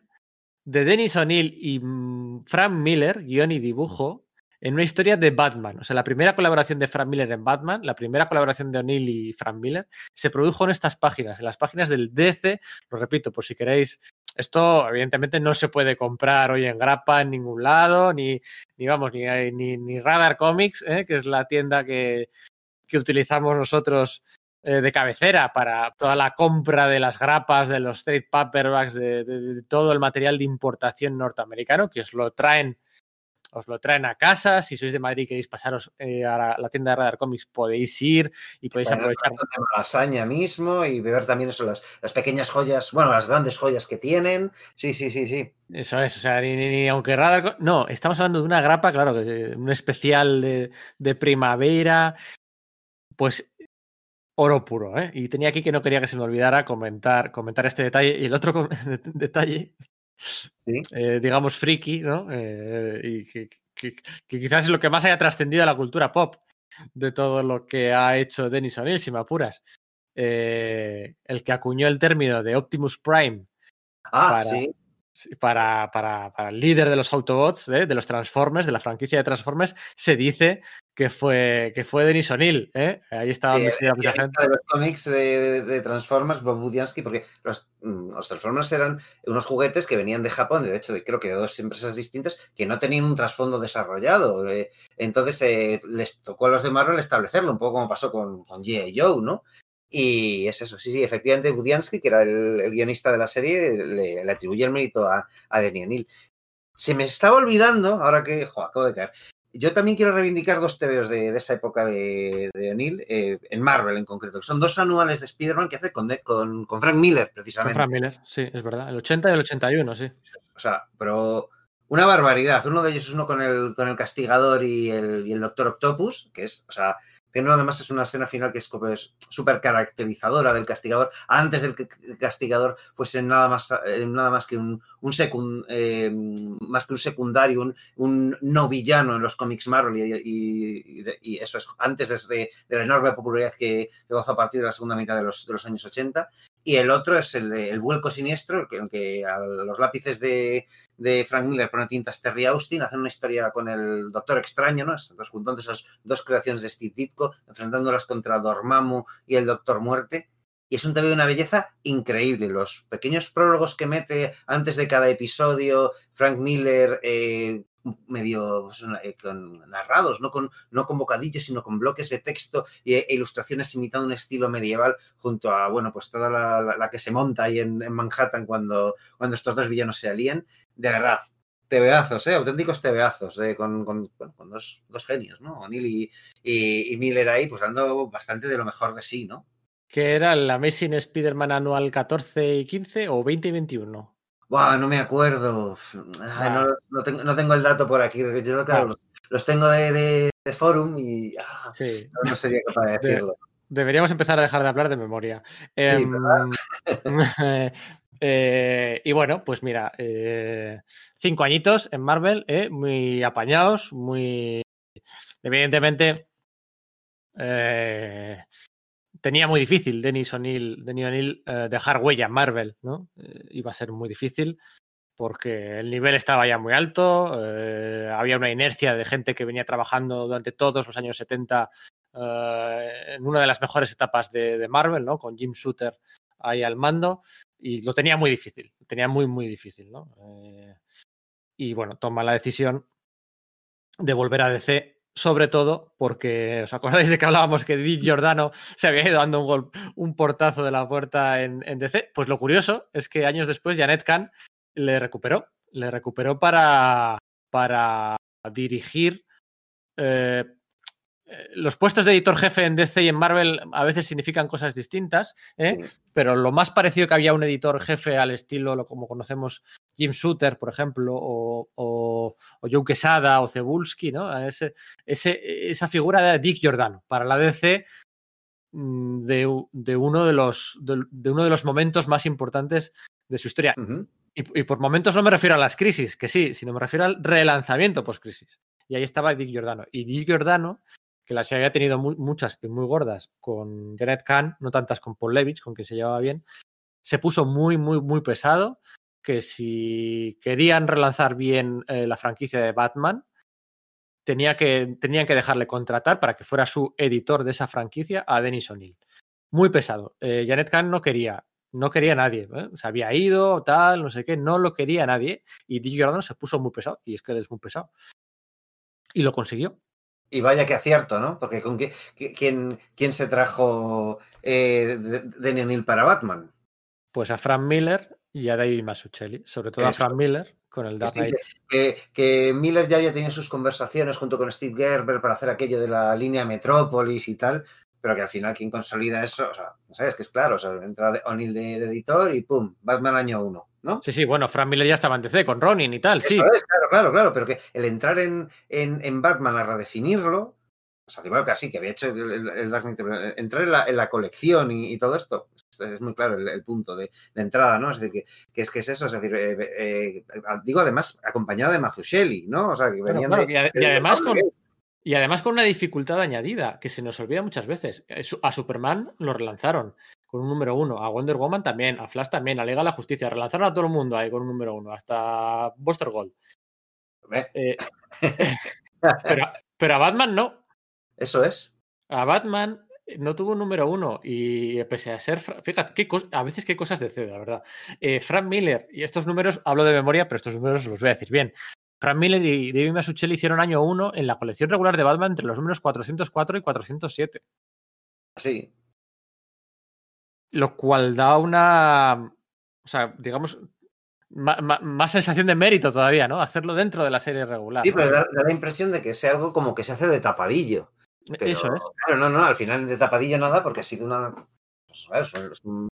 de Dennis O'Neill y mm, Frank Miller, guion y dibujo, en una historia de Batman. O sea, la primera colaboración de Frank Miller en Batman, la primera colaboración de O'Neill y Frank Miller, se produjo en estas páginas, en las páginas del DC. Lo repito, por si queréis. Esto, evidentemente, no se puede comprar hoy en grapa en ningún lado, ni, ni vamos, ni, ni, ni Radar Comics, ¿eh? que es la tienda que, que utilizamos nosotros eh, de cabecera para toda la compra de las grapas, de los trade paperbacks, de, de, de, todo el material de importación norteamericano, que os lo traen, os lo traen a casa. Si sois de Madrid y queréis pasaros eh, a la, la, tienda de Radar Comics, podéis ir y podéis Bueno, aprovechar. La mismo y ver también eso, las, las, pequeñas joyas, bueno, las grandes joyas que tienen. Sí, sí, sí, sí. Eso es, o sea, ni, ni, ni aunque Radar. No, estamos hablando de una grapa, claro, un especial de, de primavera. Pues oro puro, ¿eh? Y tenía aquí que no quería que se me olvidara comentar, comentar este detalle. Y el otro detalle, ¿Sí? eh, digamos, friki, ¿no? Eh, y que, que, que, quizás es lo que más haya trascendido a la cultura pop de todo lo que ha hecho Dennis O'Neill, si me apuras. Eh, el que acuñó el término de Optimus Prime. Ah, para, sí. Para, para, para, el líder de los Autobots, de los Transformers, de la franquicia de Transformers, se dice que fue, que fue Denis O'Neill. ¿eh? Ahí estaba sí, metida mucha gente. Los cómics de, de, Transformers, Bob Budiansky, porque los, mm, los, Transformers eran unos juguetes que venían de Japón, de hecho, de, creo que de dos empresas distintas, que no tenían un trasfondo desarrollado. Eh, entonces eh, les tocó a los de Marvel establecerlo, un poco como pasó con, con G.I. Joe, ¿no? Y es eso, sí, sí, efectivamente, Budiansky, que era el, el guionista de la serie, le, le, atribuye el mérito a, a Denny O'Neill. Se me estaba olvidando, ahora que jo, acabo de caer, yo también quiero reivindicar dos TVOs de, de esa época de, de O'Neill, eh, en Marvel en concreto, que son dos anuales de Spider-Man que hace con, con, con, Frank Miller, precisamente. Con Frank Miller, sí, es verdad, el 80 y el 81, sí. O sea, pero una barbaridad. Uno de ellos es uno con el, con el castigador y el, y el Doctor Octopus, que es, o sea, tiene además es una escena final que es súper caracterizadora del castigador, antes del que el castigador fuese nada más, eh, nada más que un, un, secund, eh, más que un secundario, un, un, no villano en los cómics Marvel y eso es antes de, de, la enorme popularidad que, que gozó a partir de la segunda mitad de los, de los años 80 y el otro es el de El vuelco siniestro, que, a los lápices de, de, Frank Miller pone tintas Terry Austin, hacen una historia con el Doctor Extraño, ¿no? Entonces, juntando esas dos creaciones de Steve Ditko, enfrentándolas contra Dormammu y el Doctor Muerte. Y es un TV de una belleza increíble. Los pequeños prólogos que mete antes de cada episodio, Frank Miller eh, medio pues, con, narrados, no con, no con bocadillos, sino con bloques de texto e, ilustraciones imitando un estilo medieval junto a, bueno, pues toda la, la, la que se monta ahí en, Manhattan cuando, cuando estos dos villanos se alían. De verdad, tebeazos, ¿eh? auténticos tebeazos, eh, con, con, bueno, con dos, dos, genios, ¿no? O'Neill y, y, Miller ahí, pues dando bastante de lo mejor de sí, ¿no? ¿Que era el Amazing Spider-Man anual 14 y 15 o 20 y 21? Buah, no me acuerdo. Ay, no, no, tengo, no, tengo, el dato por aquí. Yo claro. Los, los, tengo de, de, de, forum y ah, sí. no, no, sería capaz de decirlo. De, deberíamos empezar a dejar de hablar de memoria. Sí, eh, eh, y bueno, pues mira, eh, cinco añitos en Marvel, eh, muy apañados, muy. Evidentemente. Tenía muy difícil Denis O'Neill, eh, dejar huella en Marvel, ¿no? Eh, iba a ser muy difícil porque el nivel estaba ya muy alto, eh, había una inercia de gente que venía trabajando durante todos los años 70 eh, en una de las mejores etapas de, de, Marvel, ¿no? Con Jim Shooter ahí al mando. Y lo tenía muy difícil, tenía muy, muy difícil, ¿no? Y bueno, toma la decisión de volver a DC, sobre todo porque, ¿os acordáis de que hablábamos que Dick Giordano se había ido dando un, gol, un portazo de la puerta en, en, DC? Pues lo curioso es que años después Janet Kahn le recuperó, le recuperó para, para dirigir eh, los puestos de editor jefe en DC y en Marvel a veces significan cosas distintas, ¿eh? sí. pero lo más parecido que había un editor jefe al estilo, como conocemos Jim Shooter, por ejemplo, o, o, o Joe Quesada o Cebulski, ¿no? Ese, ese, esa figura de Dick Giordano para la DC mm, de, de, uno de, los, de, de, uno de los momentos más importantes de su historia. Uh -huh. y, y, por momentos no me refiero a las crisis, que sí, sino me refiero al relanzamiento post-crisis. Y ahí estaba Dick Giordano. Y Dick Giordano que las había tenido muy, muchas y muy gordas con Janet Kahn, no tantas con Paul Levitch, con quien se llevaba bien, se puso muy, muy, muy pesado, que si querían relanzar bien eh, la franquicia de Batman, tenía que, tenían que dejarle contratar para que fuera su editor de esa franquicia a Dennis O'Neill. Muy pesado. Eh, Janet Kahn no quería, no quería a nadie. ¿eh? Se había ido, tal, no sé qué, no lo quería a nadie. Y Dick Jordan se puso muy pesado, y es que él es muy pesado. Y lo consiguió. Y vaya que acierto, ¿no? Porque con qué, ¿quién, quién se trajo eh, de O'Neill para Batman? Pues a Frank Miller y a David Mazzucchelli, sobre todo Eso. a Frank Miller con el Dark Knight. Que, que, Miller ya había tenido sus conversaciones junto con Steve Gerber para hacer aquello de la línea Metrópolis y tal, pero que al final quien consolida eso, o sea, ¿sabes? Que es claro, o sea, entra O'Neill de, de, editor y pum, Batman año uno. ¿No? Sí, sí, bueno, Frank Miller ya estaba en DC con Ronin y tal, Eso sí. Es, claro, claro, claro, pero que el entrar en, en, en Batman a redefinirlo, o sea, primero que así, que había hecho el, Dark Knight, entrar en la, en la colección y, y, todo esto, es muy claro el, el punto de, de, entrada, ¿no? Es decir, que, que, es que es eso, es decir, eh, eh, digo además acompañado de Mazzucchelli, ¿no? O sea, que venían bueno, claro, de, y, y, además con, y además con una dificultad añadida que se nos olvida muchas veces. A Superman lo relanzaron con un número uno, a Wonder Woman también, a Flash también, a Liga de la Justicia, relanzaron a todo el mundo ahí con un número uno, hasta Buster Gold. Eh, pero, pero a Batman no. Eso es. A Batman no tuvo un número uno y pese a ser, fíjate, qué a veces qué cosas de la verdad. Eh, Frank Miller, y estos números, hablo de memoria, pero estos números los voy a decir bien. Frank Miller y David Mazzucchelli hicieron año uno en la colección regular de Batman entre los números 404 y 407. Sí, lo cual da una, o sea, digamos, más sensación de mérito todavía, ¿no? Hacerlo dentro de la serie regular. Sí, pero da, da, la impresión de que sea algo como que se hace de tapadillo. Pero, Eso es. Claro, no, no, al final de tapadillo nada, porque ha sido una. Pues, es, un,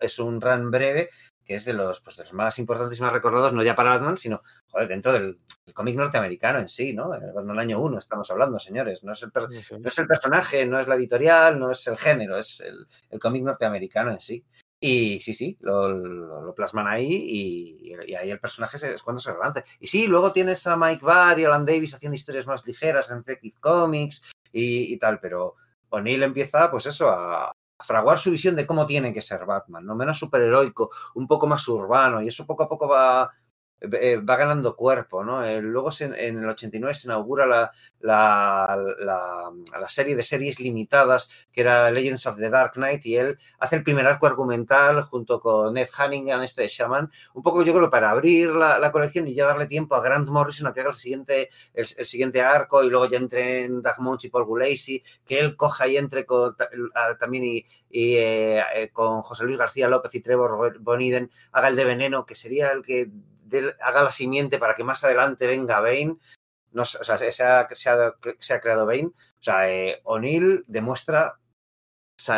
es un run breve que es de los, pues, de los más importantes y más recordados, no ya para Batman, sino joder, dentro del, del cómic norteamericano en sí, ¿no? En el año uno estamos hablando, señores. No es, el, sí. no es el personaje, no es la editorial, no es el género, es el, el cómic norteamericano en sí. Y sí, sí, lo, lo, lo plasman ahí y, y, ahí el personaje es cuando se relante. Y sí, luego tienes a Mike Barr y Alan Davis haciendo historias más ligeras en Detective Comics y, y tal, pero O'Neill empieza, pues eso, a, fraguar su visión de cómo tiene que ser Batman, ¿no? Menos superheroico, un poco más urbano, y eso poco a poco va, eh, va ganando cuerpo, ¿no? Eh, luego en el 89 se inaugura la, la, la, serie de series limitadas que era Legends of the Dark Knight y él hace el primer arco argumental junto con Ned Hannigan, este Shaman, un poco yo creo para abrir la, colección y ya darle tiempo a Grant Morrison a que haga el siguiente, el, el siguiente arco y luego ya entre en Doug y Paul Gulacy, que él coja y entre con, también y, y eh, con José Luis García López y Trevor Boniden, haga el de Veneno, que sería el que haga la simiente para que más adelante venga Bane, no, o sea, se ha, se ha, creado Bane, o sea, eh, O'Neill demuestra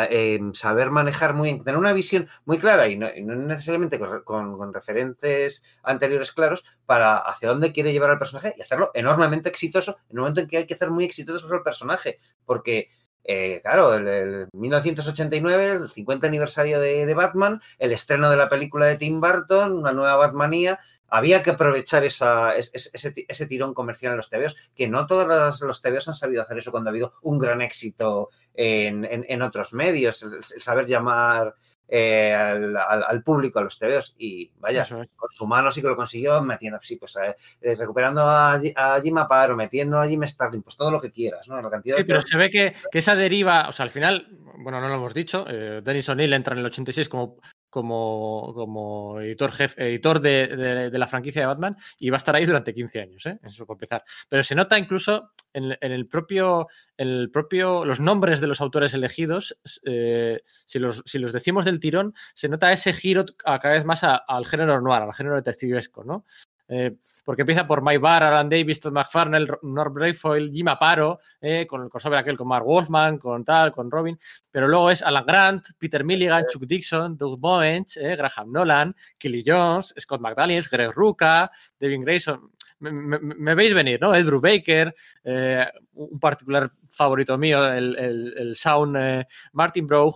eh, saber manejar muy, tener una visión muy clara y no, necesariamente con, referentes anteriores claros para hacia dónde quiere llevar al personaje y hacerlo enormemente exitoso en el momento en que hay que hacer muy exitoso el personaje, porque eh, claro, el, el, 1989, el 50 aniversario de, de, Batman, el estreno de la película de Tim Burton, una nueva Batmanía, había que aprovechar esa, ese, ese, ese, tirón comercial en los TVOs, que no todos los, los TVOs han sabido hacer eso cuando ha habido un gran éxito en, en, en otros medios, el, el, saber llamar eh, al, al, al, público, a los TVOs, y vaya, es. con su mano sí que lo consiguió, metiendo, sí, pues eh, recuperando a, a Jim Aparo, metiendo a Jim Starlin, pues todo lo que quieras, ¿no? La cantidad sí, pero se ve que, que, esa deriva, o sea, al final, bueno, no lo hemos dicho, eh, Dennis O'Neill entra en el 86 como como, como editor, jefe, editor de, de, la franquicia de Batman y va a estar ahí durante 15 años, ¿eh? eso para empezar. Pero se nota incluso en, en, el propio, el propio, los nombres de los autores elegidos, eh, si, los, si los decimos del tirón, se nota ese giro cada vez más al género noir, al género detectivesco, ¿no? Eh, porque empieza por Mike Barr, Alan Davis, Todd McFarnell, Norm Brayfoyle, Jim Aparo, eh, con el crossover aquel con Mark Wolfman, con tal, con Robin, pero luego es Alan Grant, Peter Milligan, Chuck Dixon, Doug Bowench, eh, Graham Nolan, Kelly Jones, Scott McDaniels, Greg Ruca, Devin Grayson. Me, me, me, veis venir, ¿no? Ed Brubaker, eh, un particular favorito mío, el, el, el Sound eh, Martin Brough.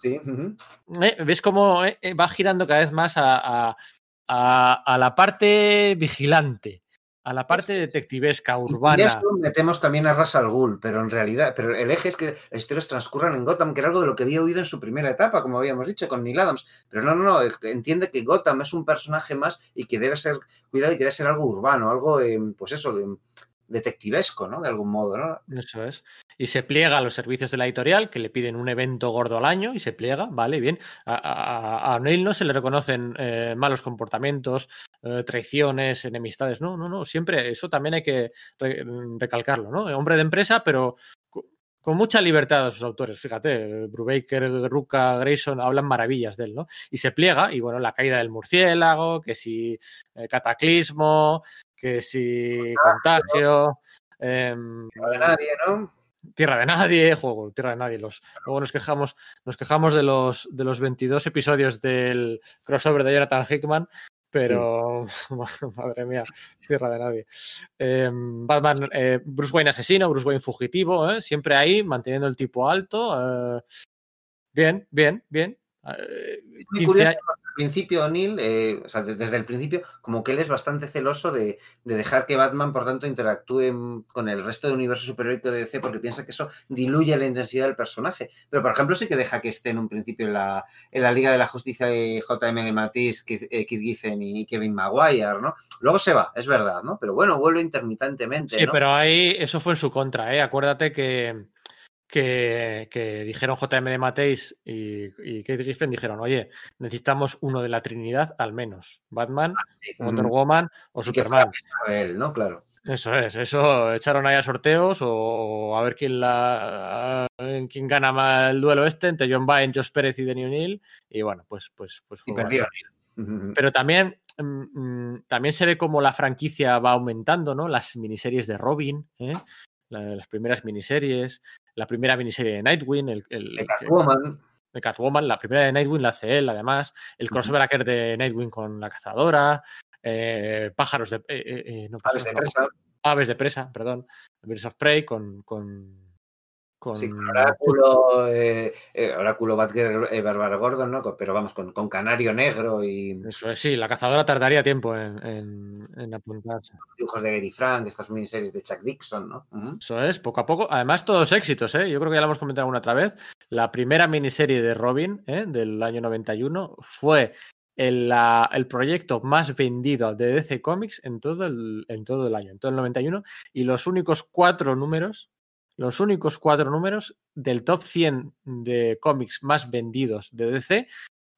Sí. Uh -huh. ¿Ves cómo va girando cada vez más a, a a, a, la parte vigilante, a la parte detectivesca, urbana. Y eso metemos también a Ras al Ghul, pero en realidad, pero el eje es que las historias transcurran en Gotham, que era algo de lo que había oído en su primera etapa, como habíamos dicho, con Neil Adams. Pero no, no, no, entiende que Gotham es un personaje más y que debe ser cuidado y que debe ser algo urbano, algo, eh, pues eso, de, detectivesco, ¿no? De algún modo, ¿no? Eso es. Y se pliega a los servicios de la editorial, que le piden un evento gordo al año y se pliega, vale, bien. A, Neil no se le reconocen eh, malos comportamientos, eh, traiciones, enemistades, no, no, no, siempre eso también hay que re recalcarlo, ¿no? Hombre de empresa, pero con mucha libertad a sus autores, fíjate, Brubaker, Ruca, Grayson hablan maravillas de él, ¿no? Y se pliega, y bueno, la caída del murciélago, que si eh, cataclismo, que si contagio. Eh, Tierra de nadie, ¿no? Tierra de nadie, juego, Tierra de nadie. Los, luego nos quejamos, nos quejamos de los, de los 22 episodios del crossover de Jonathan Hickman, pero sí. madre mía, tierra de nadie. Eh, Batman, eh, Bruce Wayne asesino, Bruce Wayne fugitivo, ¿eh? siempre ahí, manteniendo el tipo alto. bien, bien, bien. Curioso, al principio O'Neill, eh, o sea, desde el principio, como que él es bastante celoso de, de, dejar que Batman, por tanto, interactúe con el resto del universo superhéroico de DC porque piensa que eso diluye la intensidad del personaje. Pero, por ejemplo, sí que deja que esté en un principio en la, en la Liga de la Justicia de J.M. Matisse, Keith, eh, Keith, Giffen y Kevin Maguire, ¿no? Luego se va, es verdad, ¿no? Pero bueno, vuelve intermitentemente. Sí, ¿no? pero ahí eso fue en su contra, ¿eh? Acuérdate que que, que, dijeron JM de Mateis y, y Kate Giffen dijeron, oye, necesitamos uno de la Trinidad al menos. Batman, ah, sí. Wonder mm. Woman o Superman. Él, ¿no? Claro. Eso es, eso echaron ahí a sorteos o, o a ver quién la a, quién gana más el duelo este entre John Byrne, Josh Pérez y Denny O'Neill. Y bueno, pues, pues, pues y perdió. Pero también, mmm, también se ve como la franquicia va aumentando, ¿no? Las miniseries de Robin, ¿eh? La, las primeras miniseries, la primera miniserie de Nightwing, el, el de Catwoman. De Catwoman, la primera de Nightwing la hace él, además, el crossover de Nightwing con la cazadora, eh, pájaros de, eh, eh, no, aves de presa. Aves de presa, perdón, Birds of Prey con, con con... Sí, con Oráculo, eh, eh, Oráculo Batgirl, eh, Bárbara Gordon, ¿no? Pero vamos, con, con, Canario Negro y. Eso es, sí, la cazadora tardaría tiempo en, en, en apuntarse. Dibujos de Gary Frank, estas miniseries de Chuck Dixon, ¿no? Uh -huh. Eso es, poco a poco. Además, todos éxitos, ¿eh? Yo creo que ya lo hemos comentado alguna otra vez. La primera miniserie de Robin, ¿eh? del año 91, fue el, la, el, proyecto más vendido de DC Comics en todo, el, en todo el año, en todo el 91, y los únicos cuatro números los únicos cuatro números del top 100 de cómics más vendidos de DC,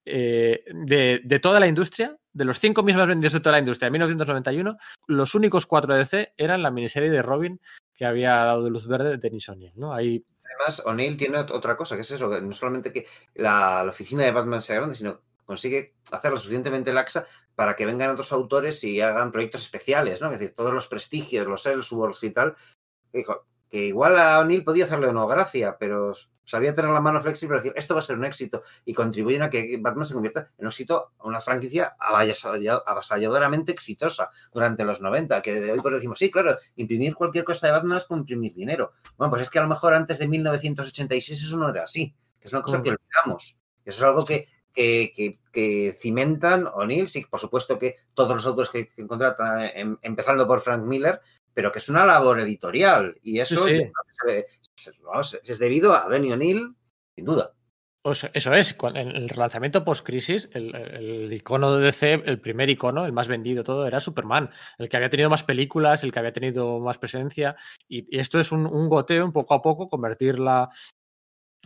eh, de, toda la industria, de los cinco cómics más vendidos de toda la industria de 1991, los únicos cuatro de DC eran la miniserie de Robin que había dado de luz verde de Denis O'Neill. ¿no? Ahí... Además, O'Neill tiene otra cosa, que es eso, no solamente que la, oficina de Batman sea grande, sino consigue hacerlo suficientemente laxa para que vengan otros autores y hagan proyectos especiales, ¿no? Es decir, todos los prestigios, los Elseworlds y tal, que igual a O'Neill podía hacerle o no gracia, pero sabía tener la mano flexible para decir esto va a ser un éxito y contribuyen a que Batman se convierta en un éxito, una franquicia avasalladoramente exitosa durante los 90, que de hoy por hoy decimos, sí, claro, imprimir cualquier cosa de Batman es como imprimir dinero. Bueno, pues es que a lo mejor antes de 1986 eso no era así, que es una cosa mm. que olvidamos. Eso es algo que, que, que, que cimentan O'Neill, sí, por supuesto que todos los autores que, que contratan, em, empezando por Frank Miller, pero que es una labor editorial y eso sí, sí. Vamos, es debido a Denny O'Neill, sin duda. Pues eso es, el relanzamiento post-crisis, el, el, icono de DC, el primer icono, el más vendido, todo era Superman, el que había tenido más películas, el que había tenido más presencia, y, y esto es un, un, goteo, un poco a poco, convertir la,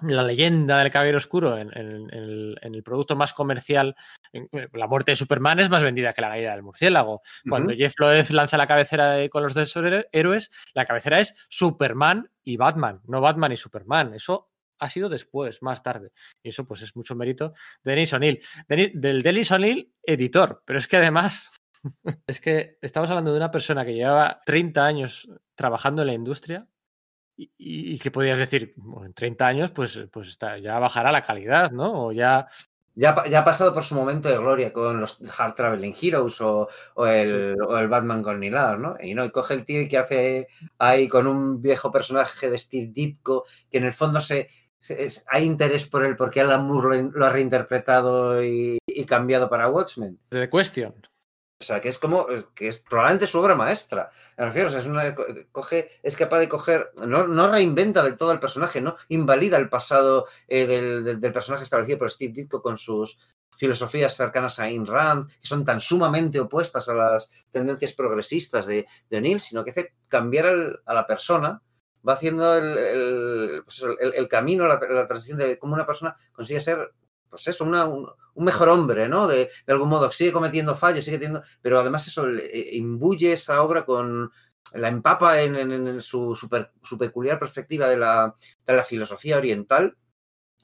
la leyenda del Caballero Oscuro en, en- en el, en el producto más comercial, eh, la muerte de Superman es más vendida que la caída del murciélago. Cuando. Jeff Loeb lanza la cabecera de- con los dos héroes, la cabecera es Superman y Batman, no Batman y Superman. Eso ha sido después, más tarde. Y eso pues es mucho mérito de Denis O'Neill. Del Denis O'Neill, editor. Pero es que además, es que estamos hablando de una persona que llevaba 30 años trabajando en la industria y, y- que podías decir, "Bueno, en 30 años, pues, pues está, ya bajará la calidad, ¿no? O ya. Ya, ya ha pasado por su momento de gloria con los Hard Traveling Heroes o, o el, o el Batman con Neil Adams, ¿no? Y no, y coge el tío y que hace ahí con un viejo personaje de Steve Ditko, que en el fondo se, se- es- hay interés por él porque Alan Moore lo, lo ha reinterpretado y, y cambiado para Watchmen. The Question. O sea, que es como, que es probablemente su obra maestra. Me refiero, o sea, es, una, coge, es capaz de coger, no, no reinventa del todo el personaje, no invalida el pasado eh, del, del- del personaje establecido por Steve Ditko con sus filosofías cercanas a Ayn Rand, que son tan sumamente opuestas a las tendencias progresistas de, de O'Neill, sino que hace cambiar al- a la persona, va haciendo el, el, pues el- el camino, la, la transición de cómo una persona consigue ser, pues eso, una- un, un mejor hombre, ¿no? De, de algún modo, sigue cometiendo fallos, sigue teniendo, pero además eso le- eh, imbuye esa obra con, la empapa en, en- en su, peculiar perspectiva de la, de la filosofía oriental.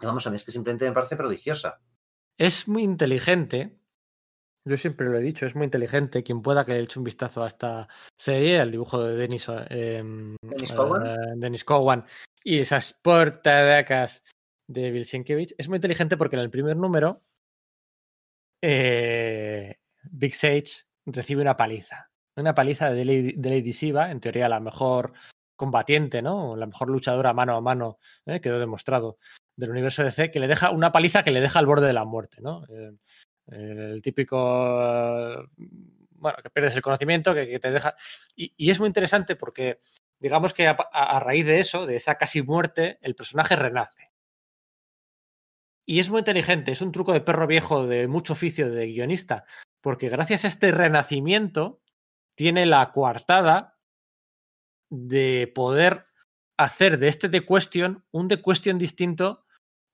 Y Vamos, a mí es que simplemente me parece prodigiosa. Es muy inteligente. Yo siempre lo he dicho, es muy inteligente. Quien pueda que le eche un vistazo a esta serie, al dibujo de Dennis, eh, ¿Dennis Cowan? eh, Dennis Cowan y esas portadacas de Bill Sienkiewicz, es muy inteligente porque en el primer número eh, Big Sage recibe una paliza. Una paliza de Lady, de en teoría la mejor combatiente, ¿no? La mejor luchadora mano a mano, ¿eh? quedó demostrado, del universo DC, que le deja una paliza que le deja al borde de la muerte, ¿no? Eh, el típico, bueno, que pierdes el conocimiento, que, te deja... Y, es muy interesante porque, digamos que a, a raíz de eso, de esa casi muerte, el personaje renace. Y es muy inteligente, es un truco de perro viejo de mucho oficio de guionista, porque gracias a este renacimiento tiene la coartada de poder hacer de este The Question un The Question distinto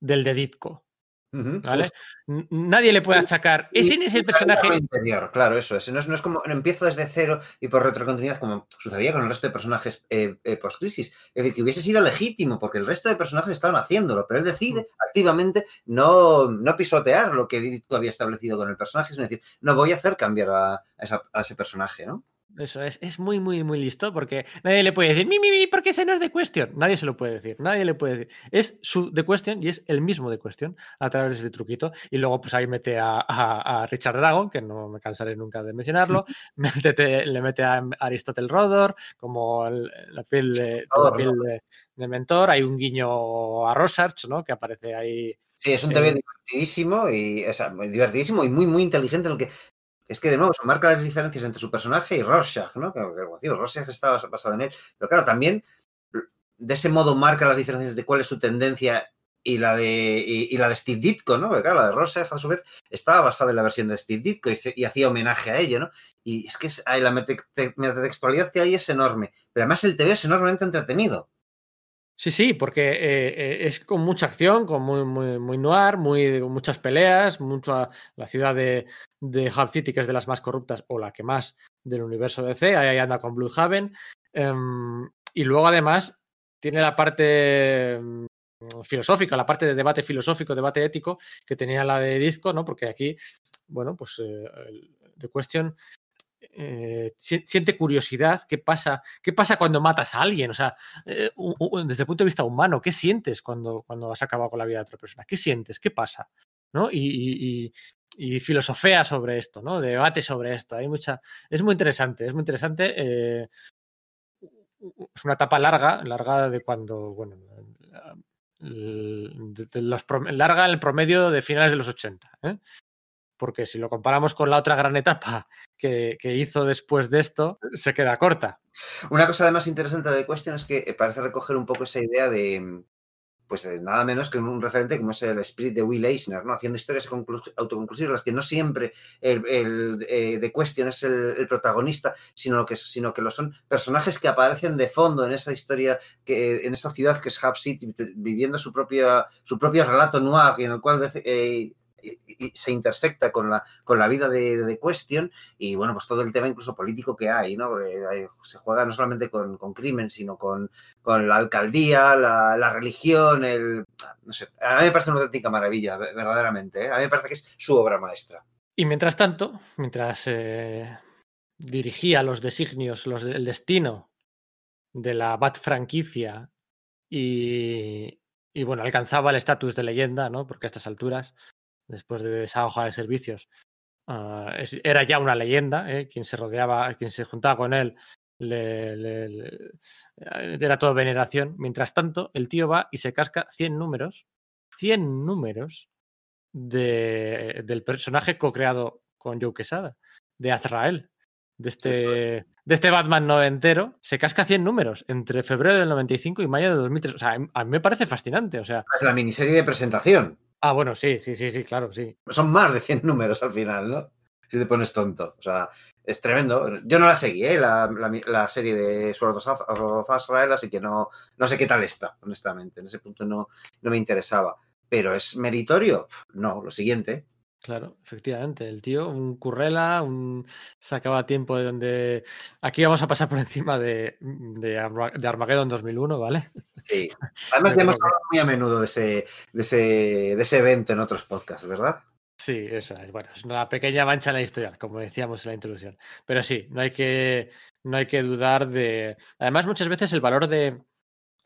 del de Ditko. Uh -huh, ¿vale? Pues, Nadie le puede achacar. Ese es el personaje. Interior, claro, eso es. No, es. no es como empiezo desde cero y por retrocontinuidad, como sucedía con el resto de personajes eh, eh, post-crisis. Es decir, que hubiese sido legítimo, porque el resto de personajes estaban haciéndolo, pero él decide uh -huh. activamente no, no pisotear lo que Ditko había establecido con el personaje, es decir, no voy a hacer cambiar a, a, esa, a ese personaje, ¿no? Eso es, es muy, muy, muy listo porque nadie le puede decir, mi, mi, mi, porque ese no es de Question. Nadie se lo puede decir, nadie le puede decir. Es su de Question y es el mismo de Question a través de este truquito. Y luego, pues ahí mete a, a, a Richard Dragon, que no me cansaré nunca de mencionarlo. Mete, le mete a Aristotle Rodor, como el, la piel, de, la piel no. de, de, mentor. Hay un guiño a Rorschach, ¿no? Que aparece ahí. Sí, es un TV eh, divertidísimo y o sea, divertidísimo y muy, muy inteligente. El que es que de nuevo se marca las diferencias entre su personaje y Rorschach, ¿no? Que, que Rorschach estaba basado en él. Pero claro, también de ese modo marca las diferencias de cuál es su tendencia y la de, y, la de Steve Ditko, ¿no? Porque claro, la de Rorschach a su vez estaba basada en la versión de Steve Ditko y, hacía homenaje a ello, ¿no? Y es que la metatextualidad que hay es enorme. Pero además el TV es enormemente entretenido. Sí, sí, porque eh, es con mucha acción, con muy, muy, muy noir, muy, muchas peleas, mucha, la ciudad de, de Hub City, que es de las más corruptas, o la que más del universo DC, ahí anda con Bloodhaven. Eh, y luego además tiene la parte filosófica, la parte de debate filosófico, debate ético, que tenía la de disco, ¿no? Porque aquí, bueno, pues eh, The Question eh, siente curiosidad, ¿qué pasa? ¿Qué pasa cuando matas a alguien? O sea, eh, desde el punto de vista humano, ¿qué sientes cuando, cuando has acabado con la vida de otra persona? ¿Qué sientes? ¿Qué pasa? ¿No? Y, y, y, filosofea sobre esto, ¿no? Debate sobre esto. Hay mucha. Es muy interesante, es muy interesante. Eh, es una etapa larga, larga de cuando, bueno, de, los, larga el promedio de finales de los 80. ¿eh? porque si lo comparamos con la otra gran etapa que, hizo después de esto, se queda corta. Una cosa además interesante de Question es que parece recoger un poco esa idea de, pues eh, nada menos que un referente como es el Spirit de Will Eisner, ¿no? Haciendo historias autoconclusivas, las que no siempre el, el eh, The Question es el, protagonista, sino que, sino que lo son personajes que aparecen de fondo en esa historia, que, en esa ciudad que es Hub City, viviendo su, propia, su propio relato noir, en el cual eh, y, se intersecta con la, con la vida de, de, Question y bueno, pues todo el tema incluso político que hay, ¿no? se juega no solamente con, con crimen, sino con, con la alcaldía, la, la, religión, el... No sé, a mí me parece una auténtica maravilla, verdaderamente. ¿eh? A mí me parece que es su obra maestra. Y mientras tanto, mientras eh, dirigía los designios, los, el destino de la Bat franquicia y, y bueno, alcanzaba el estatus de leyenda, ¿no? Porque a estas alturas después de esa hoja de servicios. Uh, es, era ya una leyenda, ¿eh? quien se rodeaba, quien se juntaba con él, le, le, le, era todo veneración. Mientras tanto, el tío va y se casca 100 números, 100 números de, del personaje co-creado con Joe Quesada, de Azrael, de este, de este Batman noventero, se casca 100 números entre febrero del 95 y mayo de 2003. O sea, a mí me parece fascinante. O sea, la miniserie de presentación. Ah, bueno, sí, sí, sí, sí, claro, sí. Son más de 100 números al final, ¿no? Si te pones tonto. O sea, es tremendo. Yo no la seguí, ¿eh? la, la, serie de Sword of Azrael, así que no, no sé qué tal está, honestamente. En ese punto no, no me interesaba. Pero es meritorio. No, lo siguiente. Claro, efectivamente. El tío, un currela, un sacaba tiempo de donde. Aquí vamos a pasar por encima de, de, Armageddon 2001, ¿vale? Sí. Además, ya hemos hablado muy a menudo de ese, de, ese, de ese evento en otros podcasts, ¿verdad? Sí, eso es. Bueno, es una pequeña mancha en la historia, como decíamos en la introducción. Pero sí, no hay que, no hay que dudar de. Además, muchas veces el valor de.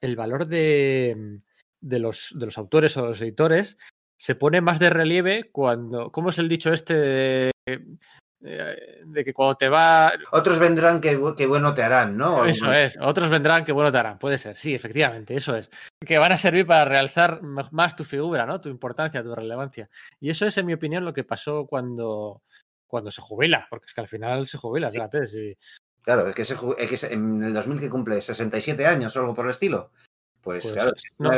El valor de, de, los, de los autores o los editores se pone más de relieve cuando. ¿Cómo es el dicho este de, de que cuando te va. Otros vendrán que, que, bueno te harán, ¿no? Eso es, otros vendrán que bueno te harán, puede ser, sí, efectivamente, eso es. Que van a servir para realzar más tu figura, ¿no? Tu importancia, tu relevancia. Y eso es, en mi opinión, lo que pasó cuando, cuando se jubila, porque es que al final se jubila, fíjate. Sí. Claro, es que, se, es que en el 2000 que cumple 67 años o algo por el estilo. Pues, pues claro. No,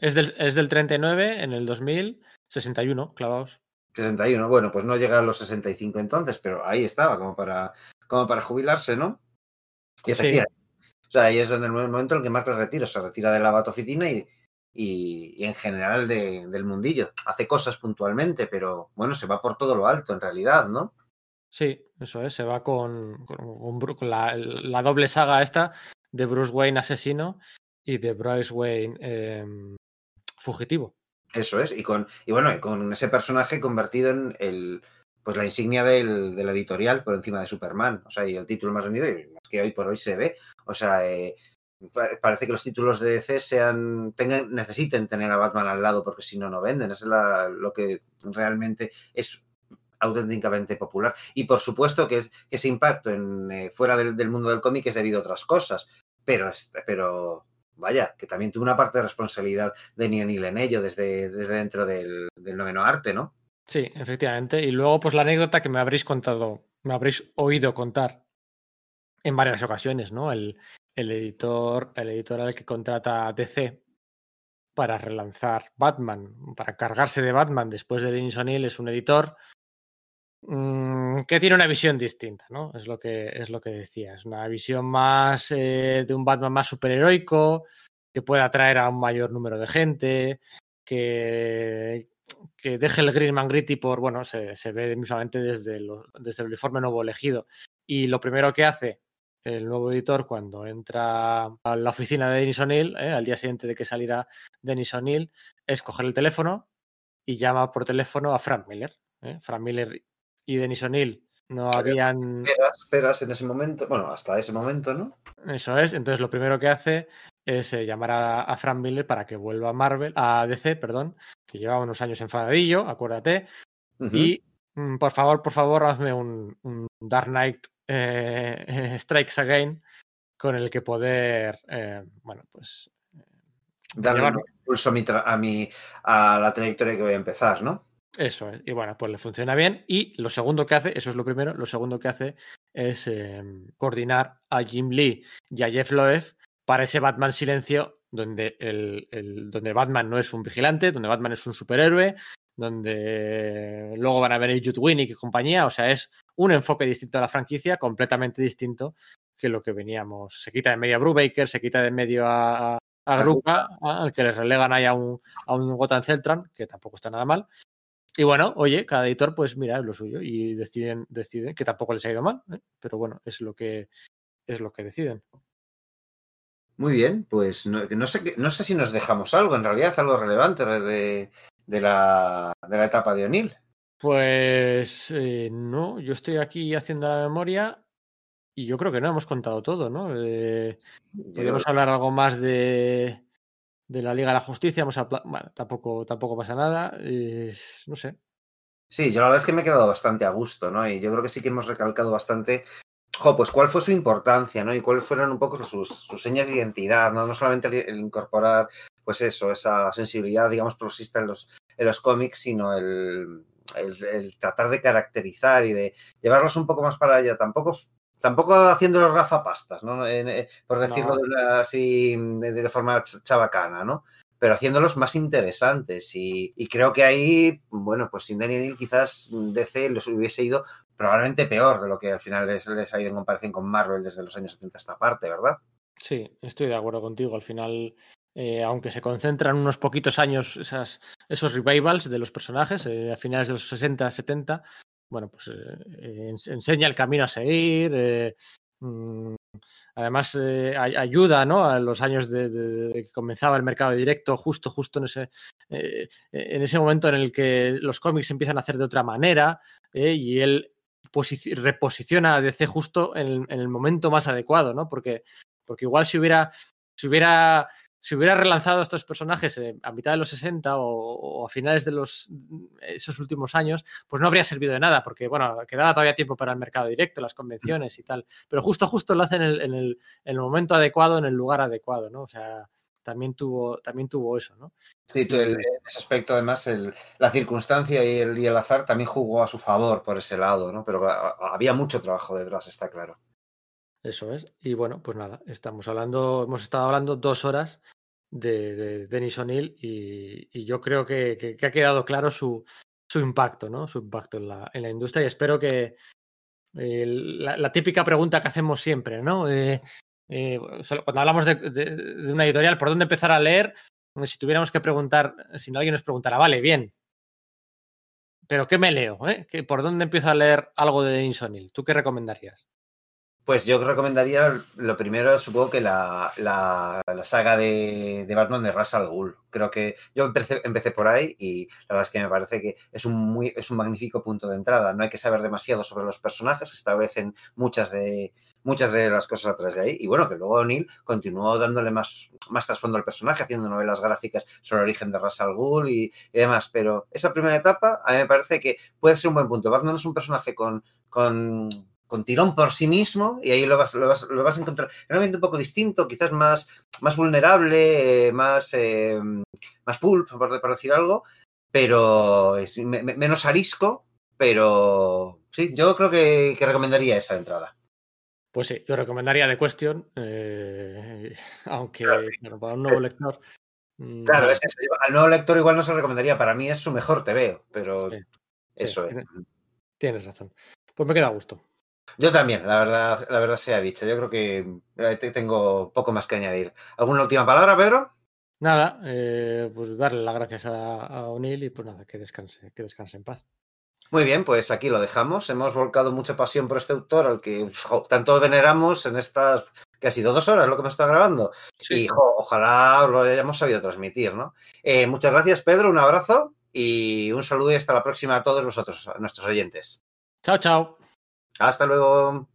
es, del, es del 39, en el 2000, 61, clavados. 61, bueno, pues no llega a los 65 entonces, pero ahí estaba, como para, como para jubilarse, ¿no? Y efectivamente. Sí. O sea, ahí es donde el momento en el que Mark se retira, se retira de la batoficina y, y, y en general de, del mundillo. Hace cosas puntualmente, pero bueno, se va por todo lo alto en realidad, ¿no? Sí, eso es, se va con, con, con la, la, doble saga esta de Bruce Wayne asesino y de Bruce Wayne eh, fugitivo. Eso es, y con, y bueno, con ese personaje convertido en el, pues la insignia del, de la editorial por encima de Superman, o sea, y el título más vendido, y más que hoy por hoy se ve, o sea, eh, parece que los títulos de DC sean, tengan, necesiten tener a Batman al lado porque si no, no venden, eso es la, lo que realmente es auténticamente popular. Y por supuesto que, es, que ese impacto en, eh, fuera del, del, mundo del cómic es debido a otras cosas, pero, pero vaya, que también tuvo una parte de responsabilidad de Neil en ello desde, desde dentro del, noveno arte, ¿no? Sí, efectivamente. Y luego, pues la anécdota que me habréis contado, me habréis oído contar en varias ocasiones, ¿no? El, el editor, el editor al que contrata DC para relanzar Batman, para cargarse de Batman después de Denis O'Neill, es un editor que tiene una visión distinta, ¿no? Es lo que, es lo que decía. Es una visión más eh, de un Batman más superheroico, que puede atraer a un mayor número de gente, que, que deje el Green Gritty por, bueno, se, se ve mismamente desde, desde el uniforme nuevo elegido. Y lo primero que hace el nuevo editor cuando entra a la oficina de Denis O'Neill, eh, al día siguiente de que saliera Denis O'Neill, es coger el teléfono y llama por teléfono a Frank Miller. Eh. Frank Miller y Denis O'Neill no habían. Esperas, esperas, en ese momento, bueno, hasta ese momento, ¿no? Eso es, entonces lo primero que hace es eh, llamar a, a, Frank Miller para que vuelva a Marvel, a DC, perdón, que llevaba unos años enfadadillo, acuérdate. Uh -huh. Y mm, por favor, por favor, hazme un, un Dark Knight eh, Strikes Again con el que poder, eh, bueno, pues. Darle llevar... un impulso a mi, a mi a la trayectoria que voy a empezar, ¿no? Eso es. Y bueno, pues le funciona bien. Y lo segundo que hace, eso es lo primero, lo segundo que hace es eh, coordinar a Jim Lee y a Jeff Loeb para ese Batman Silencio donde, el, el, donde Batman no es un vigilante, donde Batman es un superhéroe, donde luego van a venir Jude Winnick y compañía, o sea, es un enfoque distinto a la franquicia, completamente distinto que lo que veníamos. Se quita de medio a Brubaker, se quita de medio a, a Grupa, al que les relegan ahí a un, a un Gotham Celtran, que tampoco está nada mal. Y bueno, oye, cada editor, pues mira, es lo suyo y deciden, deciden que tampoco les ha ido mal, ¿eh? pero bueno, es lo que es lo que deciden. Muy bien, pues no, no, sé, no sé si nos dejamos algo, en realidad, algo relevante de, de, la, de la etapa de O'Neill. Pues eh, no, yo estoy aquí haciendo la memoria y yo creo que no hemos contado todo, ¿no? Eh, podríamos yo... hablar algo más de, de la Liga de la Justicia, bueno, tampoco, tampoco pasa nada, no sé. Sí, yo la verdad es que me he quedado bastante a gusto, ¿no? Y yo creo que sí que hemos recalcado bastante, jo, pues cuál fue su importancia, ¿no? Y cuáles fueron un poco sus, sus señas de identidad, ¿no? No solamente el, el, incorporar, pues eso, esa sensibilidad, digamos, progresista en los, en los cómics, sino el, el, el, tratar de caracterizar y de llevarlos un poco más para allá. Tampoco tampoco haciendo los gafapastas, ¿no? Eh, por decirlo no. de una, así de, de, forma chabacana, ¿no? Pero haciéndolos más interesantes. Y, y, creo que ahí, bueno, pues sin Daniel quizás DC los hubiese ido probablemente peor de lo que al final les, les, ha ido en comparación con Marvel desde los años 70 esta parte, ¿verdad? Sí, estoy de acuerdo contigo. Al final, eh, aunque se concentran unos poquitos años esas, esos revivals de los personajes, eh, a finales de los 60, 70, bueno, pues eh, enseña el camino a seguir. Eh, mmm, además, eh, ayuda ¿no? a los años de, que comenzaba el mercado directo, justo, justo en ese, en ese momento en el que los cómics empiezan a hacer de otra manera y él reposiciona a DC justo en, en, el momento más adecuado, ¿no? Porque, porque igual si hubiera, si hubiera si hubiera relanzado a estos personajes eh, a mitad de los 60 o, a finales de los esos últimos años, pues no habría servido de nada, porque bueno, quedaba todavía tiempo para el mercado directo, las convenciones y tal. Pero justo, justo lo hacen en el, en el, en el momento adecuado, en el lugar adecuado, ¿no? O sea, también tuvo, también tuvo eso, ¿no? Sí, tú, el, en ese aspecto, además, el, la circunstancia y el, y el, azar también jugó a su favor por ese lado, ¿no? Pero había mucho trabajo detrás, está claro. Eso es. Y bueno, pues nada, estamos hablando, hemos estado hablando dos horas de, de Denis O'Neill y, yo creo que, ha quedado claro su, su impacto, ¿no? Su impacto en la, en la industria y espero que eh, la, típica pregunta que hacemos siempre, ¿no? Eh, cuando hablamos de, de, una editorial, ¿por dónde empezar a leer? Si tuviéramos que preguntar, si no alguien nos preguntara, vale, bien, pero ¿qué me leo? Eh? ¿Por dónde empiezo a leer algo de Denis O'Neill? ¿Tú qué recomendarías? Pues yo recomendaría lo primero, supongo que la, la, saga de, de, Batman de Russell Ghul. Creo que yo empecé, empecé, por ahí y la verdad es que me parece que es un, muy, es un magnífico punto de entrada. No hay que saber demasiado sobre los personajes, establecen muchas de, muchas de las cosas atrás de ahí. Y bueno, que luego O'Neill continuó dándole más, más trasfondo al personaje, haciendo novelas gráficas sobre el origen de Russell Ghul y, y, demás. Pero esa primera etapa a mí me parece que puede ser un buen punto. Batman es un personaje con... con con tirón por sí mismo y ahí lo vas, lo vas, lo vas a encontrar en un ambiente un poco distinto, quizás más, más vulnerable, eh, más, eh, más pulp, por, por, decir algo, pero es me, menos arisco, pero sí, yo creo que, que, recomendaría esa entrada. Pues sí, yo recomendaría The Question, eh, aunque claro. bueno, para un nuevo lector. Mm, claro, es eso. al nuevo lector igual no se recomendaría, para mí es su mejor TV, pero sí, eso sí, es. Tienes razón. Pues me queda a gusto. Yo también, la verdad, la verdad sea dicha. Yo creo que eh, tengo poco más que añadir. ¿Alguna última palabra, Pedro? Nada, eh, pues darle las gracias a, a O'Neill y pues nada, que descanse, que descanse en paz. Muy bien, pues aquí lo dejamos. Hemos volcado mucha pasión por este autor al que jo, tanto veneramos en estas que ha sido dos horas lo que me está grabando. Sí. Y jo, ojalá lo hayamos sabido transmitir, ¿no? Eh, muchas gracias, Pedro. Un abrazo y un saludo y hasta la próxima a todos vosotros, a nuestros oyentes. Chao, chao. Hasta luego.